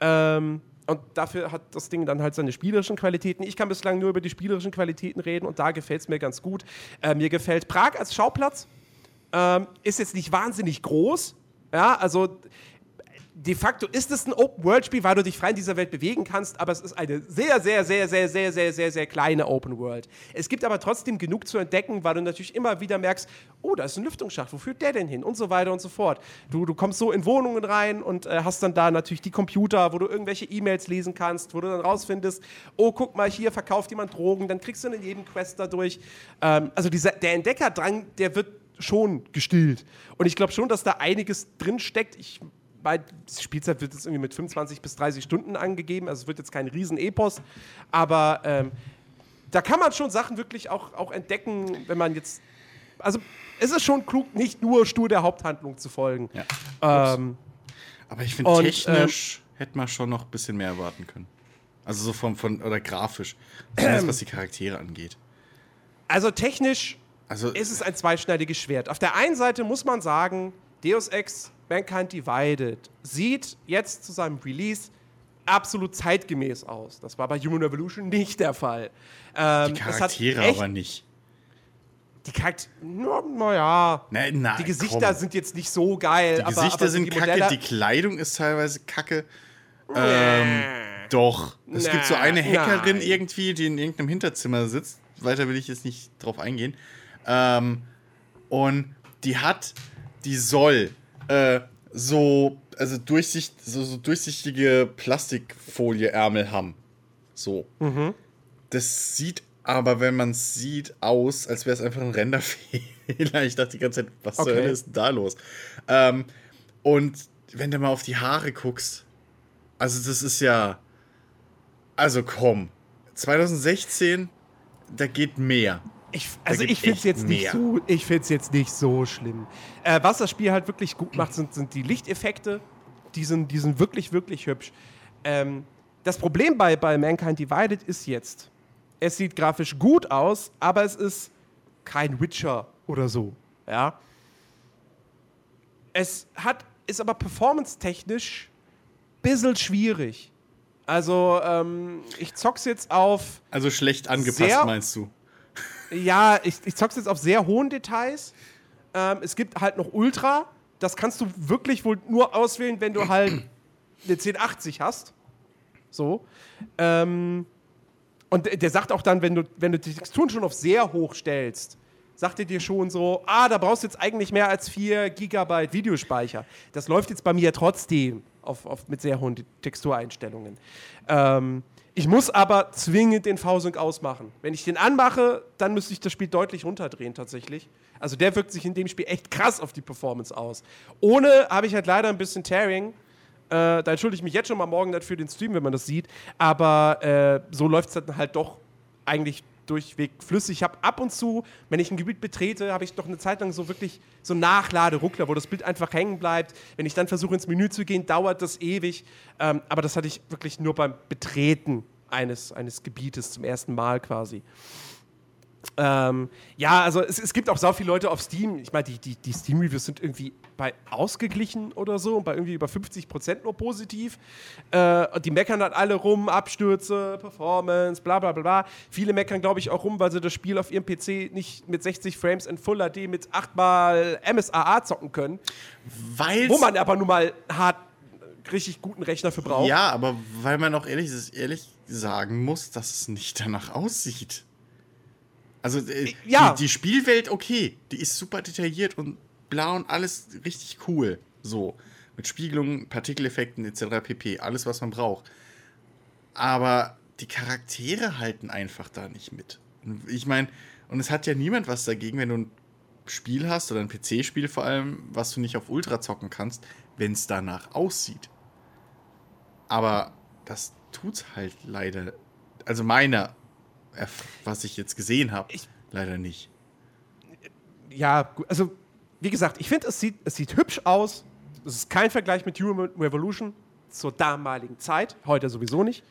Ähm, und dafür hat das Ding dann halt seine spielerischen Qualitäten. Ich kann bislang nur über die spielerischen Qualitäten reden und da gefällt es mir ganz gut. Äh, mir gefällt Prag als Schauplatz. Ähm, ist jetzt nicht wahnsinnig groß. Ja, also de facto ist es ein Open-World-Spiel, weil du dich frei in dieser Welt bewegen kannst, aber es ist eine sehr, sehr, sehr, sehr, sehr, sehr, sehr, sehr kleine Open-World. Es gibt aber trotzdem genug zu entdecken, weil du natürlich immer wieder merkst, oh, da ist ein Lüftungsschacht, wo führt der denn hin? Und so weiter und so fort. Du, du kommst so in Wohnungen rein und äh, hast dann da natürlich die Computer, wo du irgendwelche E-Mails lesen kannst, wo du dann rausfindest, oh, guck mal, hier verkauft jemand Drogen, dann kriegst du in jedem Quest dadurch. Ähm, also dieser, der Entdeckerdrang, der wird schon gestillt. Und ich glaube schon, dass da einiges drin steckt. Ich bei Spielzeit wird jetzt irgendwie mit 25 bis 30 Stunden angegeben, also es wird jetzt kein Riesen-Epos, aber ähm, da kann man schon Sachen wirklich auch, auch entdecken, wenn man jetzt. Also, es ist schon klug, nicht nur stur der Haupthandlung zu folgen. Ja. Ähm, Aber ich finde, Und, technisch hätte man schon noch ein bisschen mehr erwarten können. Also so von, von oder grafisch. Zumindest was [clears throat] die Charaktere angeht. also, technisch Also ist es ein zweischneidiges Schwert. Auf der einen Seite muss man sagen, Deus Ex Mankind Divided sieht jetzt zu seinem Release absolut zeitgemäß aus. Das war bei Human Revolution nicht der Fall. Ähm, die Charaktere aber nicht. Die Charaktere, naja. Na, na, Die Gesichter komm. sind jetzt nicht so geil. Die Gesichter aber sind die kacke, Modelle- die Kleidung ist teilweise kacke. Ähm, doch. Es gibt so eine Hackerin nein. irgendwie, die in irgendeinem Hinterzimmer sitzt. Weiter will ich jetzt nicht drauf eingehen. Ähm, und die hat, die soll äh, so, also durchsicht, so, so durchsichtige Plastikfolieärmel haben. So. Mhm. Das sieht aber, wenn man es sieht, aus, als wäre es einfach ein Renderfehler. Ich dachte die ganze Zeit, was zur Okay. Hölle ist denn da los? Ähm, und wenn du mal auf die Haare guckst, also das ist ja, also komm, 2016, da geht mehr. Ich, also ich finde es jetzt nicht so, ich find's jetzt nicht so schlimm. Äh, was das Spiel halt wirklich gut macht, sind, sind die Lichteffekte. Die sind, die sind wirklich, wirklich hübsch. Ähm, das Problem bei, bei Mankind Divided ist jetzt, es sieht grafisch gut aus, aber es ist kein Witcher oder so. Ja. Es hat, ist aber performance-technisch ein bisschen schwierig. Also, ähm, ich zock's jetzt auf, Also schlecht angepasst, meinst du? Ja, ich, ich zock's jetzt auf sehr hohen Details. Ähm, es gibt halt noch Ultra. Das kannst du wirklich wohl nur auswählen, wenn du halt [clears throat] eine 1080 hast. So. Ähm, und der- sagt auch dann, wenn du, wenn du die Texturen schon auf sehr hoch stellst, sagt er dir schon so, ah, da brauchst du jetzt eigentlich mehr als 4 Gigabyte Videospeicher. Das läuft jetzt bei mir trotzdem auf, auf, mit sehr hohen Textureinstellungen. Ähm, ich muss aber zwingend den V-Sync ausmachen. Wenn ich den anmache, dann müsste ich das Spiel deutlich runterdrehen tatsächlich. Also der wirkt sich in dem Spiel echt krass auf die Performance aus. Ohne habe ich halt leider ein bisschen Tearing. Äh, da entschuldige ich mich jetzt schon mal morgen für den Stream, wenn man das sieht. Aber äh, so läuft es dann halt doch eigentlich durchweg flüssig. Ich habe ab und zu, wenn ich ein Gebiet betrete, habe ich doch eine Zeit lang so wirklich so Nachladeruckler, wo das Bild einfach hängen bleibt. Wenn ich dann versuche ins Menü zu gehen, dauert das ewig. Ähm, aber das hatte ich wirklich nur beim Betreten eines, eines Gebietes zum ersten Mal quasi. Ähm, ja, also es, es gibt auch so viele Leute auf Steam. Ich meine, die, die, die Steam-Reviews sind irgendwie bei ausgeglichen oder so und bei irgendwie über 50% nur positiv. Äh, und die meckern dann alle rum, Abstürze, Performance, bla bla bla bla. Viele meckern, glaube ich, auch rum, weil sie das Spiel auf ihrem PC nicht mit 60 Frames in Full HD mit 8 mal MSAA zocken können. Weil Wo man aber nun mal hart richtig guten Rechner für braucht. Ja, aber weil man auch ehrlich, ehrlich sagen muss, dass es nicht danach aussieht. Also äh, Ja. die, die Spielwelt, okay, die ist super detailliert und blau und alles richtig cool. So. Mit Spiegelungen, Partikeleffekten etc. pp. Alles, was man braucht. Aber die Charaktere halten einfach da nicht mit. Ich meine, und es hat ja niemand was dagegen, wenn du ein Spiel hast oder ein PC-Spiel vor allem, was du nicht auf Ultra zocken kannst, wenn es danach aussieht. Aber das tut's halt leider. Also meiner, was ich jetzt gesehen habe, leider nicht. ja, also wie gesagt, ich finde, es sieht, es sieht hübsch aus. Es ist kein Vergleich mit Human Revolution zur damaligen Zeit, heute sowieso nicht.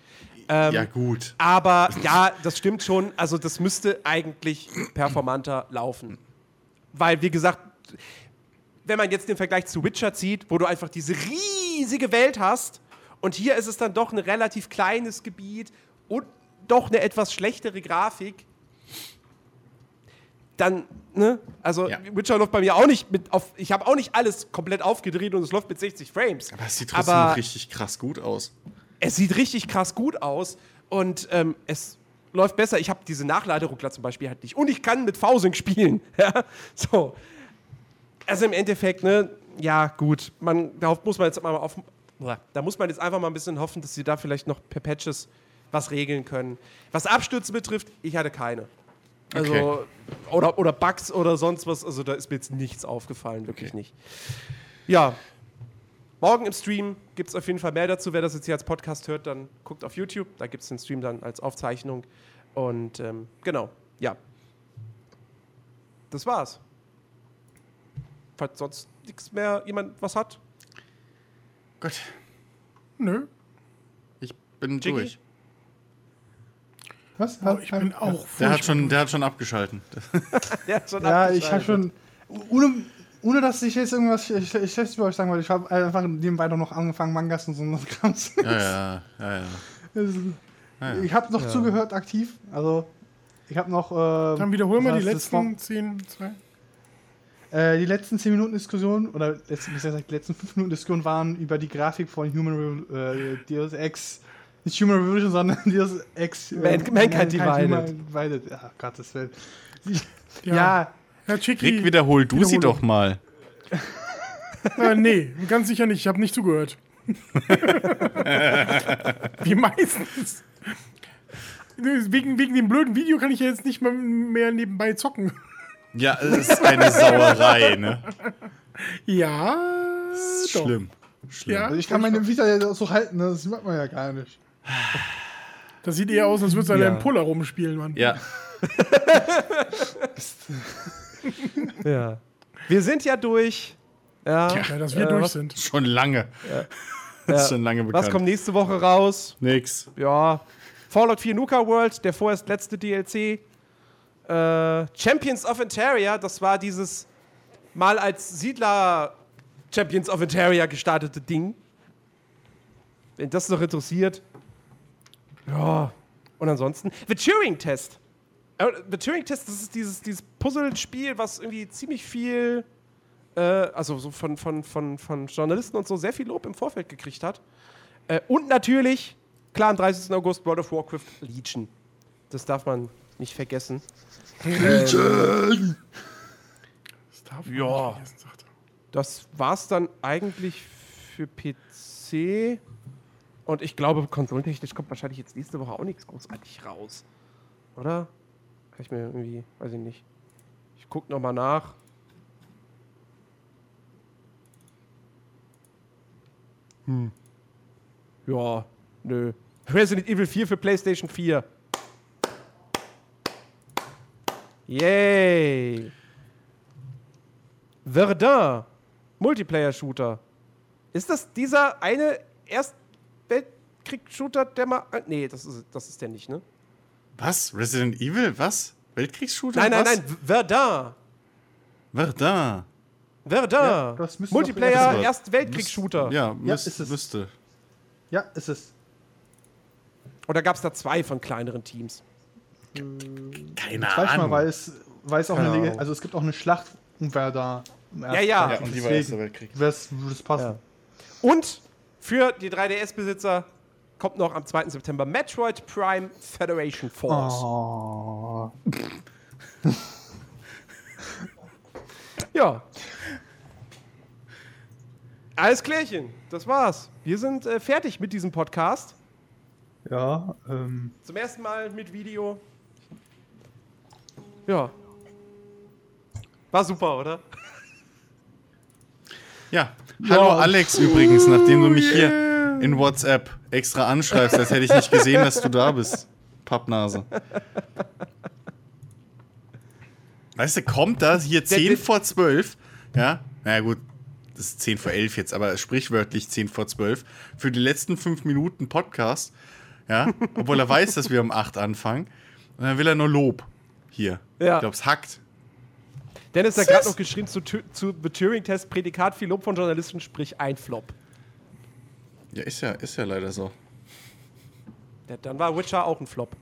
Ähm, ja, gut. Aber ja, das stimmt schon. Also das müsste eigentlich performanter laufen. Weil, wie gesagt, wenn man jetzt den Vergleich zu Witcher zieht, wo du einfach diese riesige Welt hast und hier ist es dann doch ein relativ kleines Gebiet und doch eine etwas schlechtere Grafik, dann, ne, also Ja. Witcher läuft bei mir auch nicht mit auf, ich habe auch nicht alles komplett aufgedreht und es läuft mit 60 Frames. Aber es sieht trotzdem Aber- richtig krass gut aus. es sieht richtig krass gut aus und ähm, es läuft besser. Ich habe diese Nachladeruckler zum Beispiel halt nicht. Und ich kann mit V-Sync spielen. [laughs] Ja? So. Also im Endeffekt, ne, ja, gut. Man, darauf muss man jetzt mal auf. Da muss man jetzt einfach mal ein bisschen hoffen, dass sie da vielleicht noch per Patches was regeln können. Was Abstürze betrifft, ich hatte keine. Also, Okay. oder, oder Bugs oder sonst was. Also, da ist mir jetzt nichts aufgefallen, wirklich Okay. nicht. Ja, Morgen im Stream gibt es auf jeden Fall mehr dazu. Wer das jetzt hier als Podcast hört, dann guckt auf YouTube. Da gibt es den Stream dann als Aufzeichnung. Und ähm, genau, ja. Das war's. Falls sonst nichts mehr jemand was hat. Gut, Nö. ich bin Jiggy? durch. Was? Oh, ich bin auch Der hat schon, der hat schon abgeschalten. [laughs] [laughs] Der hat schon Ja, ich habe abgeschaltet. schon. Ohne, ohne dass ich jetzt irgendwas sch- sch- Schlechtes über euch sagen wollte, ich habe einfach nebenbei doch noch angefangen, Mangas und so ein Krams. Ja, ja, ja, ja. [laughs] ja. Ich habe noch zugehört aktiv. Also, ich habe noch. Äh, Dann wiederholen wir was die letzten 10, 2. Äh, die letzten 10 Minuten Diskussion, oder letzten, besser gesagt, die letzten 5 Minuten Diskussion waren über die Grafik von Human Re äh, Deus Ex. Nicht Human Revolution, sondern [laughs] Deus Ex. Äh, Man- Mankind Divided. Divided. Ja, Gottes Willen. Ja. Ja, Herr Chicky. Rick, wiederhol du sie doch mal. Äh, nee, ganz sicher nicht. Ich habe nicht zugehört. [laughs] Wie meistens. Wegen, wegen dem blöden Video kann ich ja jetzt nicht mal mehr nebenbei zocken. Ja, es ist eine Sauerei, ne? Ja. doch. Schlimm. Schlimm. Ja, also ich kann meine Vita ja so halten, ne? das macht man ja gar nicht. Das sieht eher aus, als würde Ja. er einen Puller rumspielen, Mann. Ja, [laughs] Ja. Wir sind ja durch. Ja. Ja, dass wir Äh, durch sind. schon lange. Ja. [laughs] Das ist schon lange bekannt. Was kommt nächste Woche raus? Nix. Ja. Fallout 4 Nuka World, der vorerst letzte DLC. Äh, Champions of Interior, das war dieses mal als Siedler Champions of Ontaria gestartete Ding. Wenn das noch interessiert. Ja. Und ansonsten. The Turing-Test. Äh, The Turing-Test, das ist dieses, dieses Puzzle-Spiel, was irgendwie ziemlich viel, äh, also so von, von, von, von Journalisten und so, sehr viel Lob im Vorfeld gekriegt hat. Äh, und natürlich, klar, am 30. August World of Warcraft Legion. Das darf man nicht vergessen. Legion! Das darf Ja. man nicht vergessen, sagt er. Das war's dann eigentlich für PC. Und ich glaube, konsolentechnisch kommt wahrscheinlich jetzt nächste Woche auch nichts großartig raus. Oder? Kann ich mir irgendwie, weiß ich nicht. Ich guck noch mal nach. Hm. Ja, nö. Resident Evil 4 für PlayStation 4. Yay! Verdun. Multiplayer-Shooter. Ist das dieser eine Erstweltkrieg-Shooter, der mal. Nee, das ist, das ist der nicht, ne? Was? Resident Evil? Was? Weltkriegsshooter? Nein, nein, Was? nein. Verdun. Verdun. Verdun. Ja, das Multiplayer das- Erstweltkrieg-Shooter. Ja, Ja, müß, ist es. müsste. Ja, ist es. Oder gab es da zwei von kleineren Teams? Keine Ich weiß mal, Ahnung. weil es, weil es auch Keine eine Ahnung. also es gibt auch eine Schlacht um im Ja, ja. ja, und die war deswegen Erster Weltkrieg. würde es passen. Ja. Und für die 3DS-Besitzer kommt noch am 2. September Metroid Prime Federation Force. Oh. Ja. Alles klärchen. Das war's. Wir sind äh, fertig mit diesem Podcast. Ja, ähm. Zum ersten Mal mit Video. Ja. War super, oder? Ja. Hallo Alex übrigens, nachdem du mich Oh, hier in WhatsApp extra anschreibst, als hätte ich nicht gesehen, dass du da bist. Pappnase. Weißt du, kommt da hier 10 der- vor 12, ja? Naja gut, das ist 10 vor 11 jetzt, aber sprichwörtlich 10 vor 12, für die letzten 5 Minuten Podcast, ja? Obwohl er weiß, dass wir um 8 anfangen. Und dann will er nur Lob. Hier. Ja. Ich glaube, es hackt. Dennis hat gerade noch geschrieben zu, zu The Turing-Test, Prädikat viel Lob von Journalisten, sprich ein Flop. Ja, ist ja, ist ja leider so. Ja, dann war Witcher auch ein Flop.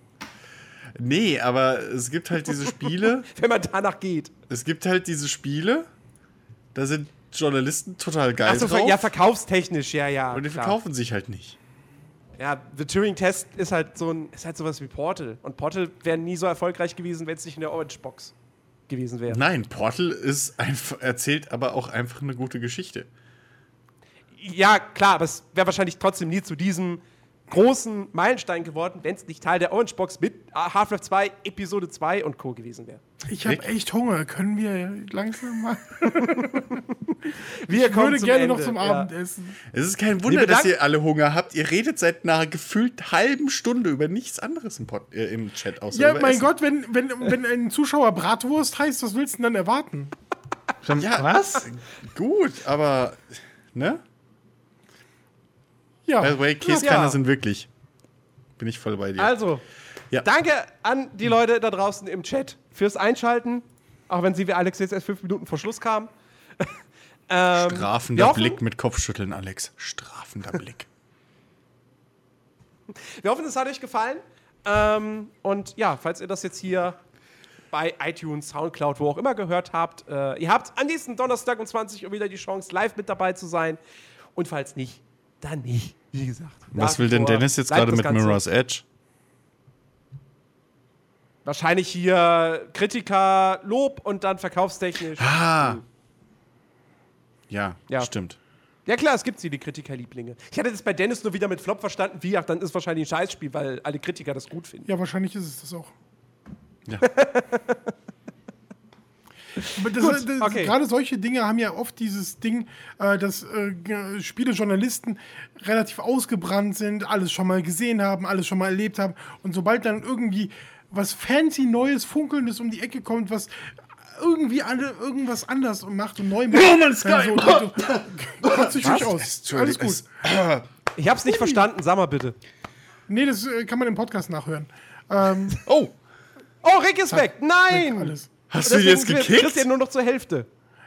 Nee, aber es gibt halt diese Spiele, [laughs] Wenn man danach geht. es gibt halt diese Spiele, da sind Journalisten total geil Achso, drauf ja, verkaufstechnisch, ja, ja. und die klar. verkaufen sich halt nicht. Ja, The Turing-Test ist halt so ein, ist halt sowas wie Portal. Und Portal wäre nie so erfolgreich gewesen, wenn es nicht in der Orange-Box gewesen wäre. Nein, Portal ist einfach, erzählt aber auch einfach eine gute Geschichte. Ja, klar, aber es wäre wahrscheinlich trotzdem nie zu diesem großen Meilenstein geworden, wenn es nicht Teil der Orange Box mit Half-Life 2, Episode 2 und Co. gewesen wäre. Ich habe echt Hunger. Können wir langsam mal? [laughs] Wir Ich würde zum gerne Ende. noch zum Ja. Abendessen. Es ist kein Wunder, dass ihr alle Hunger habt. Ihr redet seit einer gefühlt halben Stunde über nichts anderes im, Pod, äh, im Chat außer Ja, über mein Essen. Gott, wenn, wenn, wenn ein Zuschauer Bratwurst heißt, was willst du denn dann erwarten? Ja, Was? Gut, aber ne? Ja. By the way, Käskörner Ja. sind wirklich. Bin ich voll bei dir. Also, Ja. danke an die Leute da draußen im Chat fürs Einschalten, auch wenn sie wie Alex jetzt erst fünf Minuten vor Schluss kamen. [laughs] ähm, Strafender hoffen- Blick mit Kopfschütteln, Alex. Strafender Blick. [laughs] Wir hoffen, es hat euch gefallen. Ähm, und ja, falls ihr das jetzt hier bei iTunes, Soundcloud, wo auch immer gehört habt, äh, ihr habt an diesem Donnerstag um 20 Uhr wieder die Chance, live mit dabei zu sein. Und falls nicht, dann nicht. Wie gesagt. Was will denn Dennis jetzt gerade mit Mirror's Edge? Wahrscheinlich hier Kritiker, Lob und dann verkaufstechnisch. Ah. Ja, Ja. stimmt. Ja klar, es gibt sie, die Kritikerlieblinge. Ich hatte das bei Dennis nur wieder mit Flop verstanden. Wie, ach, dann ist wahrscheinlich ein Scheißspiel, weil alle Kritiker das gut finden. Ja, wahrscheinlich ist es das auch. Ja. [laughs] Aber das, Gut, das, okay. Gerade solche Dinge haben ja oft dieses Ding, äh, dass äh, Spielejournalisten relativ ausgebrannt sind, alles schon mal gesehen haben, alles schon mal erlebt haben. Und sobald dann irgendwie was fancy Neues, Funkelndes um die Ecke kommt, was irgendwie alle irgendwas anders macht und neu macht. Oh, mein Sky! so, so, [laughs] kotzt sich ruhig aus. Alles gut. Es- Ich hab's nicht verstanden, sag mal bitte. Nee, das äh, kann man im Podcast nachhören. [laughs] Ähm, Oh, Oh, Rick ist weg! Nein! alles. Hast du ihn jetzt gekickt? Christian nur noch zur Hälfte.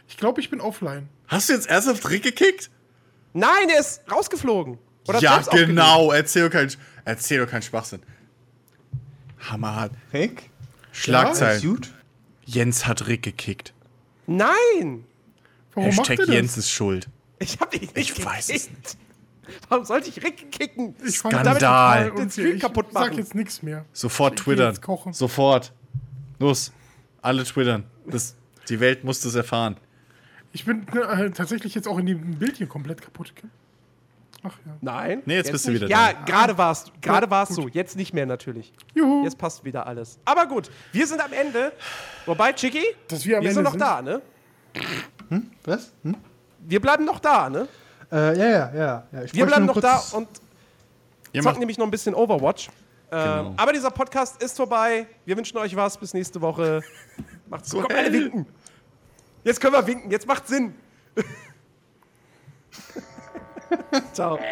Ich glaube, ich bin offline. Hast du jetzt ernsthaft Rick gekickt? Nein, er ist rausgeflogen. Oder ja, genau. Erzähl doch, kein, erzähl doch keinen Schwachsinn. Hammerhart. Rick? Schlagzeilen. Gut? Jens hat Rick gekickt. Nein! Warum macht Hashtag? Jens ist schuld. Ich hab ihn Ich nicht weiß es gekickt. Warum sollte ich Rick kicken? Ich Skandal. Den. Stream Ich kaputt Sag machen. jetzt nichts mehr. Sofort Ich twittern. Sofort. Los. Alle twittern. Das, die Welt muss das erfahren. Ich bin äh, tatsächlich jetzt auch in dem Bild hier komplett kaputt. Ach ja. Nein. Nee, jetzt bist du nicht. wieder Ja, da. gerade warst gerade warst du. Jetzt nicht mehr natürlich. Juhu. Jetzt passt wieder alles. Aber gut, wir sind am Ende. Wobei, Chicky, Dass wir am wir Ende sind noch sind? da, ne? Was? Hm? Wir bleiben noch da, ne? Äh, ja, ja, ja. ja. Ich Wir bleiben noch da und zocken nämlich noch ein bisschen Overwatch. Ähm, Genau. Aber dieser Podcast ist vorbei. Wir wünschen euch was. Bis nächste Woche. [laughs] Macht's gut. Komm, alle winken. Jetzt können wir winken. Jetzt macht Sinn. [laughs] Ciao. [laughs]